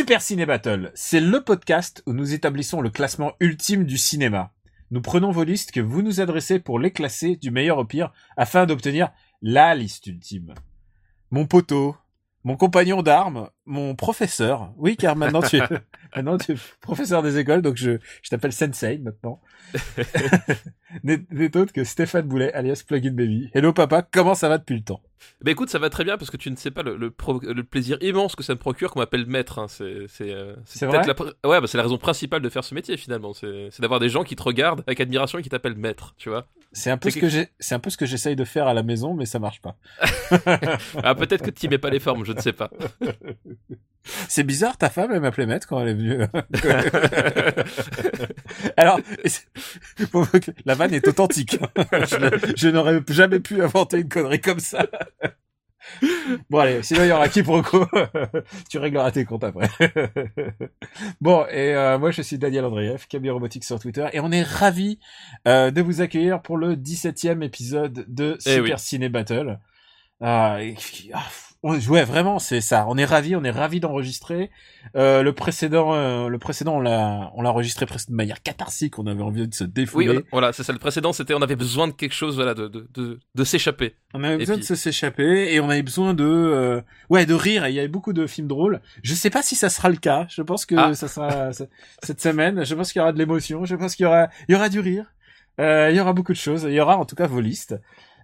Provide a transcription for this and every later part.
Super Ciné Battle, c'est le podcast où nous établissons le classement ultime du cinéma. Nous prenons vos listes que vous nous adressez pour les classer du meilleur au pire afin d'obtenir la liste ultime. Mon poteau, mon compagnon d'armes, mon professeur. Oui, car maintenant tu es, maintenant tu es professeur des écoles, donc je, je t'appelle Sensei maintenant. N'est autre que Stéphane Boulet, alias Plugin Baby. Hello papa, comment ça va depuis le temps? Bah écoute, ça va très bien parce que tu ne sais pas le, le, pro- le plaisir immense que ça me procure qu'on m'appelle maître. hein. C'est c'est euh, vrai? la ouais, bah, c'est la raison principale de faire ce métier finalement. C'est c'est d'avoir des gens qui te regardent avec admiration et qui t'appellent maître, tu vois. C'est un peu ce que j'ai, c'est un peu ce que j'essaye de faire à la maison, mais ça marche pas. Ah peut-être que tu mets pas les formes, je ne sais pas. C'est bizarre, ta femme, elle m'appelait maître quand elle est venue. Alors, la vanne est authentique. je je n'aurais jamais pu inventer une connerie comme ça. Bon allez, sinon il y aura quiproquo. tu régleras tes comptes après. bon, et euh, moi je suis Daniel Andreev, Camille Robotique sur Twitter, et on est ravis euh, de vous accueillir pour le 17e épisode de Eh Super oui. Ciné Battle. Ah, et- ah, on- ouais, vraiment, c'est ça. On est ravis, on est ravis d'enregistrer. Euh, le précédent, euh, le précédent, on l'a, on l'a enregistré presque de manière catharsique. On avait envie de se Oui, défouler. voilà, voilà, c'est ça. Le précédent, c'était on avait besoin de quelque chose, voilà, de de de, de s'échapper. On avait besoin puis- de se s'échapper et on avait besoin de, euh, ouais, de rire. Et il y avait beaucoup de films drôles. Je sais pas si ça sera le cas. Je pense que Ah. ça sera cette semaine. Je pense qu'il y aura de l'émotion. Je pense qu'il y aura, il y aura du rire. Euh, il y aura beaucoup de choses. Il y aura en tout cas vos listes.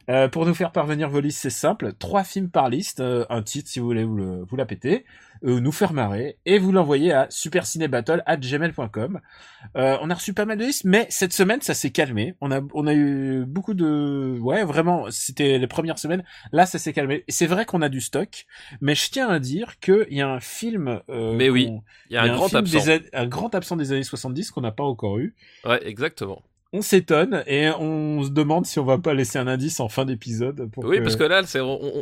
Euh, pour nous faire parvenir vos listes, c'est simple. Trois films par liste, euh, un titre si vous voulez vous, le, vous la péter, euh, nous faire marrer, et vous l'envoyez à supercinébattle@gmail.com. Euh, on a reçu pas mal de listes, mais cette semaine ça s'est calmé. On a on a eu beaucoup de ouais vraiment c'était les premières semaines. Là ça s'est calmé. C'est vrai qu'on a du stock, mais je tiens à dire que il y a un film. euh, Mais oui, Il y a un grand absent. des un grand absent des années 70 qu'on n'a pas encore eu. Ouais, exactement. On s'étonne et on se demande si on va pas laisser un indice en fin d'épisode. Oui, que- parce que là,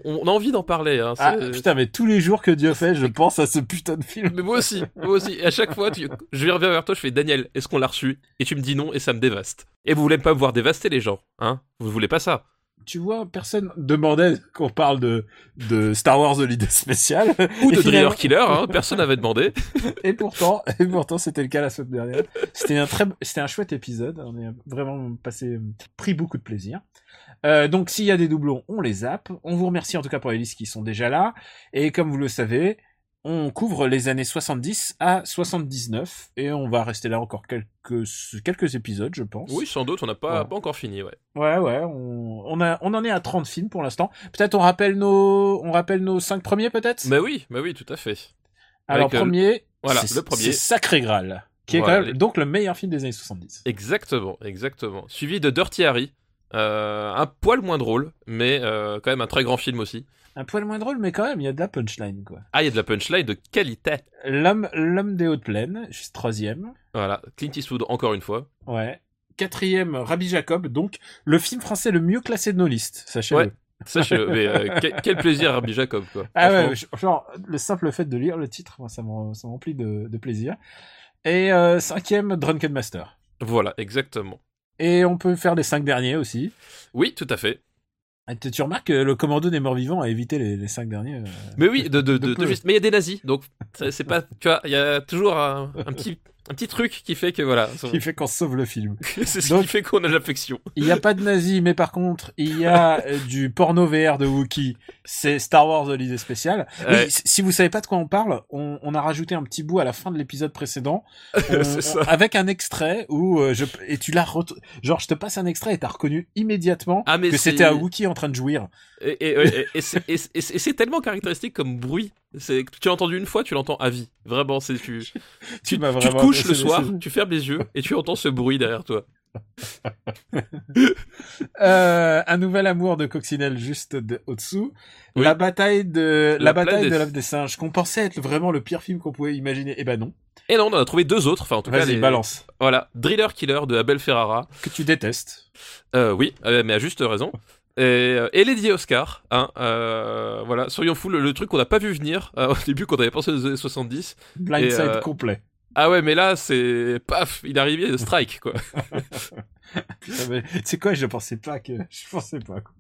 on, a envie d'en parler. Hein. Ah, putain, mais tous les jours que Dieu fait, je pense à ce putain de film. Mais moi aussi, moi aussi. Et à chaque fois, tu... je reviens vers toi, je fais Daniel, est-ce qu'on l'a reçu? Et tu me dis non, et ça me dévaste. Et vous voulez pas me voir dévaster les gens, hein? Vous voulez pas ça Tu vois, personne demandait qu'on parle de, de Star Wars Holiday Spécial. Ou Et de finalement- Driller Killer, hein Personne n'avait demandé. Et pourtant, et pourtant, c'était le cas la semaine dernière. C'était un très, c'était un chouette épisode. On a vraiment passé, pris beaucoup de plaisir. Euh, donc, s'il y a des doublons, on les zappe. On vous remercie en tout cas pour les listes qui sont déjà là. Et comme vous le savez, on couvre les années 70 à 79. Et on va rester là encore quelques, quelques épisodes, je pense. Oui, sans doute, on n'a pas, Ouais. pas encore fini, ouais. Ouais, ouais, on, on, a, on en est à 30 films pour l'instant. Peut-être on rappelle nos, on rappelle nos 5 premiers peut-être? Bah oui, bah oui, tout à fait. Alors, avec, euh, premier, voilà, le premier. c'est Sacré Graal, qui est Voilà, quand même les- donc le meilleur film des années 70. Exactement, exactement. Suivi de Dirty Harry. Euh, un poil moins drôle, mais euh, quand même un très grand film aussi. Un poil moins drôle, mais quand même, il y a de la punchline, quoi. Ah, il y a de la punchline de qualité. L'homme, l'homme des hautes plaines, juste troisième. Voilà, Clint Eastwood encore une fois. Ouais. Quatrième, Rabbi Jacob, donc le film français le mieux classé de nos listes, sachez-le. Ouais. Sachez-le, mais euh, quel, quel plaisir Rabbi Jacob, quoi. Ah ouais, je- genre, le simple fait de lire le titre, moi, ça me ça me remplit de, de plaisir. Et euh, cinquième, Drunken Master. Voilà, exactement. Et on peut faire les cinq derniers aussi. Oui, tout à fait. Ah, Tu, remarques que le commando des morts vivants a évité les, les cinq derniers. euh. Mais oui, de, de, De de, juste. Mais il y a des nazis, donc c'est c'est pas. Tu vois, il y a toujours un, un petit. Un petit truc qui fait que voilà, qui fait qu'on sauve le film. c'est ce Donc- qui fait qu'on a de l'affection. Il n'y a pas de nazis, mais par contre, il y a euh, du porno VR de Wookiee. C'est Star Wars Holiday Spécial. Oui, Ouais. si- si vous savez pas de quoi on parle, on, on a rajouté un petit bout à la fin de l'épisode précédent, on- ça. on- avec un extrait où euh, je et tu l'as genre je te passe un extrait et t'as reconnu immédiatement Ah, mais que c'était un Wookiee en train de jouir. Et, et, et- et c'est- tellement caractéristique comme bruit. Tu l'as entendu une fois, tu l'entends à vie. Vraiment, c'est tu. Tu, te couches le soir, tu fermes les yeux et tu entends ce bruit derrière toi. Euh, un nouvel amour de Coccinelle juste de- au-dessous. Oui. La bataille de la, La bataille de des- l'œuf des singes qu'on pensait être vraiment le pire film qu'on pouvait imaginer. Eh ben non. Et non, on en a trouvé deux autres. Enfin, en tout cas, les- balance. Voilà, Driller Killer de Abel Ferrara. Que tu détestes. Euh, oui, euh, mais à juste raison. Et, euh, et Lady Oscar, hein, euh, voilà, soyons fous, le, le truc qu'on n'a pas vu venir euh, au début, qu'on avait pensé aux années 70. Blindside euh, complet. Ah ouais, mais là, c'est paf, il est arrivé, strike, quoi. Tu sais quoi, je pensais pas que, je pensais pas. Quoi.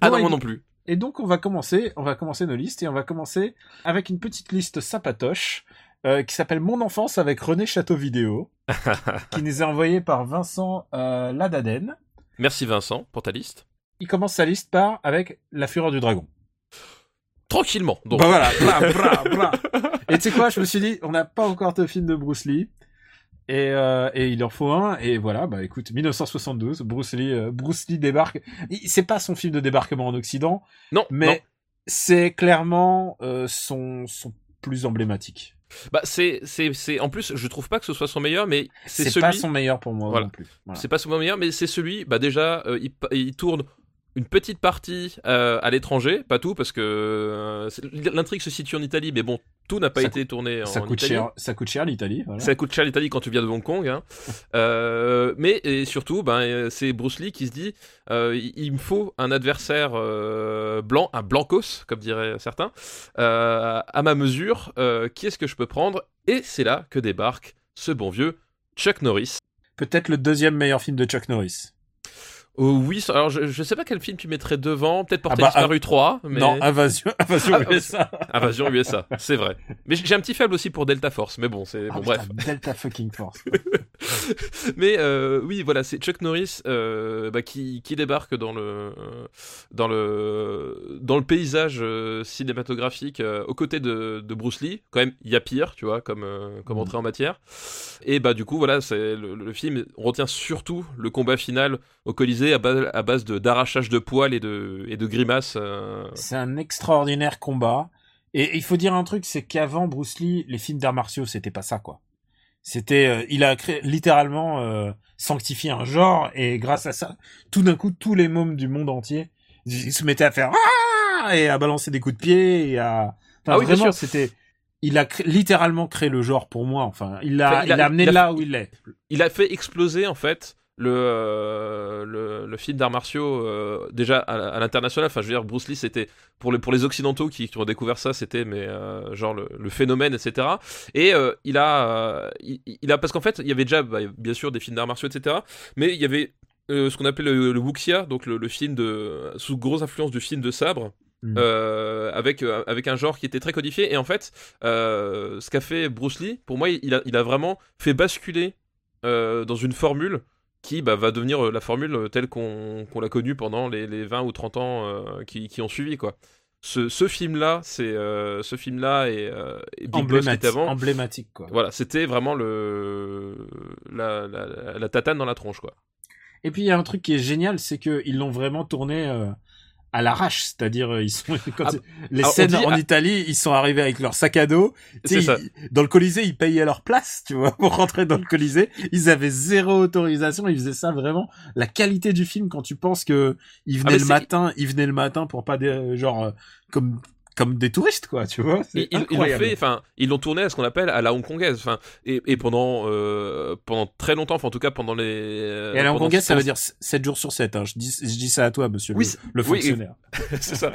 Ah non, et- moi non plus. Et donc on va commencer, on va commencer nos listes et on va commencer avec une petite liste sapatoche euh, qui s'appelle Mon enfance avec René Château Vidéo, qui nous est envoyée par Vincent euh, Ladaden. Merci Vincent pour ta liste. Il commence sa liste par avec La Fureur du Dragon. Tranquillement, donc. Bah voilà. Et tu sais quoi, je me suis dit, on n'a pas encore de film de Bruce Lee. Et, euh, et il en faut un. Et voilà, bah écoute, 1972, Bruce Lee, euh, Bruce Lee débarque. C'est pas son film de débarquement en Occident, non, mais c'est clairement euh, son, son plus emblématique. Bah, c'est, c'est, c'est, en plus, je trouve pas que ce soit son meilleur, mais c'est, celui. pas son meilleur pour moi Voilà. non plus. Voilà. C'est pas son meilleur, mais c'est celui, bah déjà, euh, il tourne une petite partie euh, à l'étranger, pas tout, parce que euh, l'intrigue se situe en Italie, mais bon, tout n'a pas Ça été tourné en Ça coûte Italie. cher, ça coûte cher l'Italie. Voilà. Ça coûte cher l'Italie quand tu viens de Hong Kong. Hein. Euh, mais et surtout, ben, c'est Bruce Lee qui se dit il, me faut un adversaire blanc, un blancos, comme diraient certains, à ma mesure. Qui est-ce que je peux prendre? Et c'est là que débarque ce bon vieux Chuck Norris. Peut-être le deuxième meilleur film de Chuck Norris. Oh, oui, alors je, je sais pas quel film tu mettrais devant, peut-être Portrait bah, disparu 3, mais Non, Invasion, Invasion Ah, USA. Invasion USA, c'est vrai. Mais j'ai un petit faible aussi pour Delta Force, mais bon, c'est Ah, bon, bref. Delta fucking Force. Mais euh, oui, voilà, c'est Chuck Norris euh, bah, qui, qui débarque dans le dans le dans le paysage euh, cinématographique euh, aux côtés de, de Bruce Lee. Quand même, il y a pire, tu vois, comme euh, comme Mhm. entrée en matière. Et bah du coup, voilà, c'est le, le film on retient surtout le combat final au Colisée à base à base de d'arrachage de poils et de et de grimaces. euh, C'est un extraordinaire combat. Et il faut dire un truc, c'est qu'avant Bruce Lee, les films d'arts martiaux, c'était pas ça, quoi. C'était, euh, il a créé, littéralement euh, sanctifié un genre, et grâce à ça, tout d'un coup, tous les mômes du monde entier, ils se mettaient à faire ah et à balancer des coups de pied et à, enfin Ah oui, vraiment, c'était, il a cré- littéralement créé le genre pour moi. Enfin, il l'a, Enfin, il il a- amené il a- là où il est. il a fait exploser en fait le, euh, le, le film d'arts martiaux euh, déjà à, à l'international. Enfin, je veux dire, Bruce Lee, c'était pour les, pour les occidentaux qui, qui ont découvert ça, c'était mais euh, genre le, le phénomène, etc. Et il a, il, il a parce qu'en fait, il y avait déjà bah, bien sûr des films d'arts martiaux, etc. Mais il y avait ce qu'on appelait le, le wuxia, donc le, film de sous grosse influence du film de sabre. Mm. euh, avec, euh, avec un genre qui était très codifié et en fait euh, ce qu'a fait Bruce Lee pour moi il a, il a vraiment fait basculer dans une formule qui bah, va devenir euh, la formule euh, telle qu'on l'a connue pendant les, les 20 ou 30 ans euh, qui, qui ont suivi quoi. Ce, ce film là c'est euh, ce film là et, euh, et Big Boss Emblématique, avant emblématique, quoi. voilà c'était vraiment le la, la, la tatane dans la tronche quoi Et puis il y a un truc qui est génial, c'est que ils l'ont vraiment tourné à l'arrache, c'est-à-dire euh, ils sont quand Ah, les alors, on scènes dit en à- Italie, ils sont arrivés avec leur sac à dos. Ils- dans le Colisée, ils payaient leur place, tu vois, pour rentrer dans le Colisée. Ils avaient zéro autorisation, ils faisaient ça vraiment. La qualité du film quand tu penses que ils venaient le matin, ils venaient le matin pour pas des genre euh, comme comme des touristes quoi, tu vois. Ils l'ont fait, enfin, ils l'ont tourné à ce qu'on appelle à la hongkongaise, enfin, et, et pendant euh, pendant très longtemps, enfin en tout cas pendant les. Et à la hongkongaise, ça veut dire 7 jours sur 7. Hein. Je, dis, je dis ça à toi, monsieur Oui, le, le oui, fonctionnaire. c'est ça.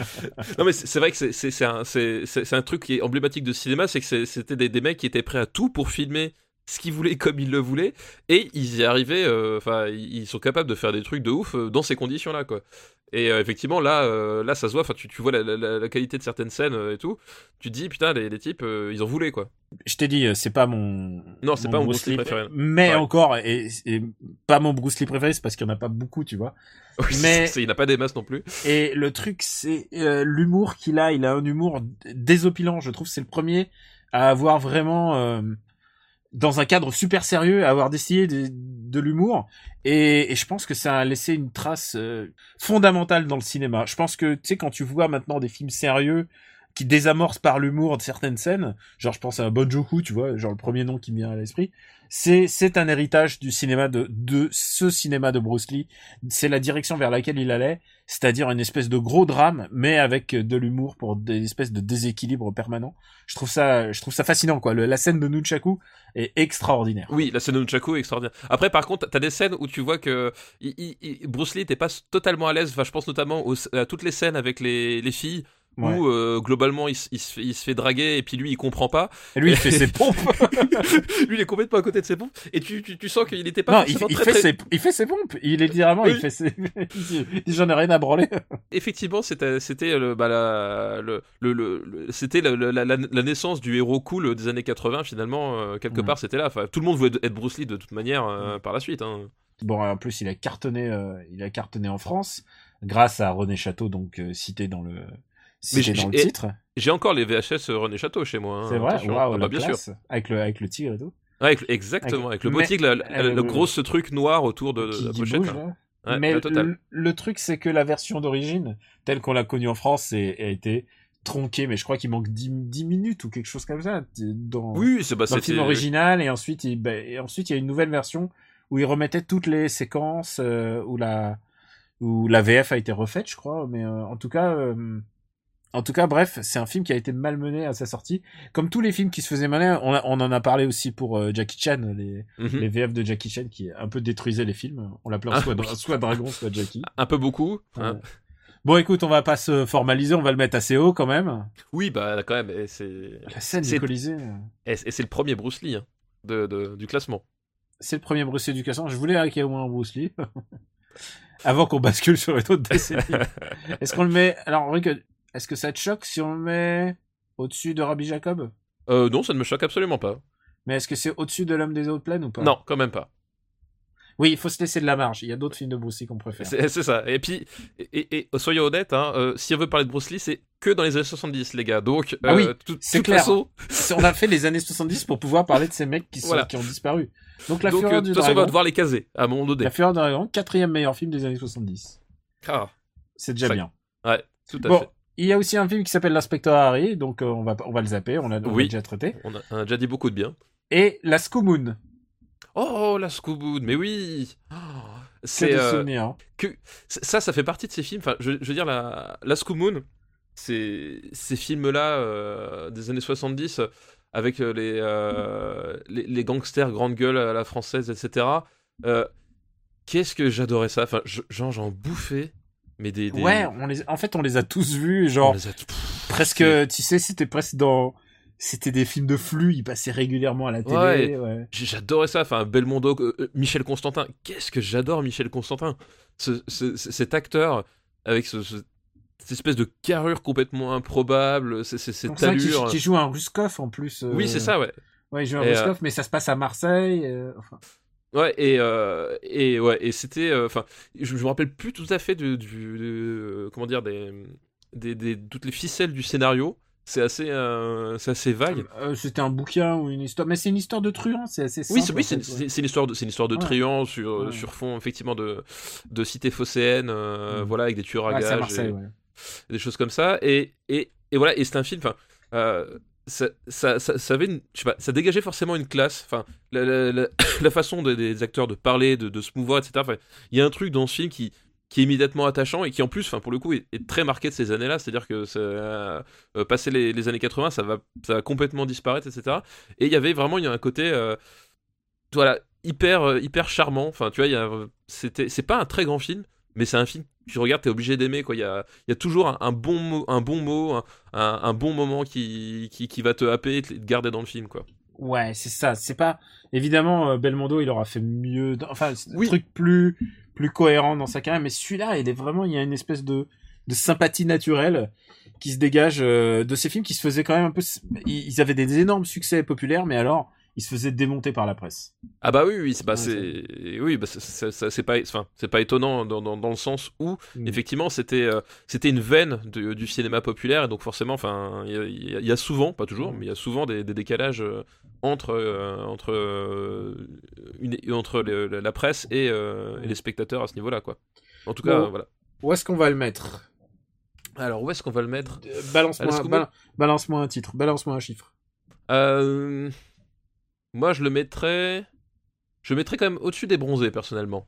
Non mais c'est vrai que c'est un c'est truc qui est emblématique de cinéma, c'est que c'était des, des mecs qui étaient prêts à tout pour filmer ce qu'ils voulaient comme ils le voulaient et ils y arrivaient euh, enfin ils ils sont capables de faire des trucs de ouf euh, dans ces conditions là quoi et euh, effectivement là euh, là ça se voit enfin tu, tu vois la, la- la qualité de certaines scènes euh, et tout tu te dis putain les, les types euh, ils en voulaient quoi Je t'ai dit, euh, c'est pas mon. Non, c'est pas mon Bruce Lee préféré. Mais Ouais. encore, et, et pas mon Bruce Lee préféré, c'est parce qu'il y en a pas beaucoup, tu vois. Oui, Mais- il n'a pas des masses non plus Et le truc, c'est euh, l'humour qu'il a. Il a un humour désopilant. Je trouve c'est le premier à avoir vraiment, euh, dans un cadre super sérieux, avoir distillé de, de l'humour. Et, et je pense que ça a laissé une trace euh, fondamentale dans le cinéma. Je pense que, tu sais, quand tu vois maintenant des films sérieux qui désamorce par l'humour de certaines scènes. Genre, je pense à Bonjoku, tu vois, genre le premier nom qui me vient à l'esprit. C'est, c'est un héritage du cinéma de, de ce cinéma de Bruce Lee. C'est la direction vers laquelle il allait. C'est-à-dire une espèce de gros drame, mais avec de l'humour pour des espèces de déséquilibre permanent. Je trouve ça, je trouve ça fascinant, quoi. La scène de Nunchaku est extraordinaire. Oui, la scène de Nunchaku est extraordinaire. Après, par contre, t'as des scènes où tu vois que Bruce Lee était pas totalement à l'aise. Enfin, je pense notamment aux- à toutes les scènes avec les, les filles Ouais. où euh, globalement il, se- il se fait, il se fait draguer et puis lui il comprend pas. Et lui, il fait ses pompes. lui il est complètement à côté de ses pompes et tu, tu, tu sens qu'il était pas non, il, il très, fait très- ses, il fait ses pompes. Il est littéralement, il fait ses, il dit, j'en ai rien à branler. Effectivement, c'était c'était le, bah, la- le, le, le- le- c'était la, la, la- la naissance du héros cool des années 80 finalement euh, quelque part c'était là. Enfin, tout le monde voulait être Bruce Lee de toute manière euh, par la suite. Hein. Bon, en plus, il a cartonné, il a cartonné en France grâce à René Château, donc cité dans le, j'ai- dans le et- titre. J'ai encore les VHS René Château chez moi. hein, C'est vrai, waouh, Ah bah, bien sûr. Avec le, avec le tigre et tout. Ouais, avec- exactement, avec, le beau Mais- tigre, la- la- euh, le gros ce truc noir autour de, qui, la pochette. bouge, hein. Ouais, Mais le, le truc, c'est que la version d'origine, telle qu'on l'a connue en France, est- a été tronquée, mais je crois qu'il manque 10, 10 minutes ou quelque chose comme ça dans, Oui, c'est bah, dans le film original, et ensuite, il, bah, et ensuite, il y a une nouvelle version où il remettait toutes les séquences euh, où la où la VF a été refaite, je crois. Mais euh, en tout cas, euh, en tout cas, bref, c'est un film qui a été malmené à sa sortie, comme tous les films qui se faisaient malin. On, a- on en a parlé aussi pour euh, Jackie Chan, les, Mhm. les VF de Jackie Chan qui un peu détruisaient les films. On l'appelait Ah, soit, oui. soit Dragon, soit Jackie. un peu beaucoup. hein. Ouais. Bon, écoute, on va pas se formaliser, on va le mettre assez haut quand même. Oui, bah quand même, c'est La scène du Colisée, euh, et c'est le premier Bruce Lee hein, de, de- du classement. c'est le premier Bruce Lee du classement. Je voulais qu'il y ait au moins un Bruce Lee. Avant qu'on bascule sur les autres décennies. Est-ce qu'on le met... Alors, Henri, est-ce que ça te choque si on le met au-dessus de Rabbi Jacob? Euh, non, ça ne me choque absolument pas. Mais est-ce que c'est au-dessus de l'homme des autres plaines ou pas? Non, quand même pas. Oui, il faut se laisser de la marge. Il y a d'autres films de Bruce Lee qu'on préfère. C'est ça. Et puis, et, soyons honnêtes, hein, euh, si on veut parler de Bruce Lee, c'est que dans les années 70, les gars. Donc, Ah oui, tout- c'est clair. façon, On a fait les années 70 pour pouvoir parler de ces mecs qui, sont, Voilà. qui ont disparu. Donc, La donc, Fureur euh, de du façon, on va Dragon. devoir les caser à un moment donné. La Fureur du Dragon, quatrième meilleur film des années 70. Ah, C'est déjà bien. ouais, tout à Bon, fait. Il y a aussi un film qui s'appelle L'inspecteur Harry, donc euh, on va on va le zapper, on l'a Oui. déjà traité. On a, on a déjà dit beaucoup de bien. Et La Scoomoon, Oh, la Scooboon, mais oui Oh, c'est des euh, souvenirs. hein. que ça, ça fait partie de ces films. Enfin, je, je veux dire, la, la Scooboon, c'est ces films-là euh, des années 70 euh, avec euh, les, euh, les, les gangsters grande gueule à la française, etc. Qu'est-ce que j'adorais ça. Enfin, j'en bouffais. Mais des, des- Ouais, on les, en fait, on les a tous vus, on genre les a- pff, presque, tu sais, c'était presque dans, c'était des films de flux, ils passaient régulièrement à la télé. Ouais. Ouais. J- J'adorais ça, enfin Belmondo, euh, euh, Michel Constantin. Qu'est-ce que j'adore Michel Constantin Ce- ce- ce- Cet acteur avec ce- ce- cette espèce de carrure complètement improbable, c'est- c'est- cette allure. qu'il joue un Ruskov en plus. euh, Oui, c'est ça, ouais. Ouais, il joue un Ruskov, mais ça se passe à Marseille. euh, enfin, Ouais, et, euh, et ouais, et c'était, euh, enfin, je, je me rappelle plus tout à fait du, du- de- comment dire, des, des, des- toutes les ficelles du scénario. C'est assez, euh, c'est assez vague. euh, c'était un bouquin ou une histoire, mais c'est une histoire de truand, c'est assez simple. Oui, c'est oui, en fait, ouais. une histoire de, c'est une histoire de Ouais. triant sur, Ouais. sur fond effectivement de, de cité phocéenne, euh, Mm. voilà, avec des tueurs à gages. Et- des choses comme ça et, et, et voilà et c'est un film enfin euh, ça, ça, ça, avait je sais pas ça dégageait forcément une classe enfin la, la, la, la façon de- des acteurs de parler de, de se mouvoir etc il y a un truc dans ce film qui qui est immédiatement attachant et qui en plus enfin pour le coup est, très marqué de ces années là c'est à dire que ça, euh, passer les, les années 80 ça va ça va complètement disparaître etc et il y avait vraiment il y a un côté euh, voilà hyper euh, hyper charmant. Enfin tu vois c'était c'est pas un très grand film mais c'est un film tu regardes t'es obligé d'aimer quoi il y a y a toujours un, un bon mot un bon mot un, bon moment qui, qui, qui va te happer et te, te garder dans le film quoi Ouais, c'est ça. C'est pas évidemment euh, Belmondo, il aura fait mieux. dans- Enfin, c'est un Oui. truc plus plus cohérent dans sa carrière. Mais celui-là, il est vraiment, il y a une espèce de de sympathie naturelle qui se dégage euh, de ces films qui se faisaient quand même un peu. Ils avaient des énormes succès populaires, mais alors ils se faisaient démonter par la presse. ah bah oui oui c'est bah, oui bah, c'est- pas enfin c'est pas étonnant dans, dans, dans le sens où Mm. effectivement c'était euh, c'était une veine de- du cinéma populaire et donc forcément enfin il y, a- il y a- il y a souvent pas toujours Mm. mais il y a souvent des, des décalages euh, entre euh, entre euh, une, entre le- la presse et, euh, et les spectateurs à ce niveau là quoi en tout cas Bon. voilà Où est-ce qu'on va le mettre? Alors, où est-ce qu'on va le mettre? Euh, Balance-moi Est-ce que bal- balance-moi un titre, balance-moi un chiffre. Euh, Moi, je le mettrais. Je le mettrais quand même au-dessus des bronzés, personnellement.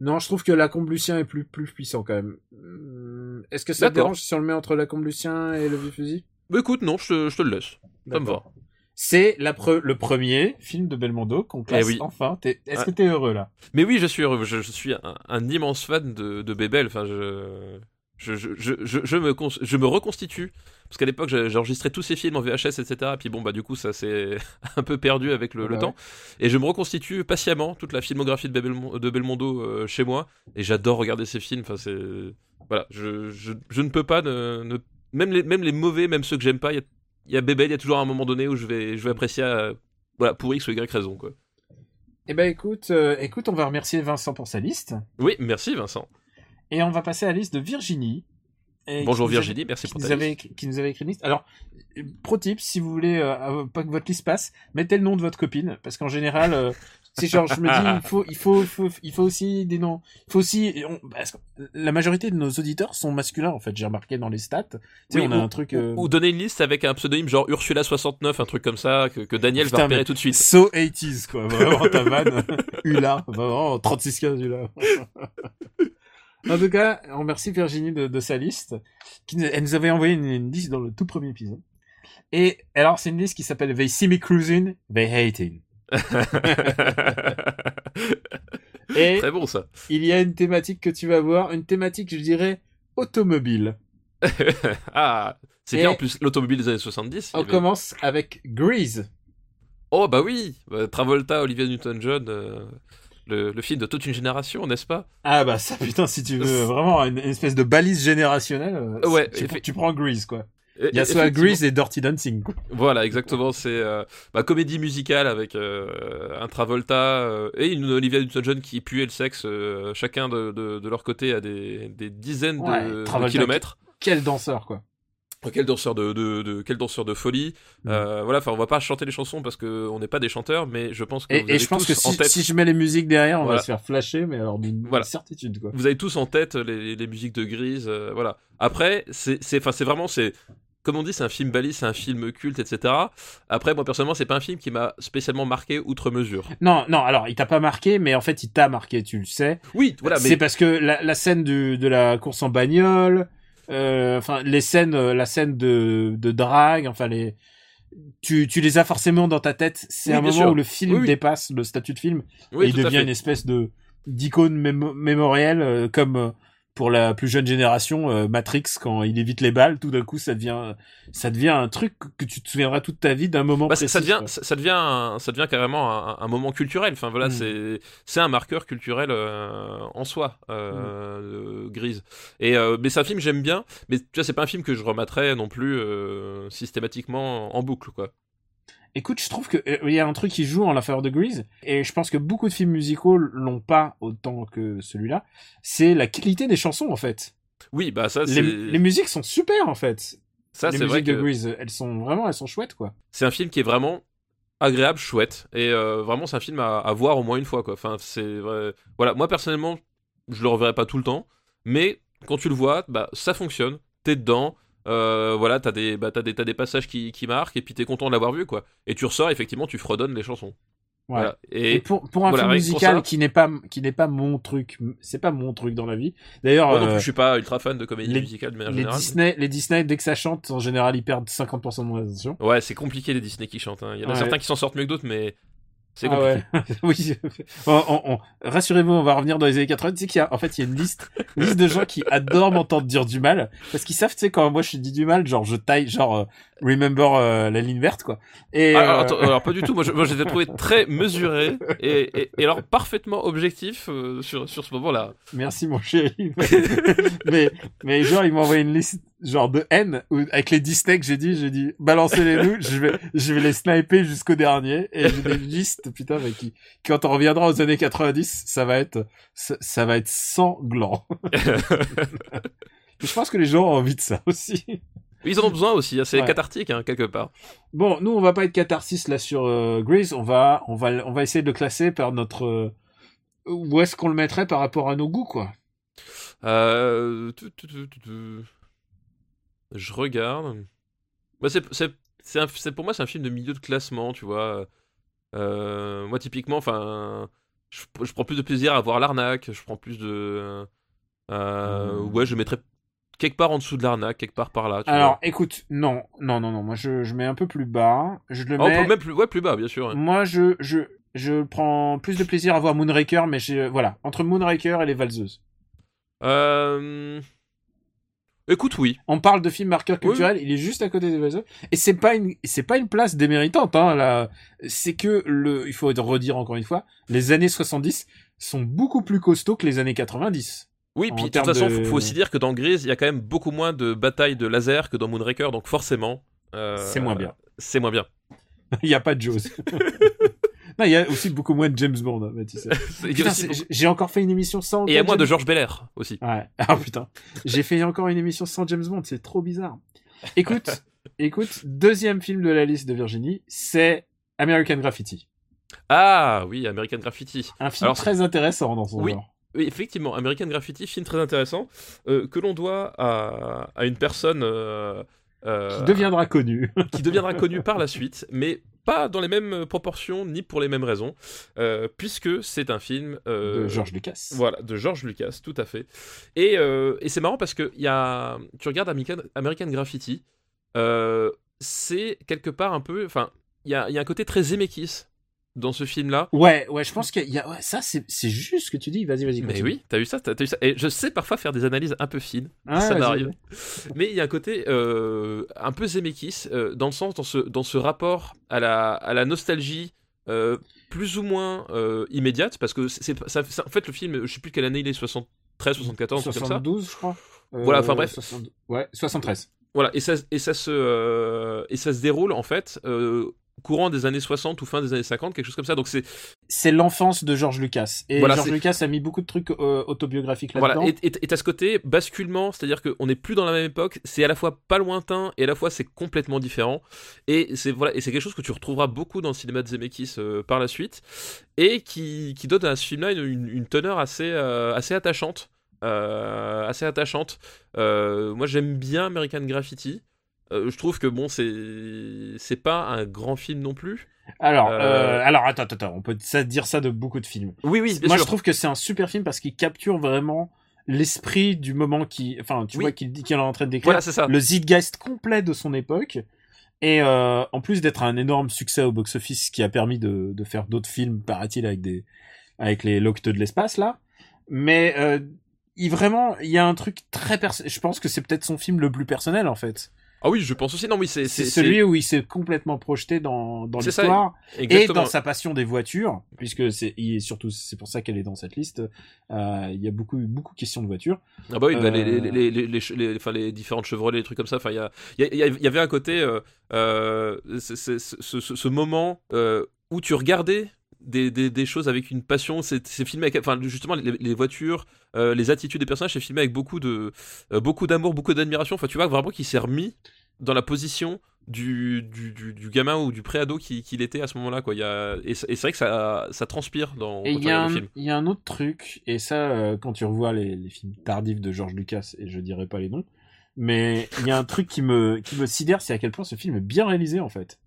Non, je trouve que la Lucien est plus, plus puissant quand même. Hum, Est-ce que ça te dérange si on le met entre la Lucien et le vieux fusil? Mais écoute, non, je te, je te le laisse. Ça me va. D'accord. C'est pre- le premier film de Belmondo qu'on classe Eh oui. enfin. Est-ce Ah. que t'es heureux là? Mais oui, je suis heureux. Je, je suis un, un immense fan de, de Bébel. Enfin, je, je, je, je, je, je me, cons- je me reconstitue. Parce qu'à l'époque, j'ai- j'enregistrais tous ces films en VHS, etc. Et puis bon, bah, du coup, ça s'est un peu perdu avec le, Ah le bah temps. Et je me reconstitue patiemment toute la filmographie de, Belmo- de Belmondo euh, chez moi. Et j'adore regarder ces films. Enfin, c'est. Voilà, je, je, je ne peux pas ne. ne- Même, les, même les mauvais, même ceux que j'aime pas, il y a, il y a Bébel, il y a toujours un moment donné où je vais, je vais apprécier. euh, voilà, pour X ou Y raison, quoi. Eh ben écoute, euh, écoute, on va remercier Vincent pour sa liste. Oui, merci Vincent. Et on va passer à la liste de Virginie. Et Bonjour Virginie, merci pour nous, ta avait, liste. écrit- qui nous avait écrit une liste. Alors, euh, pro tip, si vous voulez euh, pas que votre liste passe, mettez le nom de votre copine, parce qu'en général, euh, c'est genre, je me dis, il faut, il faut, il faut, il faut aussi des noms. Il faut aussi, on- parce que la majorité de nos auditeurs sont masculins en fait. J'ai remarqué dans les stats. Tu sais, Oui, on a ou- un truc. euh, Ou donner une liste avec un pseudonyme genre Ursula69, un truc comme ça, que, que Daniel Putain, va repérer tout de suite. So 80s, quoi. Vraiment, ta vanne. Ula. Vraiment, 3615 Ula. en tout cas, on remercie Virginie de, de sa liste. Qui, elle nous avait envoyé une, une liste dans le tout premier épisode. Et alors, c'est une liste qui s'appelle They See Me Cruising, They Hating. Et Très bon ça. il y a une thématique que tu vas voir, une thématique, je dirais, automobile. ah, c'est bien en plus l'automobile des années 70. il y On avait- commence avec Grease. Oh bah oui, Euh, Travolta, Olivia Newton-John, euh, le, le film de toute une génération, n'est-ce pas? Ah bah ça, putain, si tu veux vraiment une, une espèce de balise générationnelle, euh, Ouais, tu, prends Grease, quoi. Et- Il y a soit Grease et Dirty Dancing. quoi. Voilà, exactement. C'est euh, bah, comédie musicale avec euh, un Travolta euh, et une Olivia Newton-John qui puait le sexe, euh, chacun de, de, de leur côté à des, des dizaines de- Ouais, de, Travolta kilomètres. Quel danseur, quoi. Quel danseur de, de, de- quel danseur de folie. Mm. Euh, voilà, enfin, on va pas chanter les chansons parce que on n'est pas des chanteurs, mais je pense que Et, vous et avez je pense tous que en si, tête. si je mets les musiques derrière, on Voilà. va se faire flasher, mais alors d'une Voilà. certitude, quoi. Vous avez tous en tête les, les musiques de Grise, euh, voilà. Après, c'est, c'est, enfin, c'est vraiment, c'est, comme on dit, c'est un film balise, c'est un film culte, etc. Après, moi personnellement, c'est pas un film qui m'a spécialement marqué outre mesure. Non, non, alors, il t'a pas marqué, mais en fait, il t'a marqué, tu le sais. Oui, voilà, mais C'est parce que la, la scène du, de la course en bagnole, enfin, les scènes, euh, la scène de, de drague, enfin, les, tu, tu les as forcément dans ta tête. C'est Oui, un moment sûr. où le film Oui, dépasse le statut de film et il devient une espèce de d'icône mémo- mémorielle euh, comme euh, pour la plus jeune génération euh, Matrix quand il évite les balles tout d'un coup ça devient ça devient un truc que tu te souviendras toute ta vie d'un moment Bah, précis ça devient, quoi. ça, devient, un- ça devient carrément un, un moment culturel. Enfin voilà, Mm. c'est, c'est un marqueur culturel euh, en soi, euh, Grise. Et mais c'est un film que j'aime bien, mais tu vois, c'est pas un film que je remettrais non plus systématiquement en boucle, quoi. Écoute je trouve que euh, il y a un truc qui joue en la faveur de Grease et je pense que beaucoup de films musicaux l'ont pas autant que celui-là c'est la qualité des chansons en fait Oui, bah ça, les, c'est, les musiques sont super en fait ça, les c'est vrai musiques de que Grease elles sont vraiment elles sont chouettes quoi c'est un film qui est vraiment agréable, chouette, et euh, vraiment c'est un film à, à voir au moins une fois, quoi. Enfin, c'est vrai. Voilà, moi personnellement, je le reverrai pas tout le temps, mais quand tu le vois, bah ça fonctionne, t'es dedans. Euh, voilà, t'as des, bah, t'as des, t'as des passages qui, qui marquent et puis t'es content de l'avoir vu quoi. Et tu ressors, effectivement, tu fredonnes les chansons. Ouais. Voilà. Et Et, pour, pour un voilà, film musical ça- qui n'est pas qui n'est pas mon truc, c'est pas mon truc dans la vie. D'ailleurs, plus, euh, je suis pas ultra fan de comédie les- musicale de manière les générale. Disney, les Disney dès que ça chante, en général, ils perdent 50% de mon attention. Ouais, c'est compliqué les Disney qui chantent. hein. Il y en a Ouais. certains qui s'en sortent mieux que d'autres, mais c'est Ah ouais. oui. On- on- on- Rassurez-vous, on va revenir dans les années 80. Tu sais qu'il y a, en fait, il y a une liste, une liste de gens qui adorent m'entendre dire du mal, parce qu'ils savent, tu sais, quand moi je dis du mal, genre je taille, genre euh, remember euh, la ligne verte, quoi. Et Ah, alors, euh, attends, alors, pas du tout. Moi, je, moi, je trouvés très mesurés et, et, et alors parfaitement objectifs euh, sur, sur ce moment-là. Merci mon chéri. mais, mais genre, ils m'ont envoyé une liste genre de haine avec les Disney que j'ai dit, j'ai dit, balancez-les nous, je vais, je vais les sniper jusqu'au dernier. Et j'ai des listes, putain, mais qui, quand on reviendra aux années 90, ça va être, ça, ça va être sanglant. je pense que les gens ont envie de ça aussi. Ils en ont besoin aussi. hein, C'est Ouais. cathartique hein, quelque part. Bon, nous, on va pas être catharsis là sur euh, Grease, on va, on va, on va essayer de le classer par notre, euh, où est-ce qu'on le mettrait par rapport à nos goûts, quoi. Euh, tu- tu- tu- tu- tu- Je regarde. Bah, c'est, pour moi, c'est un film de milieu de classement, tu vois. Euh, moi, typiquement, enfin, je, je prends plus de plaisir à voir l'arnaque. Je prends plus de. euh, Hmm. Ouais, je mettrais quelque part en dessous de l'arnaque, quelque part par là. Tu Alors, vois. écoute, non, non, non, non. Moi, je, je mets un peu plus bas. Je le on mets. peut même plus, ouais, plus bas, bien sûr. hein. Moi, je, je, je prends plus de plaisir à voir Moonraker, mais voilà, entre Moonraker et les Valseuses. Euh, Écoute, oui. On parle de film marqueur Oui. culturel, il est juste à côté des Valseuses. Et c'est pas une, c'est pas une place déméritante, hein, là. C'est que le, il faut redire encore une fois, les années 70 sont beaucoup plus costauds que les années 90. Oui, puis de toute façon, de- faut, aussi dire que dans Grise, il y a quand même beaucoup moins de batailles de laser que dans Moonraker, donc forcément. euh, C'est moins bien. C'est moins bien. il y a pas de Jaws. non, il y a aussi beaucoup moins de James Bond, hein, Mathis. J'ai encore fait une émission sans. Et il y a moins de James- Georges Belair aussi. Ouais. Ah putain. J'ai fait encore une émission sans James Bond, c'est trop bizarre. Écoute, écoute, deuxième film de la liste de Virginie, c'est American Graffiti. Ah oui, American Graffiti. Un film Alors, très intéressant dans son Oui. genre. Oui, effectivement, American Graffiti, film très intéressant, euh, que l'on doit à, à une personne euh, euh, Qui deviendra connu. qui deviendra connue par la suite, mais pas dans les mêmes proportions ni pour les mêmes raisons, euh, puisque c'est un film euh, de George Lucas. Voilà, de George Lucas, tout à fait. Et, euh, et c'est marrant parce que y a, tu regardes American, American Graffiti, euh, c'est quelque part un peu, enfin, il y a, il y a un côté très Zemeckis dans ce film-là. Ouais, ouais, je pense qu'il y a, ouais, ça, c'est, juste ce que tu dis. Vas-y, vas-y. Mais oui, t'as vu ça, t'as, vu ça. Et je sais parfois faire des analyses un peu fines. Ah, ça m'arrive. Mais il y a un côté euh, un peu Zemeckis, euh, dans le sens, dans ce, dans ce rapport à la, à la nostalgie euh, plus ou moins immédiate, parce que c'est, c'est- ça, ça- en fait, le film, je sais plus quelle année il est, 73, 74, un truc comme ça. 72, je crois. Voilà, enfin, bref. 72 Ouais, 73. Voilà, et ça, et ça, se, et ça se déroule, en fait, courant des années 60 ou fin des années 50, quelque chose comme ça. Donc c'est C'est l'enfance de George Lucas. Et Voilà, George Lucas a mis beaucoup de trucs euh, autobiographiques là-dedans. Voilà, et et- et t'as ce côté basculement, c'est-à-dire qu'on n'est plus dans la même époque, c'est à la fois pas lointain et à la fois c'est complètement différent. Et c'est voilà, et c'est quelque chose que tu retrouveras beaucoup dans le cinéma de Zemeckis euh, par la suite, et qui, qui donne à ce film-là une, une- une teneur assez, euh, assez attachante. assez attachante. Moi j'aime bien American Graffiti. Euh, je trouve que bon, c'est c'est pas un grand film non plus. Alors, Euh, euh, alors attends, attends, on peut ça dire ça de beaucoup de films. Oui, oui, bien Moi, sûr. je trouve que c'est un super film parce qu'il capture vraiment l'esprit du moment qui, enfin, tu Oui. vois qu'il est en train de décrire Voilà, c'est ça. le zeitgeist complet de son époque. Et euh, en plus d'être un énorme succès au box-office qui a permis de, de faire d'autres films, paraît-il, avec des avec les locteux de l'espace là. Mais euh, il vraiment, il y a un truc très perso- Je pense que c'est peut-être son film le plus personnel en fait. Ah oui, je pense aussi. Non, oui, c'est celui où il s'est complètement projeté dans dans l'histoire et dans sa passion des voitures, puisque c'est surtout c'est pour ça qu'elle est dans cette liste. Euh, il y a beaucoup beaucoup de questions de voitures. Ah bah oui, bah, les, Euh, les, les, les, les, enfin, les différentes Chevrolet, les trucs comme ça. Enfin, il y, a, il y, a- il y avait un côté, euh, ce, ce, ce moment où tu regardais des, des, des choses avec une passion. C'est filmé avec, enfin, justement, les, les voitures, euh, les attitudes des personnages, c'est filmé avec beaucoup de, euh, beaucoup d'amour, beaucoup d'admiration. Enfin, tu vois vraiment qu'il s'est remis dans la position du, du, du, du gamin ou du préado qu'il était à ce moment-là. Quoi. Il y a, et c'est et c'est vrai que ça, ça transpire dans Et quand il tu y, a regardes un- le film. il y a un autre truc, et ça, euh, quand tu revois les, les films tardifs de George Lucas, et je dirais pas les noms, mais il y a un truc qui me, qui me sidère, c'est à quel point ce film est bien réalisé, en fait.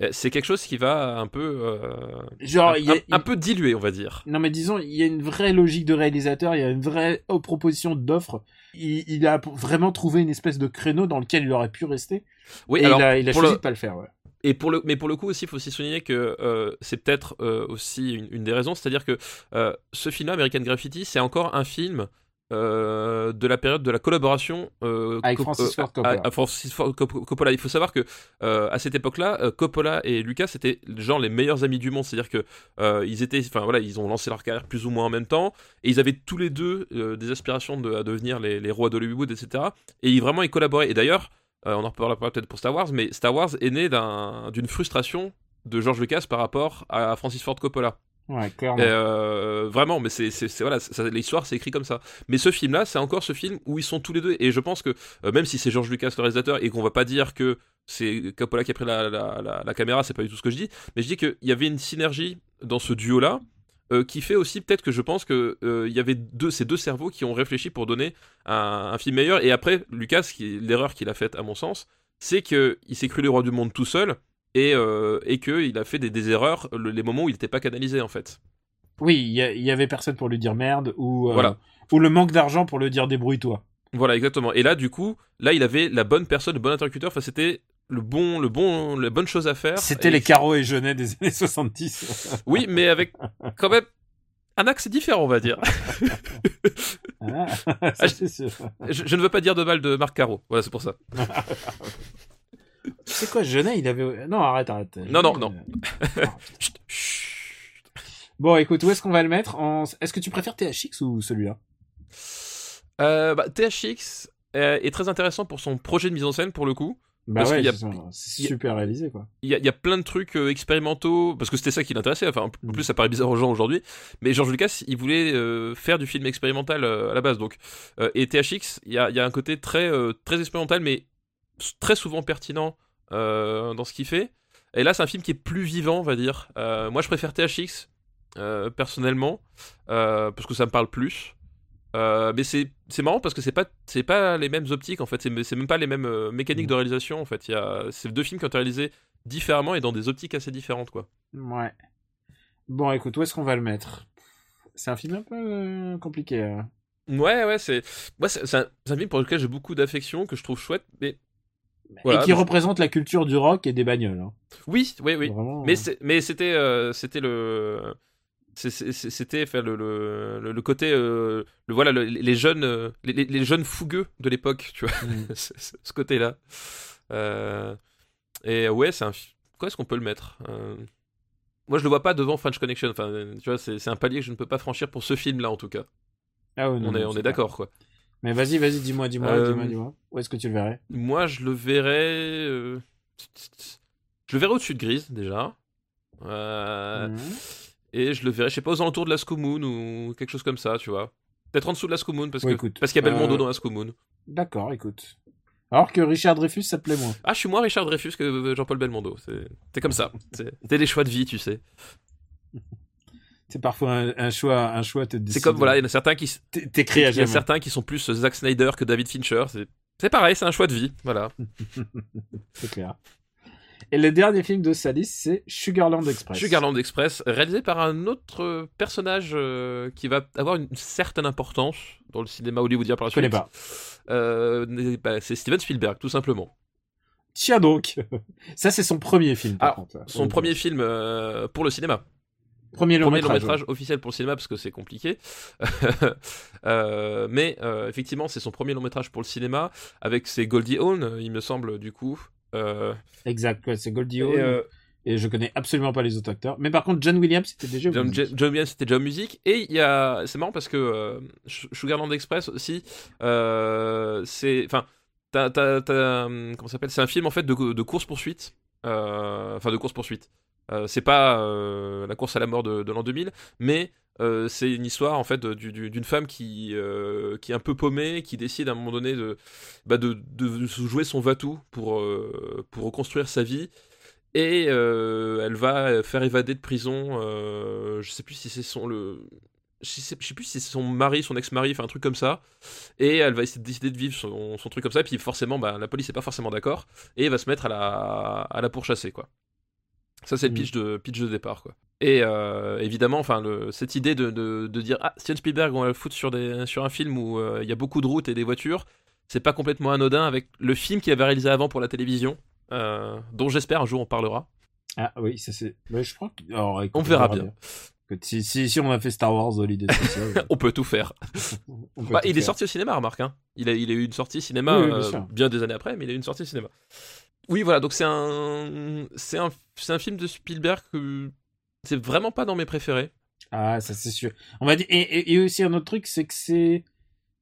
Euh, C'est quelque chose qui va un peu, euh, Genre, un, il y a, un- un peu dilué, on va dire. non, mais disons, il y a une vraie logique de réalisateur, il y a une vraie oh, proposition d'offre. Il, il a vraiment trouvé une espèce de créneau dans lequel il aurait pu rester. Oui, et alors, il a, il a pour choisi le- de pas le faire, ouais. Et pour le, mais pour le coup aussi, il faut aussi souligner que euh, c'est peut-être euh, aussi une, une des raisons, c'est-à-dire que euh, ce film-là, American Graffiti, c'est encore un film euh, de la période de la collaboration euh, Avec Francis Ford à- Coppola. à Francis Ford Cop- Coppola. Il faut savoir que euh, à cette époque-là, euh, Coppola et Lucas étaient genre les meilleurs amis du monde, c'est-à-dire que euh, ils étaient, enfin voilà, ils ont lancé leur carrière plus ou moins en même temps, et ils avaient tous les deux euh, des aspirations de, à devenir les, les rois d'Hollywood, etc. Et ils, vraiment ils collaboraient. Et d'ailleurs, euh, on en reparlera peut-être pour Star Wars, mais Star Wars est né d'un- d'une frustration de George Lucas par rapport à Francis Ford Coppola. Ouais, clairement. Euh, vraiment, mais c'est, voilà, l'histoire c'est écrit comme ça. Mais ce film-là, c'est encore ce film où ils sont tous les deux. Et je pense que euh, même si c'est George Lucas le réalisateur et qu'on va pas dire que c'est Coppola qui a pris la, la, la- la caméra, c'est pas du tout ce que je dis. Mais je dis qu'il y avait une synergie dans ce duo-là. euh, qui fait aussi peut-être que je pense que il y avait ces deux cerveaux qui ont réfléchi pour donner un, un film meilleur. Et après, Lucas, l'erreur qu'il a faite à mon sens, c'est qu'il s'est cru le roi du monde tout seul et, euh, et qu'il a fait des, des erreurs le- les moments où il n'était pas canalisé en fait. Oui, il y, avait personne pour lui dire merde ou, euh, Voilà. ou le manque d'argent pour le dire débrouille-toi. Voilà, exactement. Et là, du coup, là, il avait la bonne personne, le bon interlocuteur. Enfin, c'était le bon, le bon, la bonne chose à faire. C'était Et- les carreaux et genêts des années 70. Oui, mais avec quand même un axe différent, on va dire. Ah, Ah, sûr. je, je ne veux pas dire de mal de Marc Caro. Voilà, c'est pour ça. C'est quoi, Genet, il avait... Non, arrête, arrête. Non, non, non. Euh, Chut, chut. Bon, écoute, où est-ce qu'on va le mettre en... Est-ce que tu préfères THX ou celui-là? Euh, bah, THX euh, est très intéressant pour son projet de mise en scène, pour le coup. Bah Parce ouais, c'est super réalisé, quoi. Il y, a, il y a plein de trucs euh, expérimentaux, parce que c'était ça qui l'intéressait. Enfin, en Mm. plus, ça paraît bizarre aux gens aujourd'hui. Mais George Lucas, il voulait euh, faire du film expérimental euh, à la base. Donc, et THX, il y a, il y a un côté très, très expérimental, mais très souvent pertinent dans ce qu'il fait. Et là, c'est un film qui est plus vivant, on va dire. Euh, moi, je préfère THX, euh, personnellement, euh, parce que ça me parle plus. Euh, mais c'est marrant parce que c'est pas c'est pas les mêmes optiques en fait c'est même pas les mêmes euh, mécaniques de réalisation en fait il c'est deux films qui ont été réalisés différemment et dans des optiques assez différentes quoi Ouais. Bon, écoute, où est-ce qu'on va le mettre? C'est un film un peu euh, compliqué. hein. ouais ouais c'est un, c'est un film pour lequel j'ai beaucoup d'affection que je trouve chouette mais Voilà, et qui mais- représente la culture du rock et des bagnoles. hein. oui oui oui Vraiment, mais euh, mais c'était euh, c'était le c'était enfin, le, le, le- le côté euh, le voilà le- les jeunes les, jeunes fougueux de l'époque tu vois mm. ce côté-là. Euh, et ouais, c'est un. Quoi est-ce qu'on peut le mettre Euh, Moi, je le vois pas devant French Connection. Enfin, tu vois, c'est un palier que je ne peux pas franchir pour ce film-là, en tout cas. Ah ouais, non, on est, non, on est d'accord, quoi. Mais vas-y, vas-y, dis-moi, dis-moi, Euh, dis-moi, dis-moi. Où est-ce que tu le verrais? Moi, je le verrais. euh, Je le verrais au-dessus de Grise, déjà. Euh, Mhm. Et je le verrais, je sais pas, aux alentours de la Moon ou quelque chose comme ça, tu vois. Peut-être en dessous de la Moon parce Ouais, qu'il y a Belmondo dans la Moon. D'accord, écoute. Alors que Richard Dreyfus, ça te plaît moins. Ah, je suis moins Richard Dreyfus que Jean-Paul Belmondo. C'est comme ça. C'est des choix de vie, tu sais. C'est parfois un, un choix, un choix te C'est comme, voilà, il y en a certains qui, T'écris il y a certains qui sont plus Zack Snyder que David Fincher. C'est pareil, c'est un choix de vie. Voilà. C'est clair. Et le dernier film de sa liste, c'est Sugarland Express. Sugarland Express, réalisé par un autre personnage euh, qui va avoir une certaine importance dans le cinéma hollywoodien par la Je connais suite. pas. Euh, bah, c'est Steven Spielberg, tout simplement. Tiens donc. Ça, c'est son premier film. Par Ah, contre. Son Donc, premier film euh, pour le cinéma. Premier long Premier long métrage. métrage officiel pour le cinéma parce que c'est compliqué. Euh, mais euh, effectivement, c'est son premier long métrage pour le cinéma avec ses Goldie Hawn, il me semble, du coup. Euh. Exact, ouais, c'est Goldie et, Hawn. euh, Et je connais absolument pas les autres acteurs. Mais par contre, John Williams, c'était déjà. John, Williams. John- Williams, c'était déjà musique. Et il y a, c'est marrant parce que Sugarland Express aussi, c'est, enfin, t'as, hum, comment ça s'appelle? C'est un film en fait de, de course poursuite, enfin de course poursuite. C'est pas euh, la course à la mort de, l'an 2000, mais euh, c'est une histoire en fait d'une femme qui, euh, qui est un peu paumée, qui décide à un moment donné de, bah, de, de jouer son va-tout pour, euh, pour reconstruire sa vie. Et euh, elle va faire évader de prison. euh, je sais plus si c'est son le. Je sais plus si c'est son mari, son ex-mari, enfin un truc comme ça. Et elle va essayer de décider de vivre son, son truc comme ça. Et puis forcément, bah, la police n'est pas forcément d'accord. Et elle va se mettre à la, à la pourchasser, quoi. Ça, c'est le Mhm. pitch de, pitch de départ, quoi. Et euh, évidemment, enfin, le- cette idée de, de, de dire Ah, Steven Spielberg, on va le foutre sur, des, sur un film où euh, il y a beaucoup de routes et des voitures, c'est pas complètement anodin avec le film qu'il avait réalisé avant pour la télévision, euh, dont j'espère un jour on parlera. Ah oui, ça c'est. Ouais, je crois que. Alors, écoute, On verra bien. Si, si, si on a fait Star Wars Holiday Special, On peut tout faire. peut Bah, tout il est sorti au cinéma, remarque. Hein. Il, a, il a eu une sortie cinéma Oui, oui, bien bien des années après, mais il a eu une sortie cinéma. Oui, voilà, donc c'est un, c'est un, c'est un film de Spielberg que c'est vraiment pas dans mes préférés. Ah, ça c'est sûr. On va dire. Et, et, et aussi un autre truc, c'est que c'est.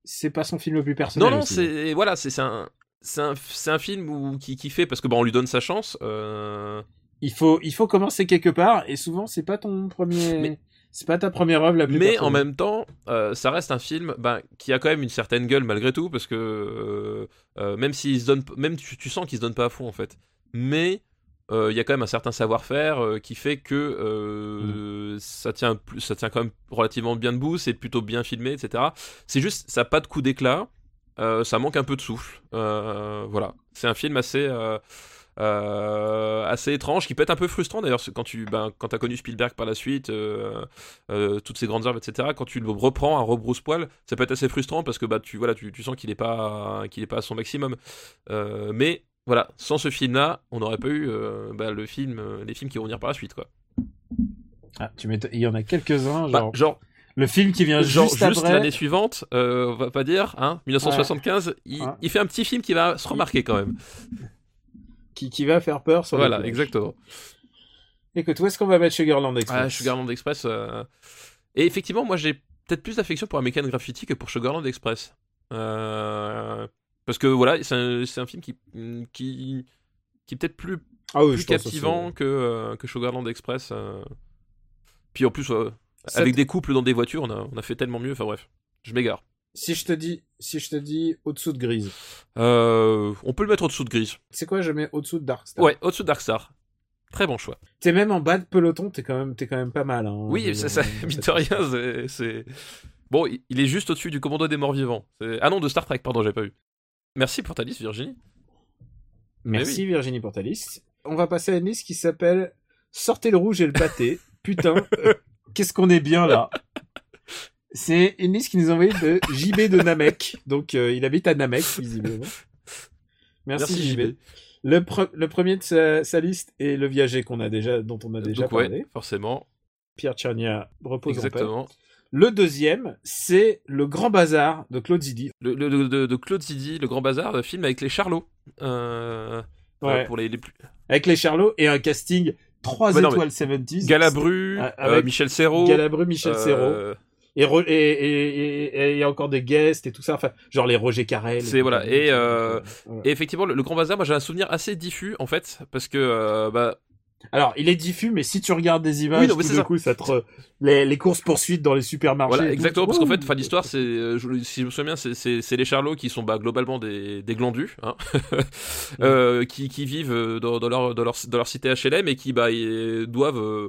C'est pas son film le plus personnel. Non, non, c'est voilà, c'est un, c'est un, un film où, qui, qui fait parce que bon, on lui donne sa chance. euh, Il faut, il faut commencer quelque part, et souvent c'est pas ton premier. Mais- C'est pas ta première œuvre la plus mais en même temps, euh, ça reste un film ben, qui a quand même une certaine gueule malgré tout parce que euh, euh, même s'il se donne, même tu, tu sens qu'il se donne pas à fond en fait. Mais il y a quand même un certain savoir-faire qui fait que euh, ça tient ça tient quand même relativement bien debout, c'est plutôt bien filmé, etc. C'est juste, ça n'a pas de coup d'éclat, ça manque un peu de souffle. Voilà, c'est un film assez. Euh, assez étrange, qui peut être un peu frustrant d'ailleurs quand tu ben, quand as connu Spielberg par la suite, euh, euh, toutes ces grandes œuvres, etc. Quand tu le reprends à rebrousse-poil, ça peut être assez frustrant parce que bah tu voilà tu, tu sens qu'il est pas qu'il est pas à son maximum. Mais voilà, sans ce film-là, on n'aurait pas eu euh, bah, le film, euh, les films qui vont venir par la suite quoi. Ah, tu Il y en a quelques-uns, Bah, genre, le film qui vient genre juste, juste après. l'année suivante, euh, on va pas dire, hein, 1975, il, Ouais. il fait un petit film qui va se remarquer quand même. Qui, qui va faire peur sur le Voilà, exactement. Écoute, où est-ce qu'on va mettre Sugarland Express Ah, Sugarland Express. euh, Et effectivement, moi j'ai peut-être plus d'affection pour American Graffiti que pour Sugarland Express. Euh, Parce que voilà, c'est un, c'est un film qui, qui, qui est peut-être plus, Ah oui, plus captivant que, euh, que Sugarland Express. euh. Puis en plus, euh, avec des couples dans des voitures, on a, on a fait tellement mieux. Enfin bref, je m'égare. Si je te dis, si je te dis au-dessous de Grise, Euh, on peut le mettre au-dessous de Grise. c'est quoi Je mets au-dessous de Darkstar. Ouais, au-dessous de Darkstar. Très bon choix. T'es même en bas de peloton, t'es quand même, t'es quand même pas mal. Hein, Oui, ça, de rien, c'est-. Bon, il- est juste au-dessus du commando des morts vivants. Ah non, de Star Trek, pardon, j'ai pas vu. Merci pour ta liste, Virginie. Merci Mais Virginie pour ta liste. On va passer à une liste qui s'appelle Sortez le rouge et le pâté. Putain, euh, qu'est-ce qu'on est bien là? C'est une liste qui nous a envoyé de JB de Namek. Donc euh, il habite à Namek, visiblement. Merci, Merci, JB. JB. Le, pre- le premier de sa, sa liste est le viager qu'on a déjà, dont on a déjà Donc, parlé. ouais, forcément. Pierre Tchernia repose en paix. Le deuxième, c'est le Grand Bazar de Claude Zidi. Le, de, de Claude Zidi, Le Grand Bazar, le film avec les Charlots. Euh, Ouais. Pour les, les plus. Avec les Charlots et un casting 3 Ouais, non, étoiles 70s. Galabru, Ah, euh, Michel Serrault. Galabru, Michel Serrault. Et il y a encore des guests et tout ça. Enfin, genre les Roger Carrel. C'est- voilà, et, euh, voilà. Et effectivement, le, le Grand Bazar, moi j'ai un souvenir assez diffus en fait, parce que euh, bah, Alors, il est diffus, mais si tu regardes des images, Oui, non, tout ça. coup, ça te... les, les courses poursuites dans les supermarchés. Voilà, tout, exactement, parce qu'en fait, fin l'histoire, c'est, euh, je- si je me souviens c'est- les Charlots qui sont bah, globalement des, des glandus, hein, euh, qui, qui vivent dans, dans leur, dans, leur, dans leur cité HLM et qui bah, doivent euh,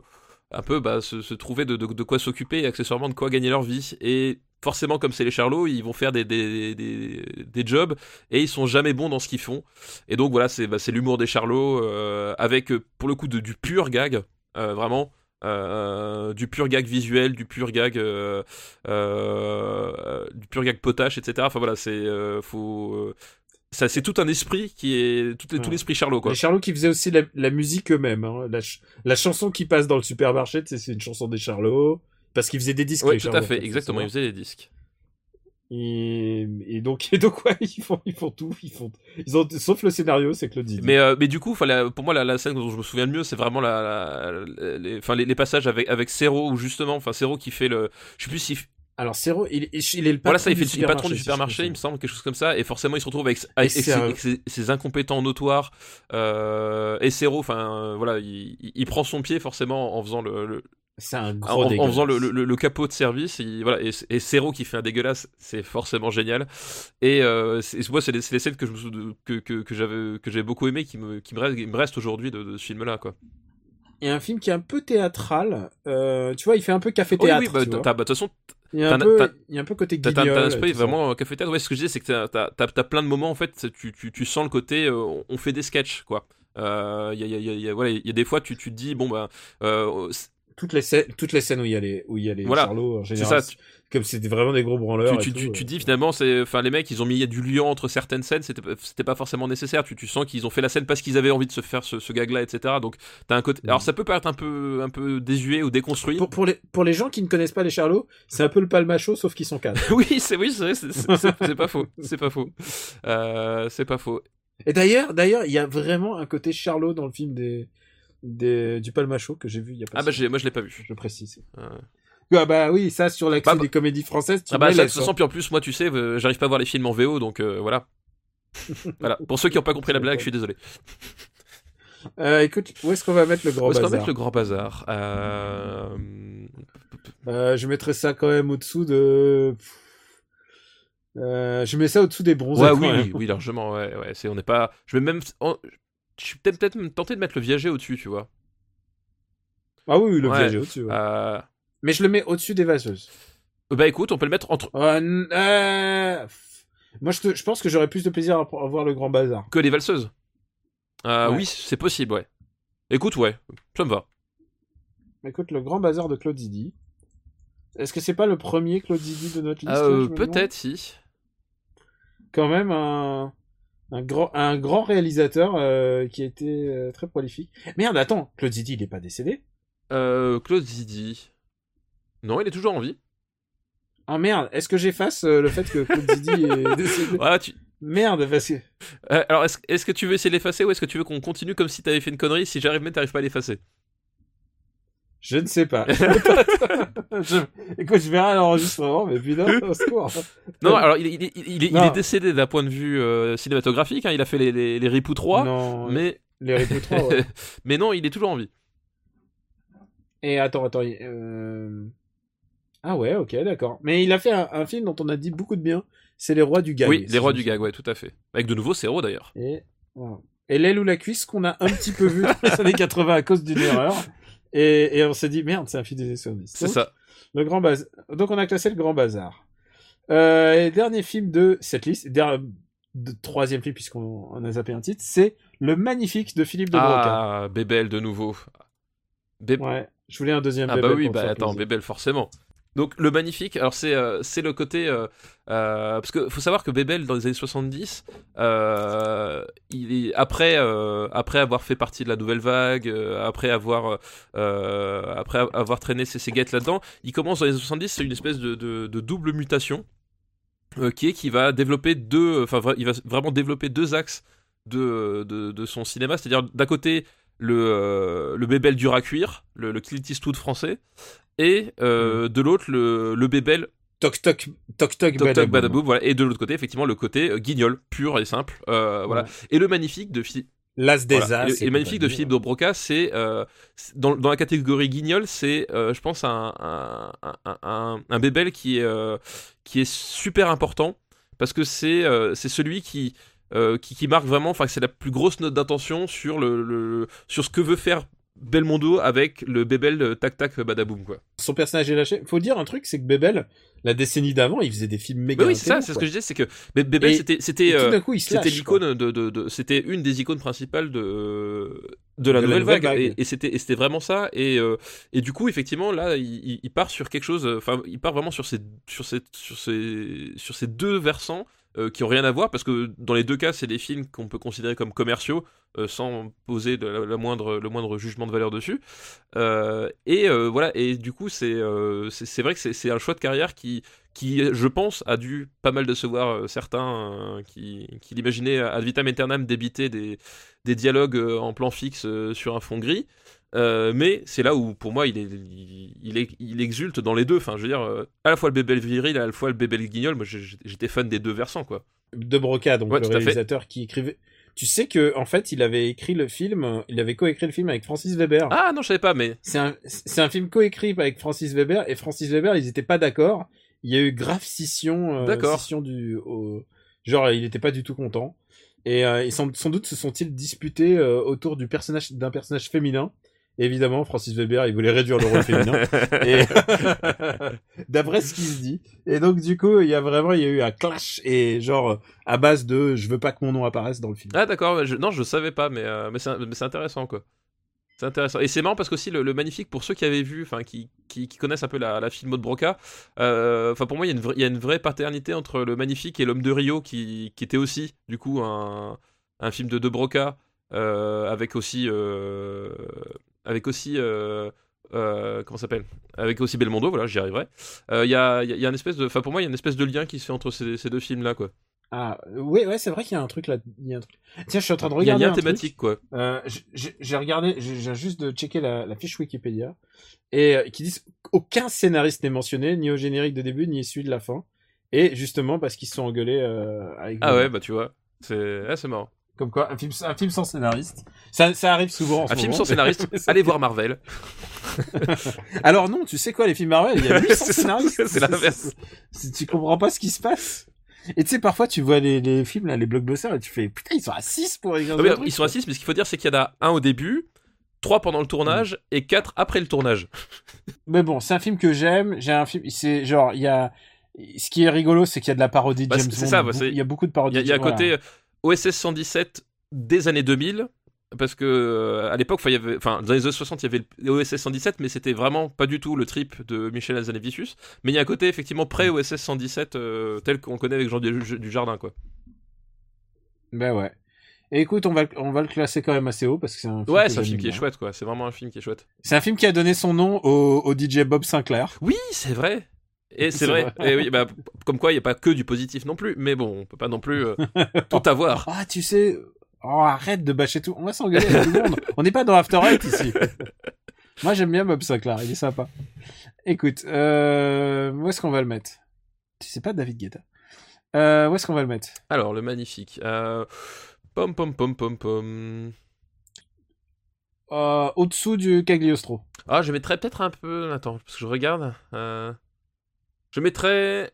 un peu bah, se, trouver de, quoi s'occuper et accessoirement de quoi gagner leur vie. Et forcément, comme c'est les Charlots, ils vont faire des, jobs et ils sont jamais bons dans ce qu'ils font. Et donc voilà, c'est bah, l'humour des Charlots euh, avec euh, pour le coup du pur gag, euh, vraiment. du pur gag visuel, du pur gag, du pur gag potache, etc. Enfin voilà, c'est ça c'est tout un esprit qui est tout, Ouais. tout l'esprit Charlot quoi. Les Charlots qui faisaient aussi la, la musique eux-mêmes. hein. La, ch- la chanson qui passe dans le supermarché, c'est une chanson des Charlots. Parce qu'ils faisaient des disques. Oui, tout à Charlots, fait, en exactement. Ils faisaient des disques. Et, et donc, et donc ouais, ils font, ils font tout, ils font, ils ont, sauf le scénario, c'est Claude Zidi. Mais, euh, mais du coup, pour moi, la, la scène dont je me souviens le mieux, c'est vraiment la, la- les, enfin, les, les passages avec, avec où justement, enfin, Serrault qui fait le. Je sais plus si. Alors, Serrault, il, est le patron Voilà, ça, il fait du patron supermarché, il me semble, quelque chose comme ça, et forcément, il se retrouve avec, avec, ses, un- avec ses- ses incompétents notoires, euh, et Serrault, enfin, euh, voilà, il, prend son pied forcément en faisant le, le- C'est un en, gros en dégueulasse. faisant le, le- le capot de service, il- voilà, et, et Serrault qui fait un dégueulasse, c'est forcément génial. Et euh, c'est- moi, c'est les, les scènes que je que, que, que j'avais que j'ai beaucoup aimé, qui me, qui me reste, aujourd'hui de, de ce film-là, quoi. Et un film qui est un peu théâtral. euh, tu vois, il fait un peu Oui, café-théâtre. oui, bah, t'as- bah, de toute façon, il, y a un peu, il y a un peu côté guignol. t'as un ça. vraiment café théâtre. Ouais, ce que je disais, c'est que t'as- t'as t'as- t'as plein de moments, en fait, tu, tu, tu sens le côté, euh, on- fait des sketchs, quoi. Euh, Il y, a, y, a, y, a, voilà, il y a des fois, tu, tu te dis, bon, bah, euh, Toutes les scènes, toutes les scènes où il y a les, où il y a les Voilà. Charlots, en c'est général. ça, tu, Comme c'était vraiment des gros branleurs. tu, et tu, tout, tu euh. dis finalement, c'est, enfin, les mecs, ils ont mis du liant entre certaines scènes, c'était pas- c'était pas forcément nécessaire. Tu, sens qu'ils ont fait la scène parce qu'ils avaient envie de se faire ce, ce gag-là, etc. Donc, t'as un côté. Mm. Alors, ça peut paraître un peu, un peu désuet ou déconstruit. Pour, pour, les, pour les gens qui ne connaissent pas les Charlots, c'est un peu le palmacho, sauf qu'ils sont quatre. oui, c'est oui, c'est vrai, c'est- c'est c'est- c'est pas faux, c'est pas faux, Euh, c'est pas faux. Et d'ailleurs, d'ailleurs, il y a vraiment un côté Charlot dans le film des, des, du palmacho que j'ai vu il y a pas Ah bah, j'ai- moi, je l'ai pas vu. Je précise. Euh. Ah bah oui, ça sur l'accès Bah, bah- des comédies françaises, tu Ah bah, ça, de toute façon, puis en plus, moi, tu sais, euh, j'arrive pas à voir les films en VO, donc euh, voilà. voilà. Pour ceux qui n'ont pas compris la blague, je suis désolé. Euh, écoute, où est-ce qu'on va mettre le grand Où est-ce qu'on va bazar mettre le grand bazar? Euh, Euh, Je mettrais ça quand même au-dessous de... Je mets ça au-dessous des bronzés. Ouais, oui, oui, largement, ouais, ouais. C'est, on n'est pas. Je vais même. Je suis peut-être tenté de mettre le viager au-dessus, tu vois. Ah oui, oui, le Ouais. viager au-dessus. ouais. Euh, Mais je le mets au-dessus des vaseuses. bah écoute, on peut le mettre entre Euh, n- euh, f- Moi, je, te- je pense que j'aurais plus de plaisir à, voir le grand bazar. que les valseuses. Euh, Ouais. Oui, c'est possible, ouais. Écoute, ouais, ça me va. Écoute, le grand bazar de Claude Zidi. Est-ce que c'est pas le premier Claude Zidi de notre liste Euh, Peut-être si. Quand même un, un, grand, un grand réalisateur euh, qui a été euh, très prolifique. Merde, attends, Claude Zidi, il est pas décédé? Euh, Claude Zidi. Non, il est toujours en vie. Ah merde, est-ce que j'efface euh, le fait que Claude Zidi est décédé Voilà, tu... Merde, parce que... Euh, alors, est-ce que tu veux essayer de l'effacer ou est-ce que tu veux qu'on continue comme si t'avais fait une connerie? Si j'arrive mais t'arrives pas à l'effacer. Je ne sais pas. je... Écoute, je verrai l'enregistrement, mais putain, au secours. Non, alors il, est- il il il Non. est décédé d'un point de vue euh, cinématographique. hein, il a fait les, les, les Ripoux 3, Non, mais les Ripou 3, ouais. mais non, il est toujours en vie. Et attends, attends. il- euh, Ah ouais, ok, d'accord. Mais il a fait un, un film dont on a dit beaucoup de bien. C'est Les Rois du Gag. oui, les rois du gag, ouais, tout à fait. Avec de nouveaux séros d'ailleurs. Et, et l'aile ou la cuisse qu'on a un petit peu vu dans les années 80 à cause d'une erreur. Et, et on s'est dit, merde, c'est un film des extrémistes. C'est ça. Le grand bazar. Donc on a classé le grand bazar. Euh, et dernier film de cette liste, der- de troisième film puisqu'on on a zappé un titre, c'est Le Magnifique de Philippe de Broca. Ah, Bébel de nouveau. Bé- Ouais, je voulais un deuxième. Ah Bébel bah oui, bah attends, plaisir. Bébel forcément. Donc le magnifique, alors c'est euh, le côté euh, euh, parce que faut savoir que Bébel dans les années 70, euh, il est après avoir fait partie de la nouvelle vague, après avoir traîné ses, ses guettes là-dedans, il commence dans les années 70, c'est une espèce de, double mutation qui est qui va développer deux, vraiment développer deux axes de, son cinéma, c'est-à-dire d'un côté le, le Bébel dur à cuire, le, le Clint Eastwood français, et euh, de l'autre le, le Bébel Toc toc toc toc Toc Toc badaboum. Voilà, et de l'autre côté effectivement le côté euh, guignol, pur et simple, euh, voilà. Ouais. Et le magnifique de Philippe, L'as des voilà. As. Et magnifique de Philippe de Broca, c'est euh, c'est- dans, dans la catégorie guignol, c'est euh, je pense un, un, un, un, un Bébel qui est qui est super important parce que c'est c'est celui qui qui, qui marque vraiment, enfin c'est la plus grosse note d'intention sur le, le- sur ce que veut faire Belmondo avec le Bébel de Tac Tac Badaboum quoi. Son personnage est lâché. Faut dire un truc, c'est que Bébel, la décennie d'avant, il faisait des films méga. Oui, c'est ça, c'est ce que je disais, c'est que Et- c'était c'était euh, c'était l'icône de, de, de- c'était une des icônes principales de de la De la nouvelle vague, vague. et, et c'était c'était vraiment ça et euh, et du coup effectivement là il, il- il part sur quelque chose enfin il part vraiment sur ces sur ces sur ces sur ces deux versants euh, qui ont rien à voir parce que dans les deux cas c'est des films qu'on peut considérer comme commerciaux euh, sans poser la, moindre le moindre jugement de valeur dessus Euh, et voilà et du coup c'est c'est vrai que c'est un choix de carrière qui qui, je pense, a dû pas mal décevoir certains qui, qui l'imaginaient ad vitam aeternam débiter des, des dialogues en plan fixe sur un fond gris. Euh, mais c'est là où, pour moi, il, est, il, il est- il exulte dans les deux. Enfin, je veux dire, euh, à la fois le bébé viril, à la fois le bébé guignol. Moi, j'étais fan des deux versants, quoi. de Broca, donc Ouais, le réalisateur qui écrivait. Tu sais que en fait, il avait écrit le film, il avait coécrit le film avec Francis Weber. Ah non, je savais pas, mais C'est un, c'est un film coécrit avec Francis Weber et Francis Weber, ils étaient pas d'accord. Il y a eu grave scission, euh, D'accord. scission du, au- genre il était pas du tout content. Et, euh, sans doute se sont-ils disputés euh, autour du personnage d'un personnage féminin. Évidemment, Francis Weber, il voulait réduire le rôle féminin. Et d'après ce qui se dit. Et donc du coup, il y a vraiment, il y a eu un clash et genre à base de, je veux pas que mon nom apparaisse dans le film. Ah d'accord, je- non je savais pas, mais, euh, mais c'est intéressant quoi. C'est intéressant. Et c'est marrant parce qu'aussi le, le magnifique, pour ceux qui avaient vu, enfin qui, qui, qui connaissent un peu la, la filmo de Broca, euh, enfin pour moi il y, a une vraie- il y a une vraie paternité entre le magnifique et l'homme de Rio qui, qui était aussi du coup un, un film de De Broca euh, avec aussi euh, avec aussi euh, euh, comment s'appelle? Avec aussi Belmondo voilà j'y arriverai Euh, il y a y a- il y a une espèce de enfin pour moi il y a une espèce de lien qui se fait entre ces, ces deux films là quoi Ah, oui, ouais, c'est vrai qu'il y a un truc là. Il y a un truc. Tiens, je suis en train de il y a un regarder. truc. thématique quoi Euh, j'ai regardé, j'ai juste de checker la, la fiche Wikipédia et euh, qui disent aucun scénariste n'est mentionné, ni au générique de début, ni celui de la fin. Et justement parce qu'ils se sont engueulés euh, avec. ah ouais bah tu vois c'est ah, c'est marrant Comme quoi, un film, un film sans scénariste. Ça, ça arrive souvent. En ce Un film moment, sans scénariste, allez voir Marvel. Alors non, tu sais quoi, les films Marvel, il y a 800 C'est ça, scénaristes. c'est l'inverse. C'est- Tu comprends pas ce qui se passe. Et tu sais, parfois, tu vois les, les films, là, les blockbusters, et tu fais, putain, ils sont à 6 pour écrire Ah ils sont à 6, mais ce qu'il faut dire, c'est qu'il y en a un au début, 3 pendant le tournage et 4 après le tournage. Mais bon, c'est un film que j'aime. J'ai un film, c'est genre, il y a. Ce qui est rigolo, c'est qu'il y a de la parodie de Bah, James c'est Bond. ça, bah, c'est- il y a beaucoup de Il parodies. y a, il y a un voilà. côté OSS 117 des années 2000. Parce que euh, à l'époque, enfin, il y avait- enfin, dans les années 60, il y avait le OSS 117, mais c'était vraiment pas du tout le trip de Michel Hazanavicius. Mais il y a un côté effectivement pré-OSS 117 euh, tel qu'on connaît avec Jean du, Jardin, quoi. Ben ouais. Et écoute, on va, le- on va le classer quand même assez haut parce que c'est un film Ouais, c'est un film qui est chouette, quoi. C'est vraiment un film qui est chouette. C'est un film qui a donné son nom au, au DJ Bob Sinclair. Oui, c'est vrai. Et c'est vrai. vrai. Et oui, bah, comme quoi, il n'y a pas que du positif non plus. Mais bon, on peut pas non plus euh, tout avoir. Ah, tu sais. Oh, arrête de bâcher tout. On va s'engueuler avec tout le monde. On n'est pas dans After Eight ici. Moi, j'aime bien Bob Sinclair. Il est sympa. Écoute, euh, où est-ce qu'on va le mettre? C'est pas David Guetta? Euh, où est-ce qu'on va le mettre? Alors, le magnifique. Euh... Pom pom pom pom pom. Euh, Au-dessous du Cagliostro. Ah, je mettrais peut-être un peu. Attends, parce que je regarde. Je mettrais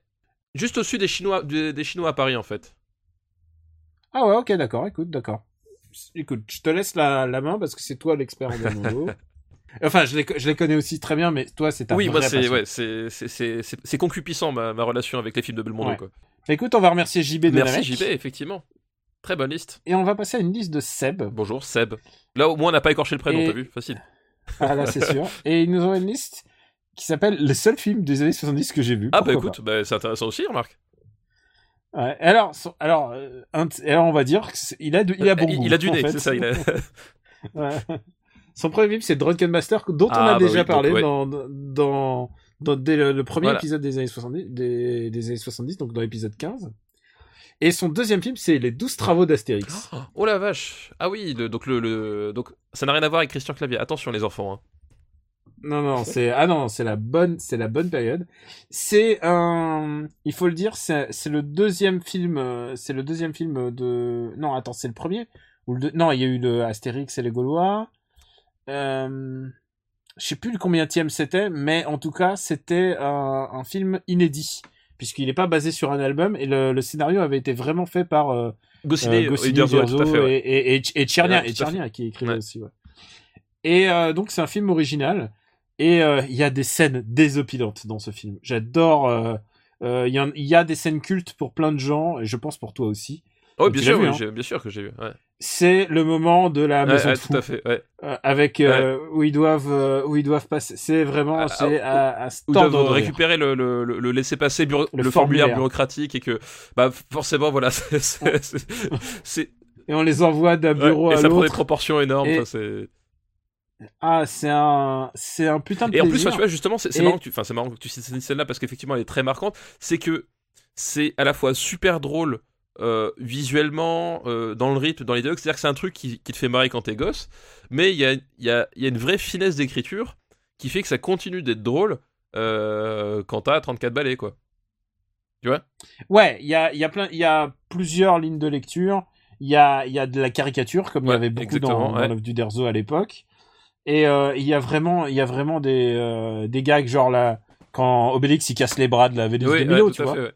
juste au-dessus des Chinois, des, des Chinois à Paris, en fait. Ah ouais, ok, d'accord. Écoute, d'accord. Écoute, je te laisse la, la main parce que c'est toi l'expert en Belmondo. Enfin, je les, je les connais aussi très bien, mais toi, c'est ta oui, moi, c'est ouais, c'est concupissant ma, ma relation avec les films de Belmondo. Ouais. Quoi. Écoute, on va remercier JB de Merci. JB, effectivement. Très bonne liste. Et on va passer à une liste de Seb. Bonjour, Seb. Là, au moins, on n'a pas écorché le prénom, Et- t'as vu Facile. Ah là, c'est sûr. Et ils nous ont une liste qui s'appelle les seuls films des années 70 que j'ai vus. Ah, bah écoute, bah, c'est intéressant aussi, remarque. Ouais. Alors, alors, euh, alors, on va dire qu'il a, de- il a bon il, goût, il a du nez, c'est ça. Il a... Ouais. Son premier film, c'est Drunken Master, dont on Ah, a bah déjà oui, donc, parlé ouais. dans, dans, dans- dès le, le premier Voilà. épisode des années 70, des, des années 70, donc dans l'épisode 15. Et son deuxième film, c'est Les 12 travaux d'Astérix. Oh la vache. Ah oui, le- donc, le, le- donc ça n'a rien à voir avec Christian Clavier. Attention, les enfants. hein. Non, non, c'est ah non, c'est la bonne, c'est la bonne période. C'est un, il faut le dire, c'est c'est le deuxième film, euh, c'est le deuxième film de, non, attends, c'est le premier ou le deux- non, il y a eu le Astérix et les Gaulois. Euh... Je sais plus le combienième c'était, mais en tout cas, c'était un, un film inédit puisqu'il n'est pas basé sur un album et le, le scénario avait été vraiment fait par euh, Goscinny, euh, Goscinny, Uderzo, Uderzo à fait. ouais. et, et, et, et Tchernia, Ouais. Tchernia qui écrivait Ouais. aussi. Ouais. Et euh, donc c'est un film original et euh, il y a des scènes désopilantes dans ce film. J'adore. euh, euh, Il y, a- il y a des scènes cultes pour plein de gens et je pense pour toi aussi. Oh, Donc, bien tu l'as sûr, vu, oui, hein. bien sûr que j'ai vu. Ouais. C'est le moment de la maison ouais, de fou tout à fait. Ouais. euh, avec euh, où ils doivent euh, où ils doivent passer. C'est vraiment Ah, c'est ah, à, tordre doivent récupérer le, le, le, le laisser-passer, bureau- Le le, formulaire. bureaucratique et que, bah, forcément, voilà, c'est- et on les envoie d'un bureau et à ça prend des l'autre. proportions énormes. Et- c'est- Ah c'est un c'est un putain de Et en plus, plaisir. tu vois, justement, c'est c'est Et- marrant, que tu... enfin, c'est marrant que tu cites cette scène-là parce qu'effectivement, elle est très marquante. C'est que c'est à la fois super drôle euh, visuellement, euh, dans le rythme, dans les dialogues. C'est-à-dire que c'est un truc qui, qui te fait marrer quand t'es gosse, mais il y a, y, a, y a une vraie finesse d'écriture qui fait que ça continue d'être drôle euh, quand t'as 34 balais, quoi. Ouais, il y a, il y a plein, y a plusieurs lignes de lecture. Il y a, y a de la caricature, comme il y avait beaucoup dans, dans ouais. l'œuvre du Derzo à l'époque. Et euh, il y a vraiment, il y a vraiment des, euh, des gags genre là, quand Obélix il casse les bras de la Vénus Oui, de ouais, Milo, tout tu vois. fait, ouais.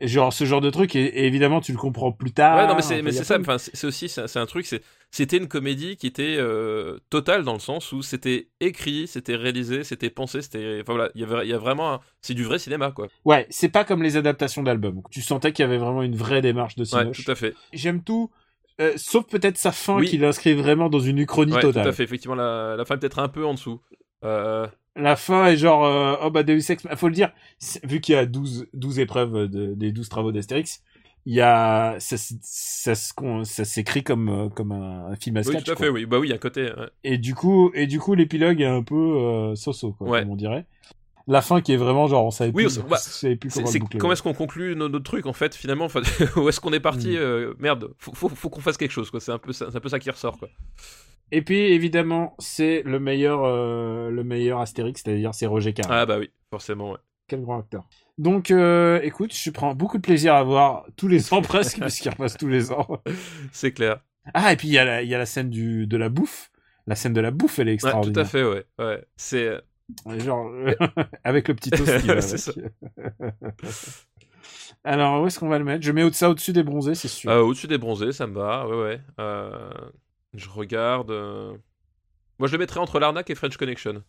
Genre ce genre de truc, et, et évidemment tu le comprends plus tard. Ouais, non, mais c'est, mais ça. Enfin, c'est aussi, c'est un truc. C'est, c'était une comédie qui était euh, totale dans le sens où c'était écrit, c'était réalisé, c'était pensé, c'était. Enfin voilà, il y avait, il y a vraiment, un- c'est du vrai cinéma, quoi. Ouais, c'est pas comme les adaptations d'albums. Tu sentais qu'il y avait vraiment une vraie démarche de Ouais, Cinoche. tout à fait. J'aime tout, euh, sauf peut-être sa fin Oui. qui l'inscrit vraiment dans une uchronie Ouais, totale. tout à fait. Effectivement, la, la fin peut-être un peu en dessous. Euh, La fin est genre, euh, oh bah Deus Ex, faut le dire, vu qu'il y a 12, 12 épreuves de- des 12 travaux d'Astérix, il y a, ça, s'écrit comme, euh, comme un, un film à oui, sketch. tout à quoi. fait. Oui, bah oui, un côté. ouais. Et du coup, et du coup, l'épilogue est un peu so-so, quoi, Ouais. comme on dirait. La fin qui est vraiment genre, on savait Oui, plus, on savait plus comment c'est le boucler. comment est-ce qu'on conclut no- notre truc en fait finalement enfin, Où est-ce qu'on est parti Mm. euh, Merde, faut, faut, faut qu'on fasse quelque chose quoi. C'est un peu ça, un peu ça qui ressort quoi. Et puis, évidemment, c'est le meilleur, euh, le meilleur Astérix, c'est-à-dire c'est Roger Carrel. Ah bah oui, forcément. Ouais. Quel grand acteur. Donc, euh, écoute, je prends beaucoup de plaisir à voir tous les ans presque, puisqu'il repasse tous les ans. C'est clair. Ah, et puis il y, a la- il y a la scène du, de la bouffe. La scène de la bouffe, elle est Ouais, tout extraordinaire. à fait. Ouais. ouais. C'est euh, Genre, euh, avec le petit toast. Alors, où est-ce qu'on va le mettre? Je mets au- ça au-dessus des bronzés, c'est sûr. euh, au-dessus des bronzés, ça me va. Ouais ouais. Euh, je regarde. euh, Moi, je le mettrais entre l'arnaque et French Connection.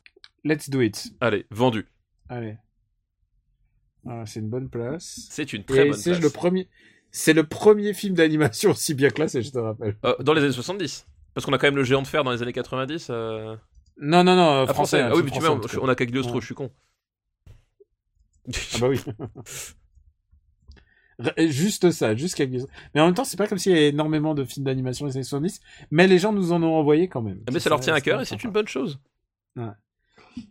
Let's do it. Allez, vendu. Allez. Ah, c'est une bonne place. C'est une très Et bonne c'est place. le premier. C'est le premier film d'animation aussi bien classé, je te rappelle. Dans les années 70. Parce qu'on a quand même le géant de fer dans les années 90. Non, non, non, euh, Ah, français. Ah un oui, mais tu vois, on, on a Cagliostro, Ouais. je suis con. Ah bah oui. Juste ça, juste quelques... Mais en même temps, c'est pas comme s'il y avait énormément de films d'animation des années 70, mais les gens nous en ont envoyé quand même. Ah, mais ça leur tient à cœur et c'est une bonne chose.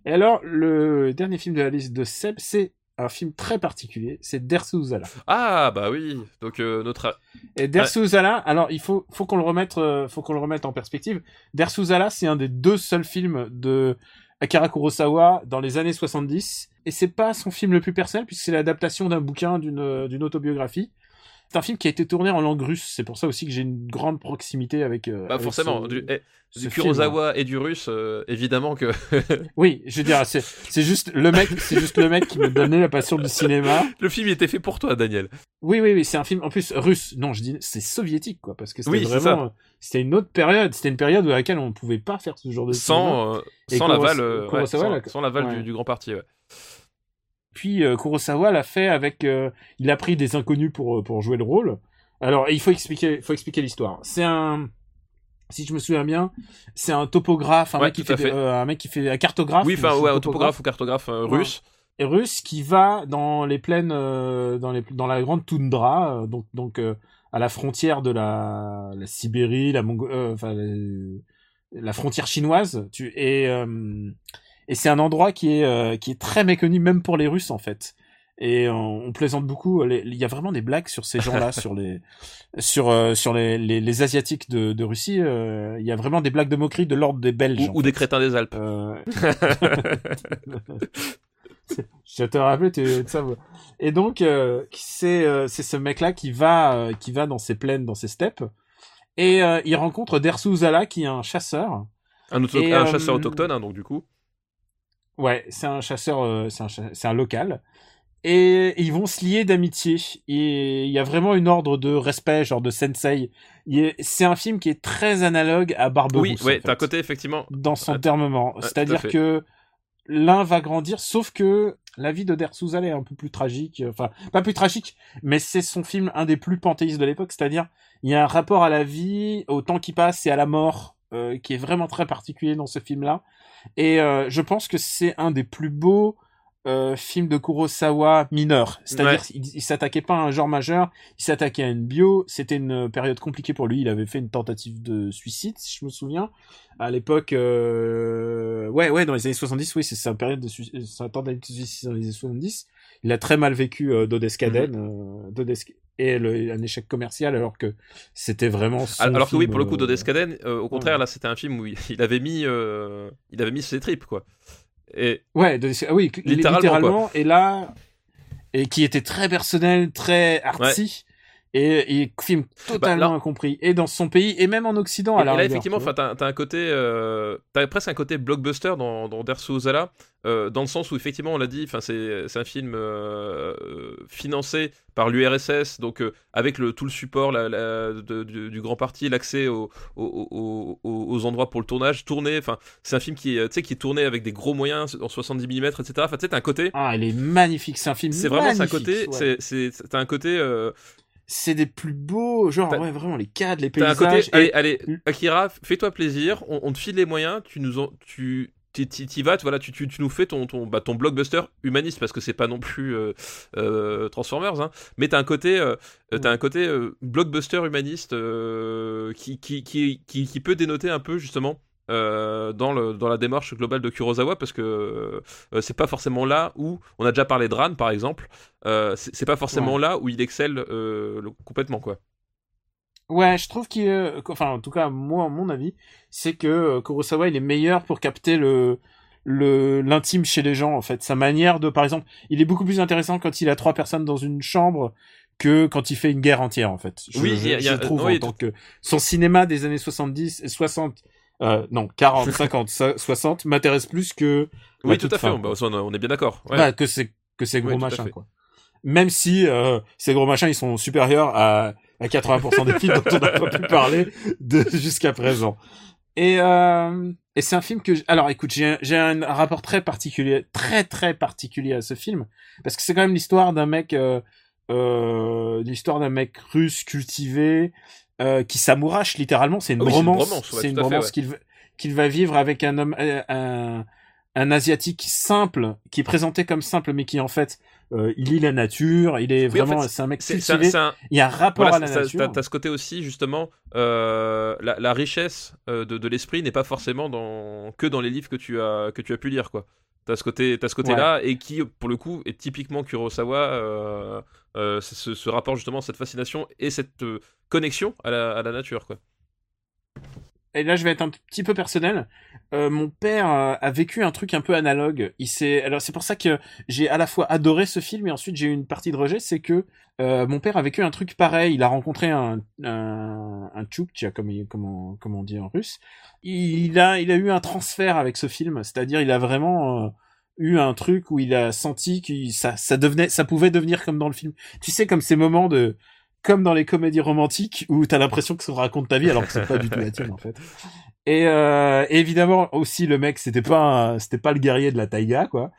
Et alors, le dernier film de la liste de Seb, c'est un film très particulier, c'est Dersu Uzala. Ah, bah oui. Donc, euh, notre. Et Dersu Uzala, alors il faut, faut qu'on le remette, euh, faut qu'on le remette en perspective. Dersu Uzala, c'est un des deux seuls films de Akira Kurosawa dans les années 70, et c'est pas son film le plus personnel puisque c'est l'adaptation d'un bouquin, d'une, euh, d'une autobiographie. C'est un film qui a été tourné en langue russe, c'est pour ça aussi que j'ai une grande proximité avec. euh, Bah, avec forcément. ce- Du, eh, film. Kurosawa et du russe, euh, évidemment que. Oui, je veux dire, c'est, juste le mec, c'est juste le mec qui me donnait la passion du cinéma. le film était fait pour toi, Daniel. Oui, oui, oui, c'est un film en plus russe. Non, je dis c'est soviétique, quoi, parce que c'était Oui, c'est vraiment, euh, c'était une autre période. C'était une période à laquelle on ne pouvait pas faire ce genre de cinéma. Sans, euh, sans l'aval, ouais, sans, sans l'aval ouais. du, du grand parti. Ouais. Puis euh, Kurosawa l'a fait avec, euh, il a pris des inconnus pour euh, pour jouer le rôle. Alors, il faut expliquer, faut expliquer l'histoire. C'est un, si je me souviens bien, c'est un topographe, un Ouais, mec qui fait, fait. euh, un mec qui fait un cartographe. Oui, enfin, ouais, un topographe ou cartographe euh, Ouais. russe. et russe qui va dans les plaines, euh, dans les dans la grande toundra, donc donc à la frontière de la, la Sibérie, la Mongo- enfin la, la frontière chinoise. Tu et et c'est un endroit qui est euh, qui est très méconnu même pour les Russes en fait. Et on, on plaisante beaucoup. les- Il y a vraiment des blagues sur ces gens-là, sur les sur euh, sur les, les les asiatiques de de Russie. euh, Il y a vraiment des blagues de moquerie de l'ordre des Belges. Ou, des crétins des Alpes. Euh, Je te rappelle, tu sais, Et donc, euh, c'est euh, c'est ce mec-là qui va euh, qui va dans ces plaines, dans ces steppes, et euh, il rencontre Dersu Uzala, qui est un chasseur. Un, auto- Et, un euh, chasseur autochtone, hein, donc du coup. Ouais, c'est un chasseur, euh, c'est un, un local. Et ils vont se lier d'amitié. Et il y a vraiment une ordre de respect, genre de sensei. C'est un film qui est très analogue à Barberousse. Oui, ouais, t'as côté effectivement. dans son Ah, termement. C'est-à-dire que l'un va grandir, sauf que la vie de Dersuzal est un peu plus tragique. Enfin, pas plus tragique, mais c'est son film un des plus panthéistes de l'époque. C'est-à-dire, il y a un rapport à la vie, au temps qui passe et à la mort, euh, qui est vraiment très particulier dans ce film-là. Et euh, je pense que c'est un des plus beaux euh, films de Kurosawa mineur. C'est-à-dire, Ouais. il, il s'attaquait pas à un genre majeur, il s'attaquait à une bio. C'était une période compliquée pour lui. Il avait fait une tentative de suicide, si je me souviens à l'époque euh... ouais ouais dans les années 70 oui c'est sa période de sui- c'est un tentative de suicide dans les années 70 il a très mal vécu euh, Dodescaden Mhm. euh, et le- un échec commercial alors que c'était vraiment son Alors que oui, pour le coup, euh, Dodescaden, euh, au contraire, ouais. là, c'était un film où il, avait mis, euh, il avait mis ses tripes, quoi. Et ouais ah oui Littéralement, littéralement, et là et qui était très personnel très artsy et, et film totalement Bah, là- incompris et dans son pays et même en Occident Et, à la et là, rigueur, effectivement, enfin, t'as, un côté, euh, t'as presque un côté blockbuster dans, dans Dersu Ozala, euh, dans le sens où effectivement, on l'a dit, enfin, c'est, un film euh, euh, financé par l'URSS, donc avec le tout le support la- la- de- du, du grand parti, l'accès aux, endroits pour le tournage, tourné, enfin, c'est un film qui, est, tu sais, qui est tourné avec des gros moyens en 70 mm, etc. Enfin, tu sais, t'as un côté. ah il est magnifique c'est un film C'est vraiment un côté, ouais. c'est, c'est, t'as un côté, c'est des plus beaux, genre, ouais, vraiment, les cadres, les paysages. côté, et- allez, allez, Mm. Akira, fais-toi plaisir, on, on te file les moyens, tu nous, en- tu, t'y- vas, tu, voilà, tu, tu, tu nous fais ton, ton, bah, ton blockbuster humaniste parce que c'est pas non plus euh, euh, Transformers, hein, mais t'as un côté, euh, euh, t'as Mm. un côté euh, blockbuster humaniste qui, qui, qui, qui, qui peut dénoter un peu justement. Euh, dans, le, dans la démarche globale de Kurosawa parce que euh, c'est pas forcément là où on a déjà parlé de Ran par exemple euh, c'est pas forcément Ouais. là où il excelle le- complètement quoi Ouais, je trouve qu'il, enfin, en tout cas, moi, à mon avis, c'est que Kurosawa, il est meilleur pour capter le, le, l'intime chez les gens, en fait. Sa manière de, par exemple, il est beaucoup plus intéressant quand il a trois personnes dans une chambre que quand il fait une guerre entière, en fait. Je, Oui, je, il y a- il y a- je trouve, en tant que, son cinéma des années 70, et 60, euh, non, 40, 50, so- 60 m'intéresse plus que, Oui, tout à fait. fin, bah, on est bien d'accord. Ouais. Bah, que c'est que ces gros Oui, machins quoi. Même si euh, ces gros machins ils sont supérieurs à, à 80% des films dont on n'a pas pu parler de jusqu'à présent. Et, euh, et c'est un film que... j'- Alors écoute, j'ai un, j'ai un rapport très particulier, très très particulier à ce film, parce que c'est quand même l'histoire d'un mec... Euh, euh, l'histoire d'un mec russe cultivé euh, qui s'amourache littéralement. C'est une Ah oui, c'est une ouais, ouais. qu'il va- qu'il va vivre avec un homme, euh, un, un asiatique simple, qui est présenté comme simple, mais qui en fait, euh, il lit la nature. Il est Oui, en vraiment, fait, c'est un mec cultivé. un, Il y a un rapport Voilà, à la ça- nature. t'as ce côté aussi justement, euh, la, la richesse de, de l'esprit n'est pas forcément dans, que dans les livres que tu as que tu as pu lire quoi. T'as ce côté, ce côté-là et qui pour le coup est typiquement Kurosawa. Euh, euh, ce, ce rapport justement, cette fascination et cette euh, connexion à la, à la nature quoi. Et là je vais être un petit peu personnel. Euh, mon père euh, a vécu un truc un peu analogue. Il s'est alors c'est pour ça que j'ai à la fois adoré ce film et ensuite j'ai eu une partie de rejet, c'est que euh, mon père a vécu un truc pareil. Il a rencontré un un, un tchouktia, comme comment comment on dit en russe. Il a il a eu un transfert avec ce film, c'est-à-dire il a vraiment euh, eu un truc où il a senti que ça ça devenait ça pouvait devenir comme dans le film. Tu sais comme ces moments de comme dans les comédies romantiques où t'as l'impression que ça raconte ta vie alors que c'est pas du tout la tienne en fait. Et euh, évidemment aussi le mec c'était pas c'était pas le guerrier de la taïga quoi.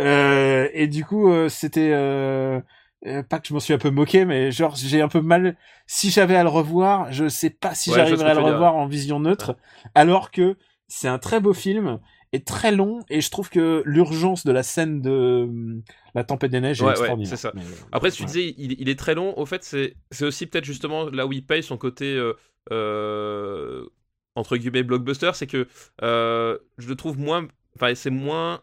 Euh, et du coup euh, c'était euh, euh, pas que je m'en suis un peu moqué mais genre j'ai un peu mal si j'avais à le revoir je sais pas si Ouais, j'arriverais à le dire. revoir en vision neutre alors que c'est un très beau film très long et je trouve que l'urgence de la scène de hum, la tempête des neiges est Ouais, ouais, extraordinaire. c'est ça. Mais, euh, Après, si tu ouais. disais, il, il est très long. Au fait, c'est c'est aussi peut-être justement là où il paye son côté euh, euh, entre guillemets blockbuster, c'est que euh, je le trouve moins, enfin, c'est moins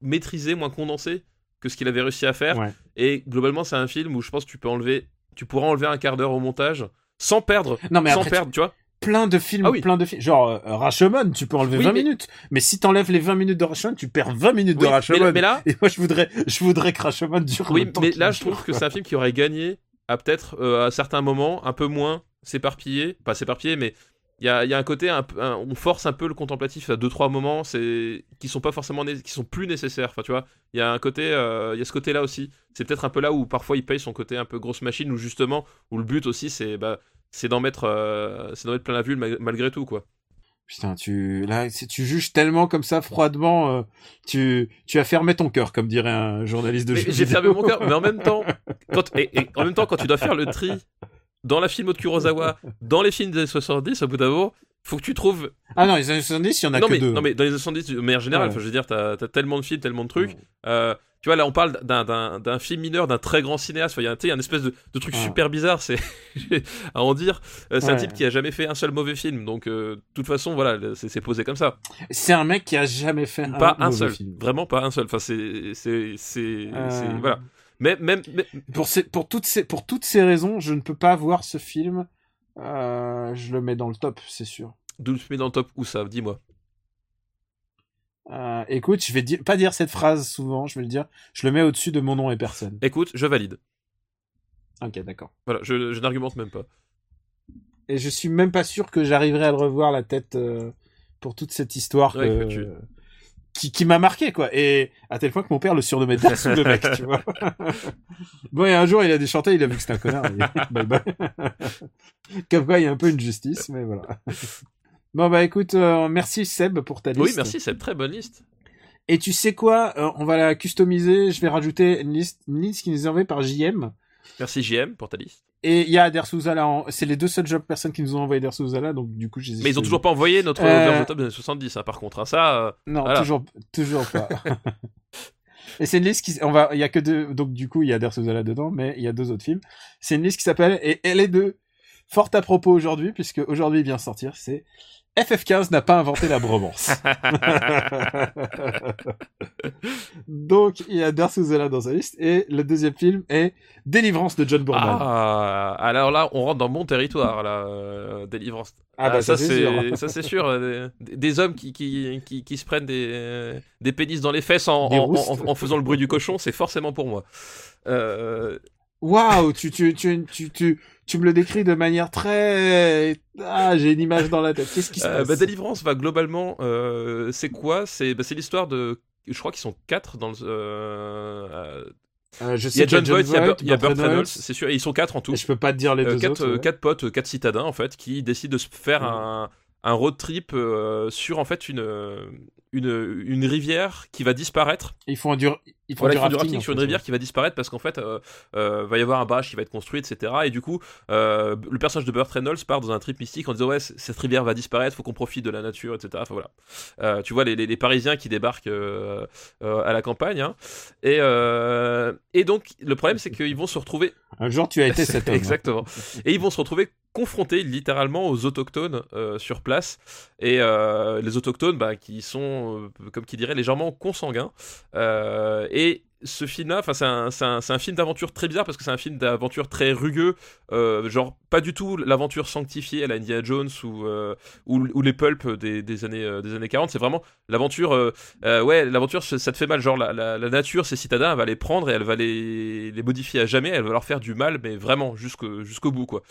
maîtrisé, moins condensé que ce qu'il avait réussi à faire. Et globalement, c'est un film où je pense que tu peux enlever, tu pourras enlever un quart d'heure au montage sans perdre, Non mais sans après, perdre, tu vois. Plein de films, Ah oui. plein de films. Genre euh, Rashomon, tu peux enlever Oui, 20 mais- minutes. Mais si t'enlèves les 20 minutes de Rashomon, tu perds 20 minutes de Oui, mais, Rashomon. mais là, Et moi, je voudrais, je voudrais que Rashomon dure oui, mais là, je trouve que c'est un film qui aurait gagné à peut-être euh, à certains moments un peu moins s'éparpiller, pas s'éparpiller, mais il y a, il y a un côté un on force un peu le contemplatif à deux trois moments, c'est qui sont pas forcément qui sont plus nécessaires. Enfin, tu vois, il y a un côté, euh, il y a ce côté-là aussi. C'est peut-être un peu là où parfois il paye son côté un peu grosse machine, ou justement où le but aussi c'est bah, c'est d'en mettre, euh, c'est d'en mettre plein la vue ma- malgré tout quoi. Putain, tu, là, si tu juges tellement comme ça, froidement, euh, tu, tu as fermé ton cœur, comme dirait un journaliste de J'ai fermé mon cœur, mais en même temps, quand, et, et en même temps, quand tu dois faire le tri dans la film de Kurosawa, dans les films des années 70, au bout d'un moment, faut que tu trouves. Ah non, les années 70, il y en a non, que mais, deux. non, mais dans les années 70, de manière générale, Ouais. je veux dire, t'as as tellement de films, tellement de trucs. Ouais. Euh, tu vois, là, on parle d'un- film mineur, d'un très grand cinéaste. Il y a un- une espèce de, de truc Ouais. super bizarre, c'est à en dire. Euh, c'est un type qui a jamais fait un seul mauvais film, donc euh, de toute façon, voilà, c'est posé comme ça. C'est un mec qui a jamais fait un, pas un seul, film. vraiment pas un seul. Enfin, c'est Euh, voilà. Mais même, mais- Pour, ces, pour, toutes ces, pour toutes ces raisons, je ne peux pas voir ce film. Euh, je le mets dans le top, c'est sûr. d'où tu mets dans le top où ça? Dis-moi. Euh, écoute, je vais pas dire cette phrase souvent, je vais le dire. Je le mets au-dessus de mon nom et personne. Écoute, je valide. Ok, d'accord. Voilà, je, je n'argumente même pas. Et je suis même pas sûr que j'arriverai à le revoir la tête euh, pour toute cette histoire Ouais, que- que tu- qui, qui m'a marqué, quoi. Et à tel point que mon père le surnommait Darsou le mec, tu vois. bon, et un jour, il a déchanté, il a vu que c'était un connard. et bye bye. Comme quoi, il y a un peu une justice, mais voilà. Bon, bah écoute, euh, merci Seb pour ta liste. Oui, merci, une très bonne liste. Et tu sais quoi Euh, On va la customiser. Je vais rajouter une liste, une liste qui nous est envoyée par JM. Merci JM pour ta liste. Et il y a Der Souzala. C'est les deux seules jobs personnes qui nous ont envoyé Der Souzala, donc du coup, je les ai Mais ils ont toujours pas envoyé notre Euh, top des années 70, hein, par contre. hein, ça, euh, Non, Voilà. toujours, toujours pas. Et c'est une liste qui, on va, il y a que deux, donc du coup, il y a Der Souzala dedans, mais il y a deux autres films. C'est une liste qui s'appelle, et elle est de fort à propos aujourd'hui, puisque aujourd'hui il vient sortir, c'est FF15 n'a pas inventé la bromance. donc, il y a Der Souzala dans sa liste, et le deuxième film est Délivrance de John Boorman. Ah, alors là, on rentre dans mon territoire, là, euh, délivrance. Ah, bah, ça, c'est sûr. Ça c'est sûr. euh, Des, des hommes qui, qui, qui, qui se prennent des, des pénis dans les fesses en, Des en, roustes. en- en faisant le bruit du cochon, c'est forcément pour moi. Euh, Waouh, tu, tu, tu, tu, tu, tu me le décris de manière très, ah, j'ai une image dans la tête. Qu'est-ce qui se euh, passe? bah, délivrance va globalement, euh, c'est quoi? C'est bah, l'histoire de. Je crois qu'ils sont quatre dans le. euh, je Il sais y a John Voight, il y a Burt- il Reynolds, c'est sûr, et ils sont quatre en tout. Et je peux pas te dire les deux quatre, autres. ouais. quatre potes, quatre citadins en fait, qui décident de se faire Ouais. un, un road trip sur en fait une, une, une rivière qui va disparaître. Ils font du, ils font Voilà, du ils font du rafting, sur une rivière qui va disparaître parce qu'en fait, euh, euh, va y avoir un barrage qui va être construit, etc. Et du coup, euh, le personnage de Burt Reynolds part dans un trip mystique en disant ouais, cette rivière va disparaître, faut qu'on profite de la nature, etc. Enfin voilà. Euh, tu vois les, les- les Parisiens qui débarquent euh, euh, à la campagne. hein. Et, euh, et donc le problème c'est qu'ils vont se retrouver Un jour, tu as été cet homme. hein. Exactement. Et ils vont se retrouver confrontés littéralement aux autochtones euh, sur place. Et euh, les autochtones, bah, qui sont, euh, comme qui dirait, légèrement consanguins. Euh, et ce film-là, enfin, c'est un, film d'aventure très bizarre parce que c'est un film d'aventure très rugueux, euh, genre pas du tout l'aventure sanctifiée à la Indiana Jones ou, euh, les pulps des, années, euh, des années 40. C'est vraiment l'aventure, euh, euh, ouais, l'aventure, ça te fait mal. Genre, la, nature, ces citadins, elle va les prendre et elle va les, modifier à jamais. Elle va leur faire du mal, mais vraiment jusqu'au bout, quoi.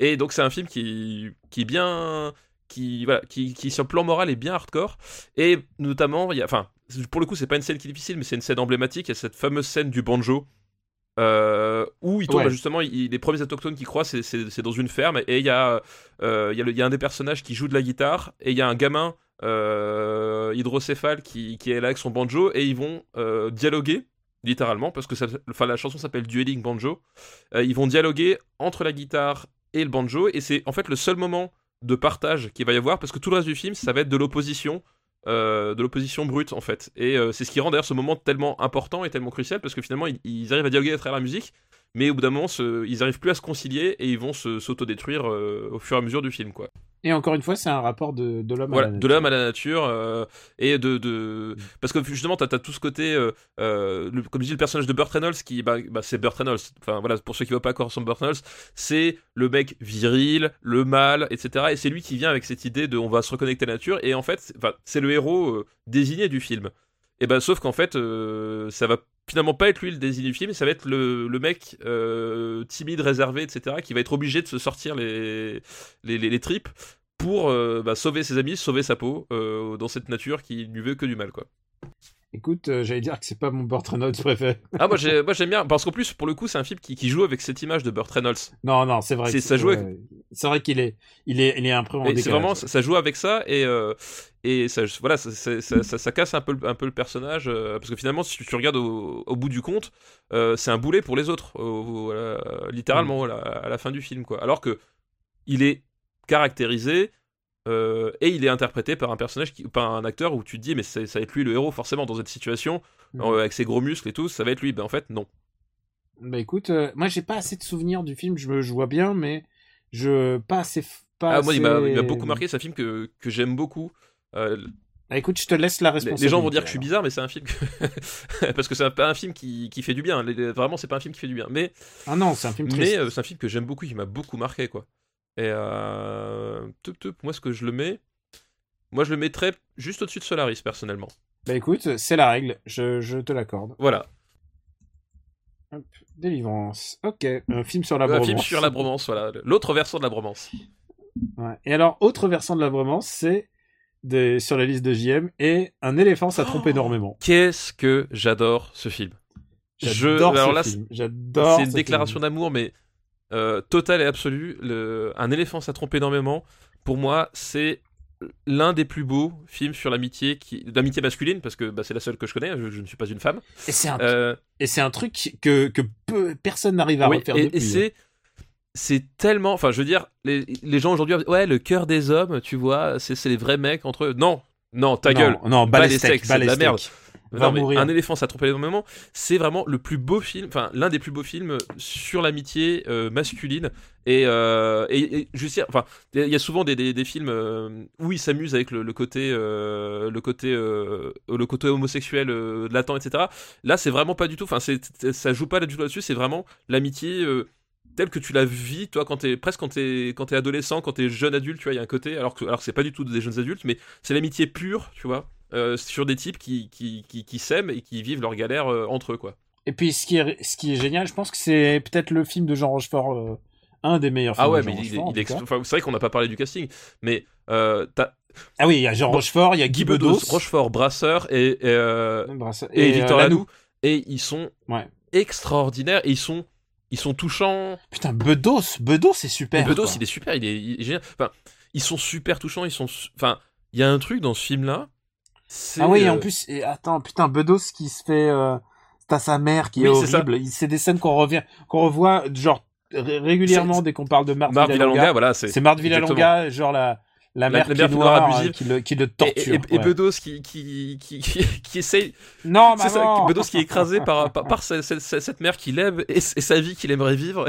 Et donc, c'est un film qui, est bien. Qui, voilà, qui, sur le plan moral, est bien hardcore. Et notamment, il y a, enfin, pour le coup, c'est pas une scène qui est difficile, mais c'est une scène emblématique. Il y a cette fameuse scène du banjo. euh, où il tombe Ouais. justement, il- les premiers autochtones qui croient, c'est- dans une ferme, et il y, a, euh, il y, a le- il y a un des personnages qui joue de la guitare, et il y a un gamin euh, hydrocéphale qui, qui est là avec son banjo, et ils vont dialoguer, littéralement, parce que ça, enfin, la chanson s'appelle Dueling Banjo. Ils vont dialoguer entre la guitare et le banjo, et c'est en fait le seul moment de partage qu'il va y avoir, parce que tout le reste du film, ça va être de l'opposition. Euh, de l'opposition brute en fait. Et euh, c'est ce qui rend d'ailleurs ce moment tellement important et tellement crucial parce que finalement ils, ils arrivent à dialoguer à travers la musique mais au bout d'un moment ils arrivent plus à se concilier et ils vont se- s'autodétruire euh, au fur et à mesure du film quoi. Et encore une fois, c'est un rapport de, de l'homme voilà, à la de l'homme à la nature euh, et de, de Mm. parce que justement t'as as tout ce côté euh, euh, le- comme je dis le personnage de Burt Reynolds qui bah, bah, c'est Burt Reynolds. Enfin voilà pour ceux qui voient pas encore son Burt Reynolds c'est le mec viril le mâle etc et c'est lui qui vient avec cette idée de on va se reconnecter à la nature et en fait c'est- le héros désigné du film et ben sauf qu'en fait euh, ça va finalement pas être lui le désigné du film ça va être le, le mec euh, timide réservé etc qui va être obligé de se sortir les les, les, les tripes pour euh, bah, sauver ses amis, sauver sa peau dans cette nature qui lui veut que du mal quoi. Écoute, euh, j'allais dire que c'est pas mon Burt Reynolds préféré. Ah moi j'ai- moi j'aime bien parce qu'en plus pour le coup c'est un film qui, qui joue avec cette image de Burt Reynolds. Non, non, c'est vrai. C'est- ça joue avec- C'est vrai qu'il est, il est, il est un peu en Et décalage. vraiment ça, joue avec ça et euh, et ça voilà ça, ça, ça- casse un peu le- un peu le personnage euh, parce que finalement si tu, tu regardes au, au bout du compte euh, c'est un boulet pour les autres au- au- littéralement à, la, à la fin du film quoi. Alors que il est caractérisé et il est interprété par un personnage qui, par un acteur où tu te dis mais ça va être lui le héros forcément dans cette situation euh, avec ses gros muscles et tout ça va être lui ben en fait non Bah écoute, moi j'ai pas assez de souvenirs du film. Je, me- je vois bien, mais je pas assez. Pas ah moi il m'a beaucoup marqué c'est un film que, que j'aime beaucoup Euh, Bah écoute, je te laisse la responsabilité. les gens vont dire que je suis bizarre mais c'est un film que... parce que c'est pas un film qui, qui fait du bien vraiment c'est pas un film qui fait du bien mais Ah non, c'est un film triste. mais euh, c'est un film que j'aime beaucoup qui m'a beaucoup marqué quoi et euh... tup, tup, moi ce que je le mets moi je le mettrais juste au-dessus de Solaris personnellement Bah écoute, c'est la règle. Je, je te l'accorde. voilà Hop, Délivrance. Ok, un film sur la un bromance. film sur la bromance voilà l'autre versant de la bromance Ouais. Et alors, autre versant de la bromance, c'est des... sur la liste de JM et un éléphant, ça trompe Oh énormément. qu'est-ce que j'adore ce film Je- J'adore alors ce là, film. J'adore. c'est une ce déclaration d'amour, mais euh, totale et absolue. Le... Un éléphant, ça trompe énormément. Pour moi, c'est l'un des plus beaux films sur l'amitié, qui... l'amitié masculine, parce que bah, c'est la seule que je connais. Je, je ne suis pas une femme. Et c'est un, Euh, et c'est un truc que, que peu- personne n'arrive à oui, refaire et, depuis. hein. et c'est c'est tellement, enfin, je veux dire, les, les gens aujourd'hui, ouais, le cœur des hommes, tu vois, c'est c'est les vrais mecs entre eux. Non, non, ta Non, gueule. Non, Bas les Balestec, steaks, c'est de la merde. Va Non, mais mourir. un éléphant, ça trompe énormément. C'est vraiment le plus beau film, enfin l'un des plus beaux films sur l'amitié euh, masculine. Et, euh, et, et je enfin, il y a souvent des, des, des films euh, où ils s'amusent avec le, le côté, euh, le côté, euh, le côté homosexuel latent, etc. Là, c'est vraiment pas du tout. Enfin, ça joue pas du tout là-dessus. C'est vraiment l'amitié. telle que tu la vis, toi, quand t'es presque quand t'es quand t'es adolescent, quand t'es jeune adulte, tu vois, il y a un côté, alors que alors c'est pas du tout des jeunes adultes, mais c'est l'amitié pure, tu vois, euh, sur des types qui qui, qui, qui s'aiment et qui vivent leur galère euh, entre eux, quoi. Et puis, ce qui est, ce qui est génial, je pense que c'est peut-être le film de Jean Rochefort, euh, un des meilleurs films Ah ouais, de Jean mais il, Rochefort, il cas. enfin, c'est vrai qu'on n'a pas parlé du casting, mais euh, t'as Ah oui, il y a Jean Rochefort, il y a Guy Bedos, Bedos, Rochefort, Brasseur et, et, euh, Brasseur- et, euh, Victor. Lanoux, et ils sont Ouais. extraordinaires et ils sont ils sont touchants. Putain, Bedos, Bedos, c'est super. Bedos, quoi. il est super, il est, il est génial. Enfin, ils sont super touchants, ils sont, enfin, il y a un truc dans ce film-là. Ah oui, et euh, en plus, et attends, putain, Bedos qui se fait, euh, t'as sa mère qui Oui, est horrible. C'est des scènes qu'on revient, qu'on revoit, genre, ré- régulièrement dès qu'on parle de Marthe Marthe Villalonga. Villalonga, voilà, c'est. C'est Marthe. Villalonga, genre la, la La- mère la qui mère noire noire, abusive. euh, qui le, qui le torture. et, et ouais. Bedos qui, qui, qui, qui, qui essaye. Non, C'est ça! Bedos qui est écrasé par, par, par cette, cette- cette mère qu'il aime et, et sa vie qu'il aimerait vivre.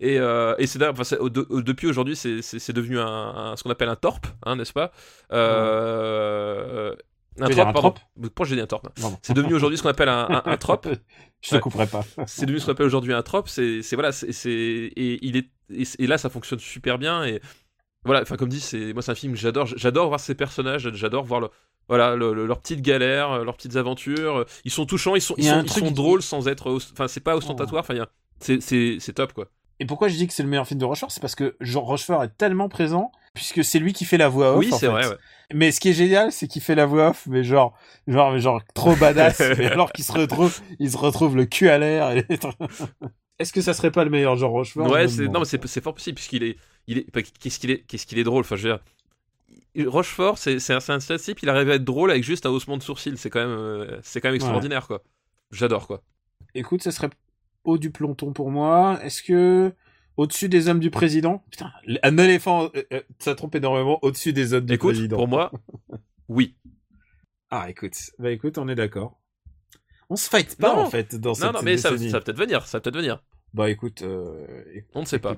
Et, euh, c'est d'ailleurs, enfin, depuis aujourd'hui, c'est, c'est, c'est devenu un, un- ce qu'on appelle un torp, hein, n'est-ce pas? Euh, Un trop, pardon. Pourquoi j'ai dit un Pardon. C'est devenu aujourd'hui ce qu'on appelle un, un, un trope. Je te Ouais. couperai pas. C'est devenu ce qu'on appelle aujourd'hui un trope. C'est, voilà, c'est, et il est et, là ça fonctionne super bien et voilà. Enfin comme dit, c'est moi c'est un film que j'adore. J'adore voir ces personnages. J'adore voir le, voilà le- le- leurs petites galères, euh, leurs petites aventures. Ils sont touchants. Ils sont Il ils sont, ils sont drôles sans être. Enfin c'est pas ostentatoire. Enfin y a- c'est, top quoi. Et pourquoi je dis que c'est le meilleur film de Rochefort? C'est parce que Jean Rochefort est tellement présent, puisque c'est lui qui fait la voix off. oui c'est vrai. ouais. Mais ce qui est génial, c'est qu'il fait la voix off, mais genre, genre, mais genre trop badass. mais alors qu'il se retrouve, il se retrouve le cul à l'air. et. Est-ce que ça serait pas le meilleur Jean Rochefort Ouais, c'est non mais c'est, fort possible puisqu'il est il est qu'est-ce qu'il est qu'est-ce qu'il est drôle. Enfin je veux dire. Rochefort, c'est, c'est un, c'est un type, il arrive à être drôle avec juste un haussement de sourcil. C'est quand même, euh, c'est quand même extraordinaire, quoi. J'adore, quoi. Écoute, ça serait haut du peloton pour moi. Est-ce que au-dessus des hommes du président Putain, un éléphant, euh, euh, ça trompe énormément. Au-dessus des hommes du Écoute, président. pour moi, oui. Ah, écoute, bah écoute, on est d'accord. On se fight pas Non, en fait dans cette Non, non, mais ça, ça va peut-être venir, ça va peut-être venir. Bah écoute, euh, On ne sait pas.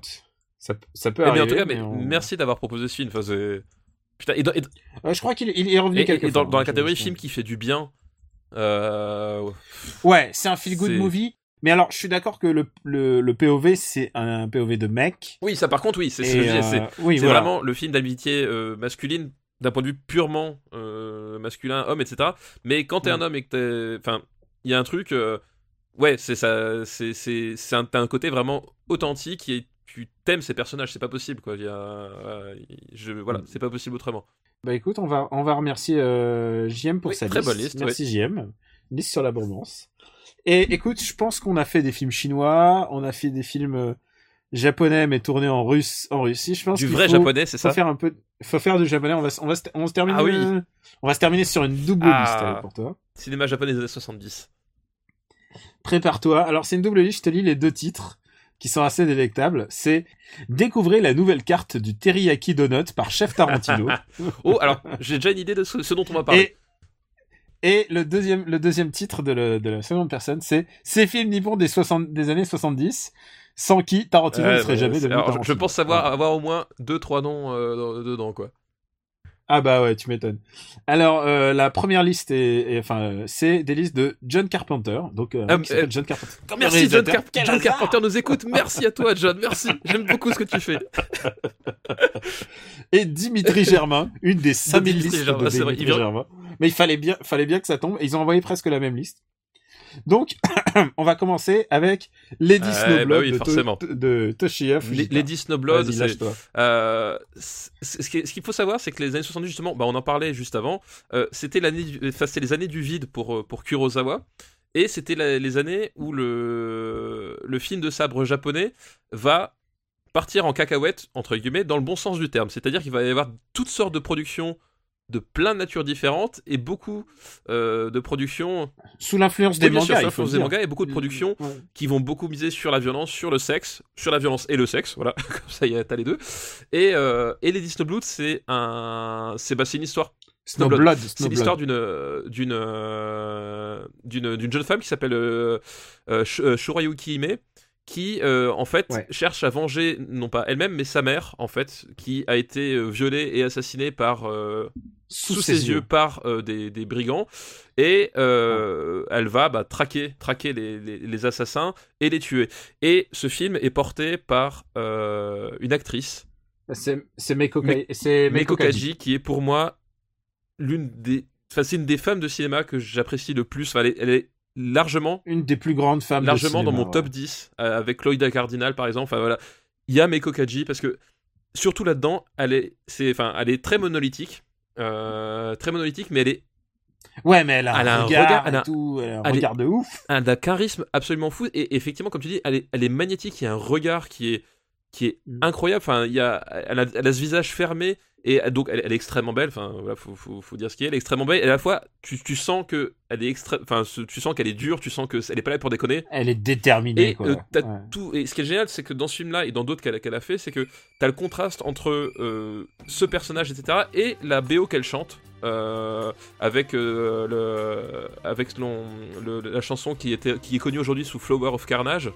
Ça, ça peut Eh, arriver. mais en tout cas, mais on- merci d'avoir proposé ce film. Enfin, Putain, et dans, et- Ouais, je crois qu'il il est revenu et- et dans, fois, dans la catégorie film qui fait du bien, euh, Ouais, c'est un feel good movie. Mais alors, je suis d'accord que le, le, le POV, c'est un POV de mec. oui, ça par contre, oui, c'est disais, euh, oui, voilà. vraiment le film d'amitié euh, masculine d'un point de vue purement euh, masculin, homme, etc. Mais quand t'es un Ouais. homme et que t'es, enfin, il y a un truc, euh, ouais, c'est ça, c'est c'est c'est un, t'as un côté vraiment authentique et tu t'aimes ces personnages, c'est pas possible quoi. Y a, je, voilà, c'est pas possible autrement. Bah écoute, on va, on va remercier JM pour Oui, sa très liste. bonne liste, Merci JM. Liste sur l'abondance. Et écoute, je pense qu'on a fait des films chinois, on a fait des films euh, japonais mais tournés en russe, en Russie. Je pense Du vrai faut, japonais, c'est ça faire un peu, faut faire du japonais. On va, se- on va, on se termine, Ah oui. euh, on va se terminer sur une double Ah. liste allez, pour toi. Cinéma japonais des années 70. Prépare-toi. Alors c'est une double liste. Je te lis les deux titres qui sont assez délectables. C'est découvrez la nouvelle carte du teriyaki donut par Chef Tarantino. Oh, alors j'ai déjà une idée de ce, ce dont on va parler. Et, et le deuxième, le deuxième titre de, le- de la seconde personne, c'est ces films nippons des, 60, des années 70, sans qui Tarantino ne Ouais, serait bah, jamais devenu alors, je- Tarantino. Je pense savoir avoir au moins deux trois noms euh, dans- dedans quoi. Ah bah ouais, tu m'étonnes. Alors euh, la première liste est, est- enfin euh, c'est des listes de John Carpenter, donc euh, Ah, euh, John Carpenter. Merci John, Quel John Carpenter nous écoute. Merci à toi John. Merci. J'aime beaucoup ce que tu fais. et Dimitri Germain, une des 5000 Dimitri listes Germain, de vrai, Dimitri il vient- Germain. Mais il fallait bien, fallait bien que ça tombe. Et ils ont envoyé presque la même liste. Donc, on va commencer avec Lady Snowblood bah oui, de, forcément. De Toshiya Les, Fujita. Lady Snowblood. Euh, ce qui- ce qu'il faut savoir, c'est que les années 70, justement, bah, on en parlait juste avant, euh, c'était enfin, les années du vide pour, euh, pour Kurosawa, et c'était les années où le, le film de sabre japonais va partir en cacahuète, entre guillemets, dans le bon sens du terme. C'est-à-dire qu'il va y avoir toutes sortes de productions de plein de natures différentes, et beaucoup euh, de productions Sous l'influence des sûr, mangas, sous des mangas, et beaucoup de productions Ouais. qui vont beaucoup miser sur la violence, sur le sexe, sur la violence et le sexe, voilà, comme ça y a- t'as les deux. Et, euh, et Lady Snowblood, c'est un, c'est bah, une histoire, Snowblood, c'est l'histoire d'une euh, d'une jeune femme qui s'appelle euh, Sh- Shurayuki Hime, qui euh, en fait Ouais. cherche à venger non pas elle-même mais sa mère en fait qui a été euh, violée et assassinée par euh, sous, ses, yeux, par euh, des, des brigands et elle va bah, traquer, traquer les, les- les assassins et les tuer. Et ce film est porté par une actrice, C'est c'est Meiko Kaji. Kaji, qui est pour moi l'une des, enfin c'est une des femmes de cinéma que j'apprécie le plus. Enfin, elle, est, elle est largement, Une des plus grandes femmes largement dans mon top ouais. 10 euh, avec Loïda Cardinal par exemple. Enfin voilà, il y a Meiko Kaji parce que surtout là-dedans, elle est, c'est, enfin, elle est très monolithique. euh, très monolithique, mais elle est Ouais, mais elle a Elle un regard, regard, elle a- tout, elle a un elle est- regard de ouf. elle a un charisme absolument fou et effectivement comme tu dis elle est, elle est magnétique il y a un regard qui est qui est Mm. incroyable. Enfin, il y a, elle a, elle a ce visage fermé et donc elle, elle est extrêmement belle. Enfin, voilà, faut, faut, faut dire ce qu'il est. Elle est extrêmement belle et à la fois, tu, tu sens que elle est extrême. Enfin, tu sens qu'elle est dure. Tu sens que elle est pas là pour déconner. Elle est déterminée, Et quoi. euh, Ouais. tout. Et ce qui est génial, c'est que dans ce film-là et dans d'autres qu'elle a fait, c'est que t'as le contraste entre euh, ce personnage, etc., et la BO qu'elle chante. euh, avec le avec le- la chanson qui était qui est connue aujourd'hui sous Flower of Carnage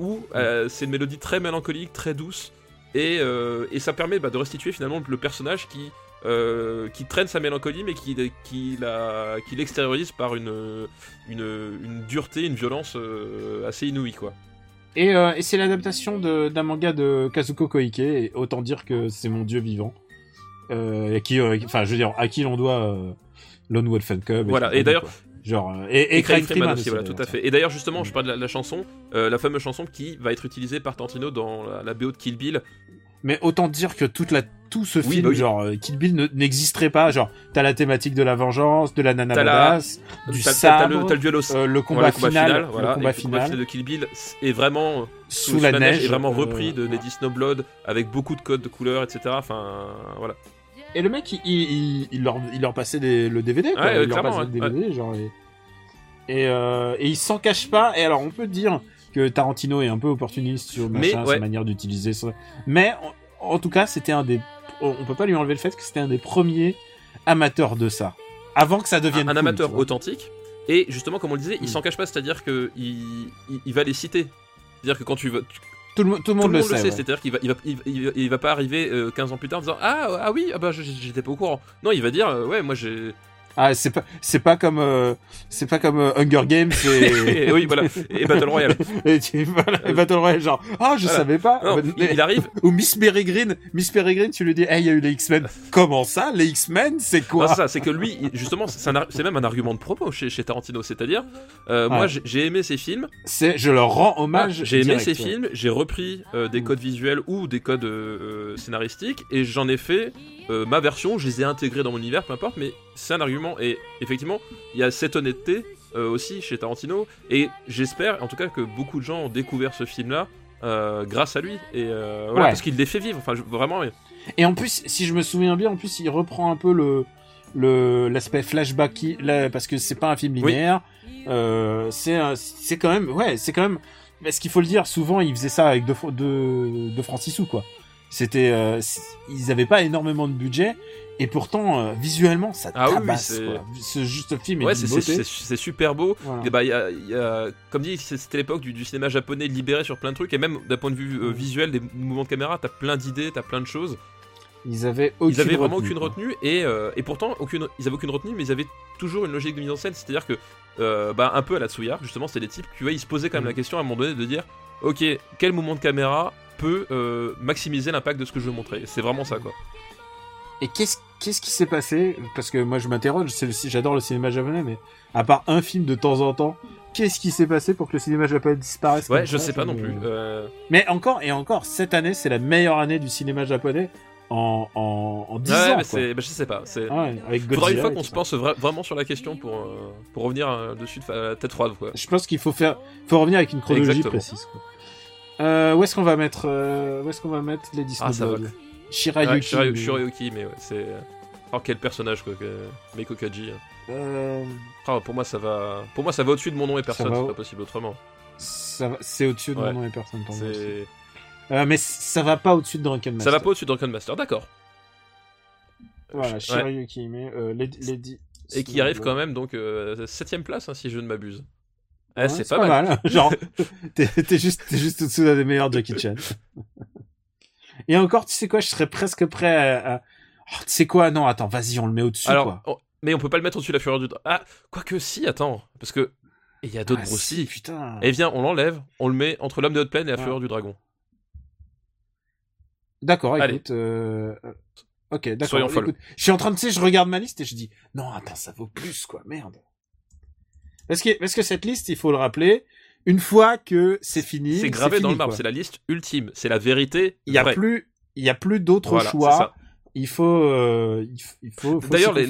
où c'est une mélodie très mélancolique très douce et, euh, et ça permet bah, de restituer finalement le personnage qui euh, qui traîne sa mélancolie mais qui qui la qui l'extériorise par une, une une dureté une violence euh, assez inouïe quoi Et, et c'est l'adaptation d'un manga de Kazuko Koike, et autant dire que c'est mon dieu vivant. Et qui, enfin, je veux dire, à qui l'on doit Lone Wolf and Cub. Voilà, et d'ailleurs-. Genre, euh, et, et, Et Craig Craig Freeman aussi, voilà, tout à fait. Et d'ailleurs, justement, je parle de la, la chanson, euh, la fameuse chanson qui va être utilisée par Tarantino dans la, la BO de Kill Bill. Mais autant dire que toute la, tout ce Oui, film, bah oui. genre, euh, Kill Bill ne- n'existerait pas. Genre, t'as la thématique de la vengeance, de la nana T'as la- badass, du sabre, le duel au euh, le combat, voilà, le combat final, final, le voilà, combat le combat final, final de Kill Bill est vraiment sous, la, neige, est vraiment euh, repris de Lady Snowblood avec beaucoup de codes de couleurs, etc. Enfin, voilà. Et le mec, il, il, il- il leur, il leur passait des- le DVD, quoi. Ouais, il leur passait le DVD, genre. Et, et, euh, et il s'en cache pas. Et alors, on peut dire que Tarantino est un peu opportuniste sur Mais, machin, ouais. sa manière d'utiliser ça. Mais, en, en tout cas, c'était un des. On peut pas lui enlever le fait que c'était un des premiers amateurs de ça. Avant que ça devienne un cool, amateur authentique. Et justement, comme on le disait, il Mm. s'en cache pas, c'est-à-dire que il, il, il va les citer. C'est-à-dire que quand tu vas, tu- Tout le, tout le tout monde le le monde sait. sait, ouais. c'est-à-dire qu'il va, il va, il, va pas arriver euh, 15 ans plus tard en disant ah ah oui ah bah j'étais pas au courant. Non, il va dire euh, ouais moi j'ai Ah, c'est pas, c'est pas comme, euh, c'est pas comme euh, Hunger Games et, et oui voilà et Battle Royale. et, tu- voilà, et Battle Royale, genre, ah, je Voilà. savais pas. Non, il, il arrive. Ou Miss Peregrine, Miss Peregrine, tu lui dis, hey, il y a eu les X-Men. Comment ça, les X-Men, c'est quoi? C'est ça, c'est que lui, justement, c'est même un argument de propos chez, chez Tarantino. C'est-à-dire, euh, moi, j'ai- aimé ces films, C'est, je leur rends hommage. j'ai aimé direct, ces ouais. films, j'ai repris des Mm. codes visuels ou des codes scénaristiques et j'en ai fait euh, ma version. Je les ai intégrés dans mon univers, peu importe. Mais c'est un argument et effectivement, il y a cette honnêteté euh, aussi chez Tarantino et j'espère, en tout cas, que beaucoup de gens ont découvert ce film-là. euh, grâce à lui et voilà Ouais. parce qu'il les fait vivre enfin je- vraiment mais- Et en plus, si je me souviens bien, en plus, il reprend un peu le, le, l'aspect flashback, qui- là, parce que c'est pas un film linéaire. C'est, c'est quand même, ouais, c'est quand même, parce qu'il faut le dire, souvent, ils faisaient ça avec de, de, de francs six sous, quoi. C'était, euh, ils avaient pas énormément de budget, et pourtant, euh, visuellement, ça Ah oui, oui, tabasse, quoi. Ce juste film est ouais c'est super beau Voilà. Et bah, il y a- il y a- comme dit, c'est- c'était l'époque du, du cinéma japonais libéré sur plein de trucs, et même d'un point de vue euh, visuel, des mouvements de caméra, t'as plein d'idées, t'as plein de choses. Ils avaient aucune ils avaient vraiment retenue, aucune retenue, et, euh, et pourtant, aucune, ils avaient aucune retenue, mais ils avaient toujours une logique de mise en scène, c'est-à-dire que, bah, un peu à la Tsuyar, justement, c'était des types, tu vois, ils se posaient quand même la question à un moment donné de dire, ok, quel mouvement de caméra peut euh, maximiser l'impact de ce que je veux montrer C'est vraiment ça, quoi. Et qu'est-ce qu'est-ce qui s'est passé? Parce que moi je m'interroge, j'adore le cinéma japonais, mais à part un film de temps en temps, qu'est-ce qui s'est passé pour que le cinéma japonais disparaisse Ouais, je ça? sais pas non plus. Euh, Mais encore et encore, cette année c'est la meilleure année du cinéma japonais en en, en 10 ouais, ans. mais quoi. bah, je sais pas. C'est... Ah ouais, avec Faudra Godzilla une fois qu'on se pense vra- vraiment sur la question pour, euh, pour revenir dessus de tête froide, quoi. Je pense qu'il faut faire, faut revenir avec une chronologie Exactement. précise. Quoi. Euh, où est-ce qu'on va mettre, euh, où est-ce qu'on va mettre les Ah, ça Shirayuki. Shirayuki, mais- Shirayuki, mais ouais, c'est. Oh, quel personnage, quoi, que... Meiko Kaji. Euh, Ah, pour moi, ça va. Pour moi, ça va au-dessus de mon nom et personne, va c'est pas possible autrement. ça va- c'est au-dessus de Ouais. mon nom et personne pour moi. aussi. Euh, mais ça va pas au-dessus de Drunken Ça Master. va pas au-dessus de Drunken Master, d'accord. Voilà, Ouais. Shirayuki, mais Lady, Lady Et qui arrive quand même, donc, euh, 7ème place, hein, si je ne m'abuse. Ah, Ouais, c'est pas, mal. Genre, t'es juste, juste au-dessous d'un des meilleurs Jackie Chan. Et encore, tu sais quoi, je serais presque prêt à... à- Oh, tu sais quoi, non, attends, vas-y, on le met au-dessus, Alors, quoi. on- mais on peut pas le mettre au-dessus de la fureur du. dra- Ah, quoique si, attends. Parce que. Il y a d'autres Ah, Bruce si, Lee. putain. Et viens, on l'enlève, on le met entre l'homme de haute plaine et la Ah. fureur du dragon. D'accord, écoute, euh... Ok, d'accord. Soyons folles. écoute, Je suis en train de, tu sais, je regarde ma liste et je dis, non, attends, ça vaut plus, quoi, merde. Parce que, parce que cette liste, il faut le rappeler, une fois que c'est fini, C'est gravé dans le marbre, c'est la liste ultime, c'est la vérité. Il y a plus, il y a plus d'autres Voilà, choix. il faut, euh, il faut, faut, D'ailleurs, les-.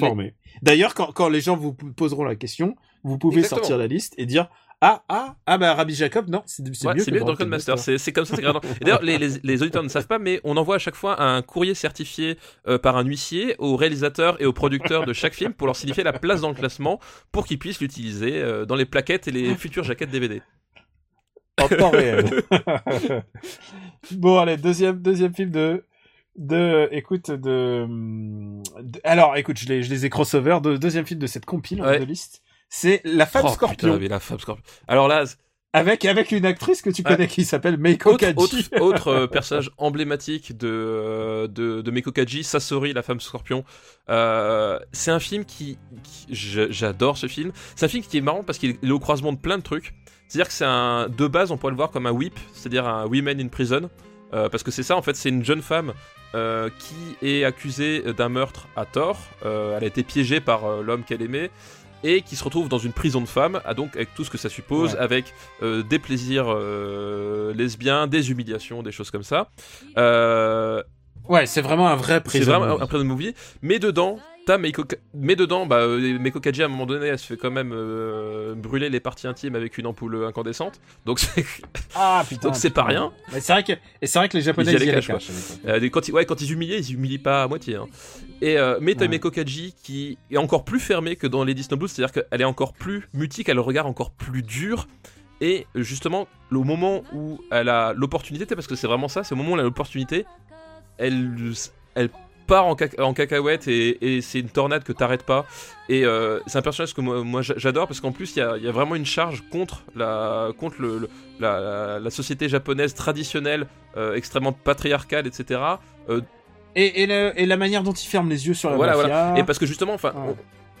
D'ailleurs, quand, quand les gens vous poseront la question, vous pouvez Exactement. sortir la liste et dire Ah, ah, ah, bah Rabbi Jacob, non, c'est Ouais, mieux c'est que mieux que Drunken Master. C'est c'est comme ça, c'est. Et D'ailleurs, les, les, les auditeurs ne savent pas, mais on envoie à chaque fois un courrier certifié euh, par un huissier aux réalisateurs et aux producteurs de chaque film pour leur signifier la place dans le classement pour qu'ils puissent l'utiliser euh, dans les plaquettes et les futures jaquettes DVD. en temps réel. bon, allez, deuxième, deuxième film de, de, écoute, de, de- alors, écoute, je les, je les ai crossover, de, deuxième film de cette compile Ouais. de liste. C'est La Femme Oh, Scorpion. putain, mais la femme Scorpion. Alors là, Avec, avec une actrice que tu Ouais. connais qui s'appelle Meiko autre, Kaji. autre, autre, euh, personnage emblématique de, euh, de, de Meiko Kaji, Sasori, la femme scorpion. Euh, c'est un film qui, qui- j'adore ce film. C'est un film qui est marrant parce qu'il est au croisement de plein de trucs. C'est-à-dire que c'est un, de base, on pourrait le voir comme un whip, c'est-à-dire un women in prison, parce que c'est ça en fait, c'est une jeune femme qui est accusée d'un meurtre à tort. Elle a été piégée par l'homme qu'elle aimait. Et qui se retrouve dans une prison de femmes, ah, donc avec tout ce que ça suppose, Ouais. avec euh, des plaisirs euh, lesbiens, des humiliations, des choses comme ça. Euh, Ouais, c'est vraiment un vrai c'est prison vraiment movie. un, un prison movie, mais dedans, t'as Meiko, Ka- mais dedans, bah, euh, Meiko Kaji à un moment donné, elle se fait quand même euh, brûler les parties intimes avec une ampoule incandescente, donc c'est Ah, putain. donc c'est pas rien. Mais c'est vrai que, et c'est vrai que les Japonais, Ils y y l'époque. Euh, quand, ils, ouais, quand ils humiliaient, ils humilient pas à moitié. hein. Et euh, mais t'as Ouais. Meiko Kaji qui est encore plus fermée que dans Lady Snow Blues, c'est-à-dire qu'elle est encore plus mutique, elle a le regard encore plus dur. Et justement, au moment où elle a l'opportunité, parce que c'est vraiment ça, c'est au moment où elle a l'opportunité, elle, elle part en, caca- en cacahuète et, et c'est une tornade que t'arrêtes pas. Et euh, c'est un personnage que moi, moi, j'a- j'adore parce qu'en plus il y a, il y a vraiment une charge contre la, contre le, le- la, société japonaise traditionnelle, euh, extrêmement patriarcale, etc. Et, et, le- et la manière dont ils ferment les yeux sur la voilà, mafia. voilà. Et parce que justement, enfin, Ouais.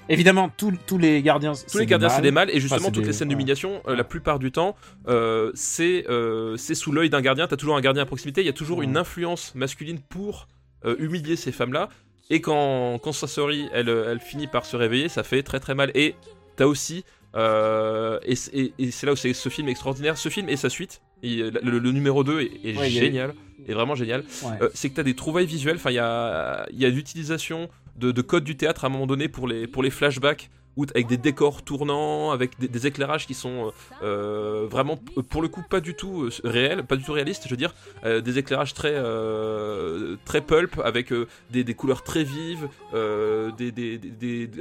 Évidemment, tous les gardiens. tous les gardiens c'est des mâles et justement toutes des- les scènes ouais. d'humiliation, euh, la plupart du temps, euh, c'est euh, c'est sous l'œil d'un gardien. T'as toujours un gardien à proximité. Il y a toujours Ouais. une influence masculine pour euh, humilier ces femmes-là. Et quand quand Sasori elle euh, elle finit par se réveiller, ça fait très très mal. Et t'as aussi euh, et c'est et- et c'est là où c'est ce film extraordinaire. Ce film et sa suite. et, le, le numéro 2 est, Ouais, génial, est vraiment génial. Ouais. Euh, c'est que tu as des trouvailles visuelles. Enfin, il y a, y a l'utilisation de, de codes du théâtre à un moment donné pour les, pour les flashbacks, avec des décors tournants, avec des, éclairages qui sont euh, vraiment, p- pour le coup, pas du tout euh, réels, pas du tout réalistes. Je veux dire, euh, des éclairages très, euh, très pulp, avec euh, des, des couleurs très vives, euh, des,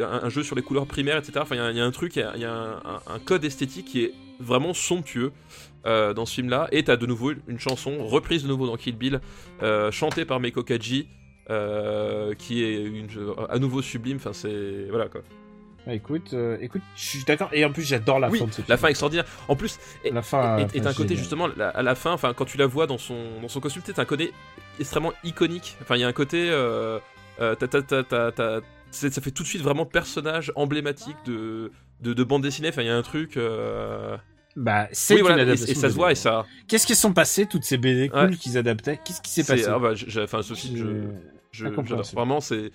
un, jeu sur les couleurs primaires, etc. Enfin, il y a- un truc, il y a, un, code esthétique qui est vraiment somptueux. euh, dans ce film-là, et t'as de nouveau une chanson reprise de nouveau dans Kill Bill, euh, chantée par Meiko Kaji, euh, qui est une, à nouveau sublime. Enfin, c'est voilà quoi. Bah, écoute, euh, écoute, je suis d'accord. Et en plus, j'adore la oui, fin de ce film. la fin extraordinaire. En plus, et, La fin. t'as un côté justement la- à la fin, enfin quand tu la vois dans son dans son costume, t'as un côté extrêmement iconique. Enfin, il y a un côté, euh, euh, c'est- ça fait tout de suite vraiment personnage emblématique de de, de bande dessinée. Enfin, il y a un truc. Bah, c'est Oui, voilà, et, ça se voit et ça. Qu'est-ce qui sont passés toutes ces BD cool Ouais. qu'ils adaptaient? Qu'est-ce qui s'est c'est- passé? ah bah, enfin, ce film, je, je. Vraiment, c'est,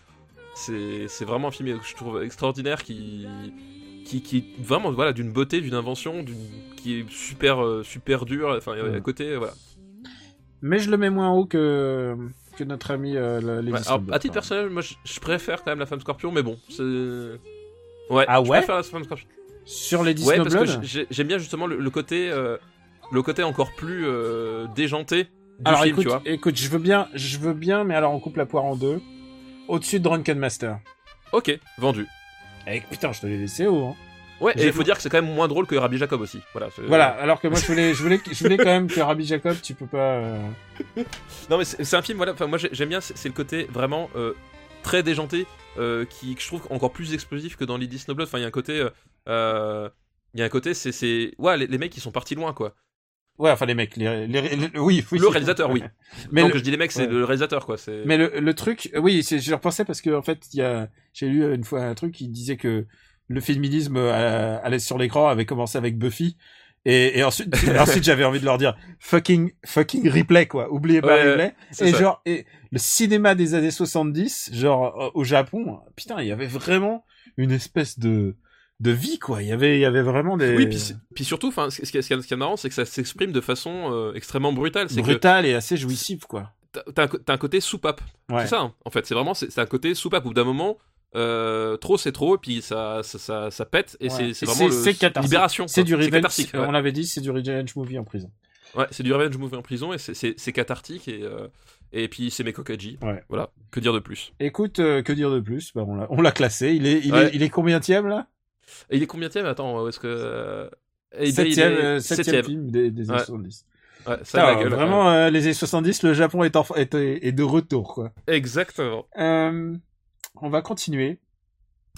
c'est, vraiment un film que je trouve extraordinaire qui, qui, qui est vraiment, voilà, d'une beauté, d'une invention, d'une, qui est super, euh, super dur. Enfin, Ouais. à côté, voilà. Mais je le mets moins haut que que notre ami euh, le- Lady Ouais, alors, à titre personnel, moi, je, je préfère quand même la femme Scorpion, mais bon, c'est, ouais, Ah je ouais préfère la femme Scorpion. Sur Lady Ouais, parce que j'aime bien justement le, le côté, euh, le côté encore plus euh, déjanté du Alors film, écoute, tu vois. écoute, je veux bien, je veux bien, mais alors on coupe la poire en deux. Au-dessus de Drunken Master. Ok, vendu. Eh, putain, je te l'ai laissé haut. Hein. Ouais, et il faut dire que c'est quand même moins drôle que Rabbi Jacob aussi. Voilà. Voilà, alors que moi je voulais, je voulais, je voulais quand même que Rabbi Jacob, tu peux pas. euh, Non mais c'est un film voilà enfin moi j'ai- j'aime bien c'est le côté vraiment euh, très déjanté euh, qui que je trouve encore plus explosif que dans Lady Snowblood enfin il y a un côté il y a un côté c'est c'est ouais les, les mecs ils sont partis loin quoi Ouais, enfin les mecs, les, les- les- oui, oui. le réalisateur oui Mais le- que je dis les mecs c'est ouais. le réalisateur quoi c'est Mais le, le truc, oui, je repensais parce que en fait, il y a, j'ai lu une fois un truc qui disait que le féminisme euh, allait sur l'écran avait commencé avec Buffy. Et, et ensuite, ensuite j'avais envie de leur dire fucking, fucking replay quoi. Oubliez pas Ouais, replay. Et ça. genre, et le cinéma des années 70, genre au Japon, putain, il y avait vraiment une espèce de de vie quoi. Il y avait, il y avait vraiment des oui puis, puis surtout enfin ce qui est, ce qui est- marrant c'est que ça s'exprime de façon euh, extrêmement brutale c'est que brutal et assez jouissif quoi. t'as un, côté soupape Ouais. c'est ça hein, en fait c'est vraiment c'est un côté soupape au bout d'un moment Euh, trop c'est trop et puis ça ça, ça, ça pète et Ouais. c'est vraiment le libération C'est du revenge. ouais. On l'avait dit, c'est du revenge movie en prison. Ouais, c'est du revenge movie en prison et c'est- cathartique et euh, et puis c'est Mekokaji. Ouais. Voilà, que dire de plus? Écoute, euh, que dire de plus? Bah, On l'a classé. Il est, il Ouais. est, il est combien là? Et il est combien Attends, où est-ce que euh, Septième, est euh, septième septième. film des, des années Ouais. 70. Ouais, ça a Putain, la gueule. vraiment, euh, les années 70, le Japon est, en, est, est de retour, quoi. Exactement. Euh, on va continuer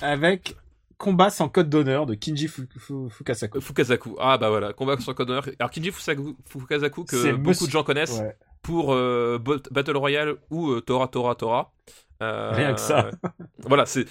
avec Combat sans code d'honneur de Kinji Fu- Fu- Fukasaku. Fukasaku. Ah bah voilà, combat sur code d'honneur. Alors Kinji Fukasaku que beaucoup monsieur- de gens connaissent Ouais. pour Battle Royale ou Tora Tora Tora. Rien que ça. voilà, c'est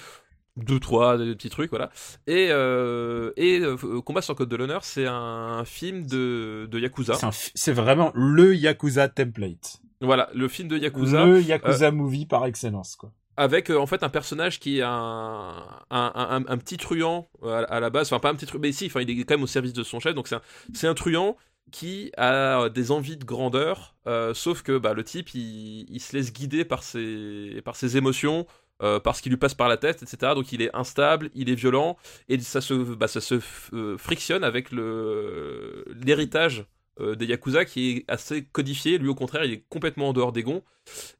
deux trois des petits trucs voilà. Et euh, et euh, combat sur code de l'honneur, c'est un film de de Yakuza. C'est vraiment le Yakuza template. Voilà, le film de Yakuza Le Yakuza movie par excellence, quoi. avec euh, en fait un personnage qui est un, un, un, un petit truand euh, à, à la base, enfin pas un petit truand, mais si, enfin il est quand même au service de son chef, donc c'est un, c'est un truand qui a des envies de grandeur, euh, sauf que bah, le type il, il se laisse guider par ses, par ses émotions, euh, par ce qui lui passe par la tête, etc. Donc il est instable, il est violent, et ça se, bah, ça se euh, frictionne avec l'héritage euh, des Yakuza qui est assez codifié, lui au contraire il est complètement en dehors des gonds,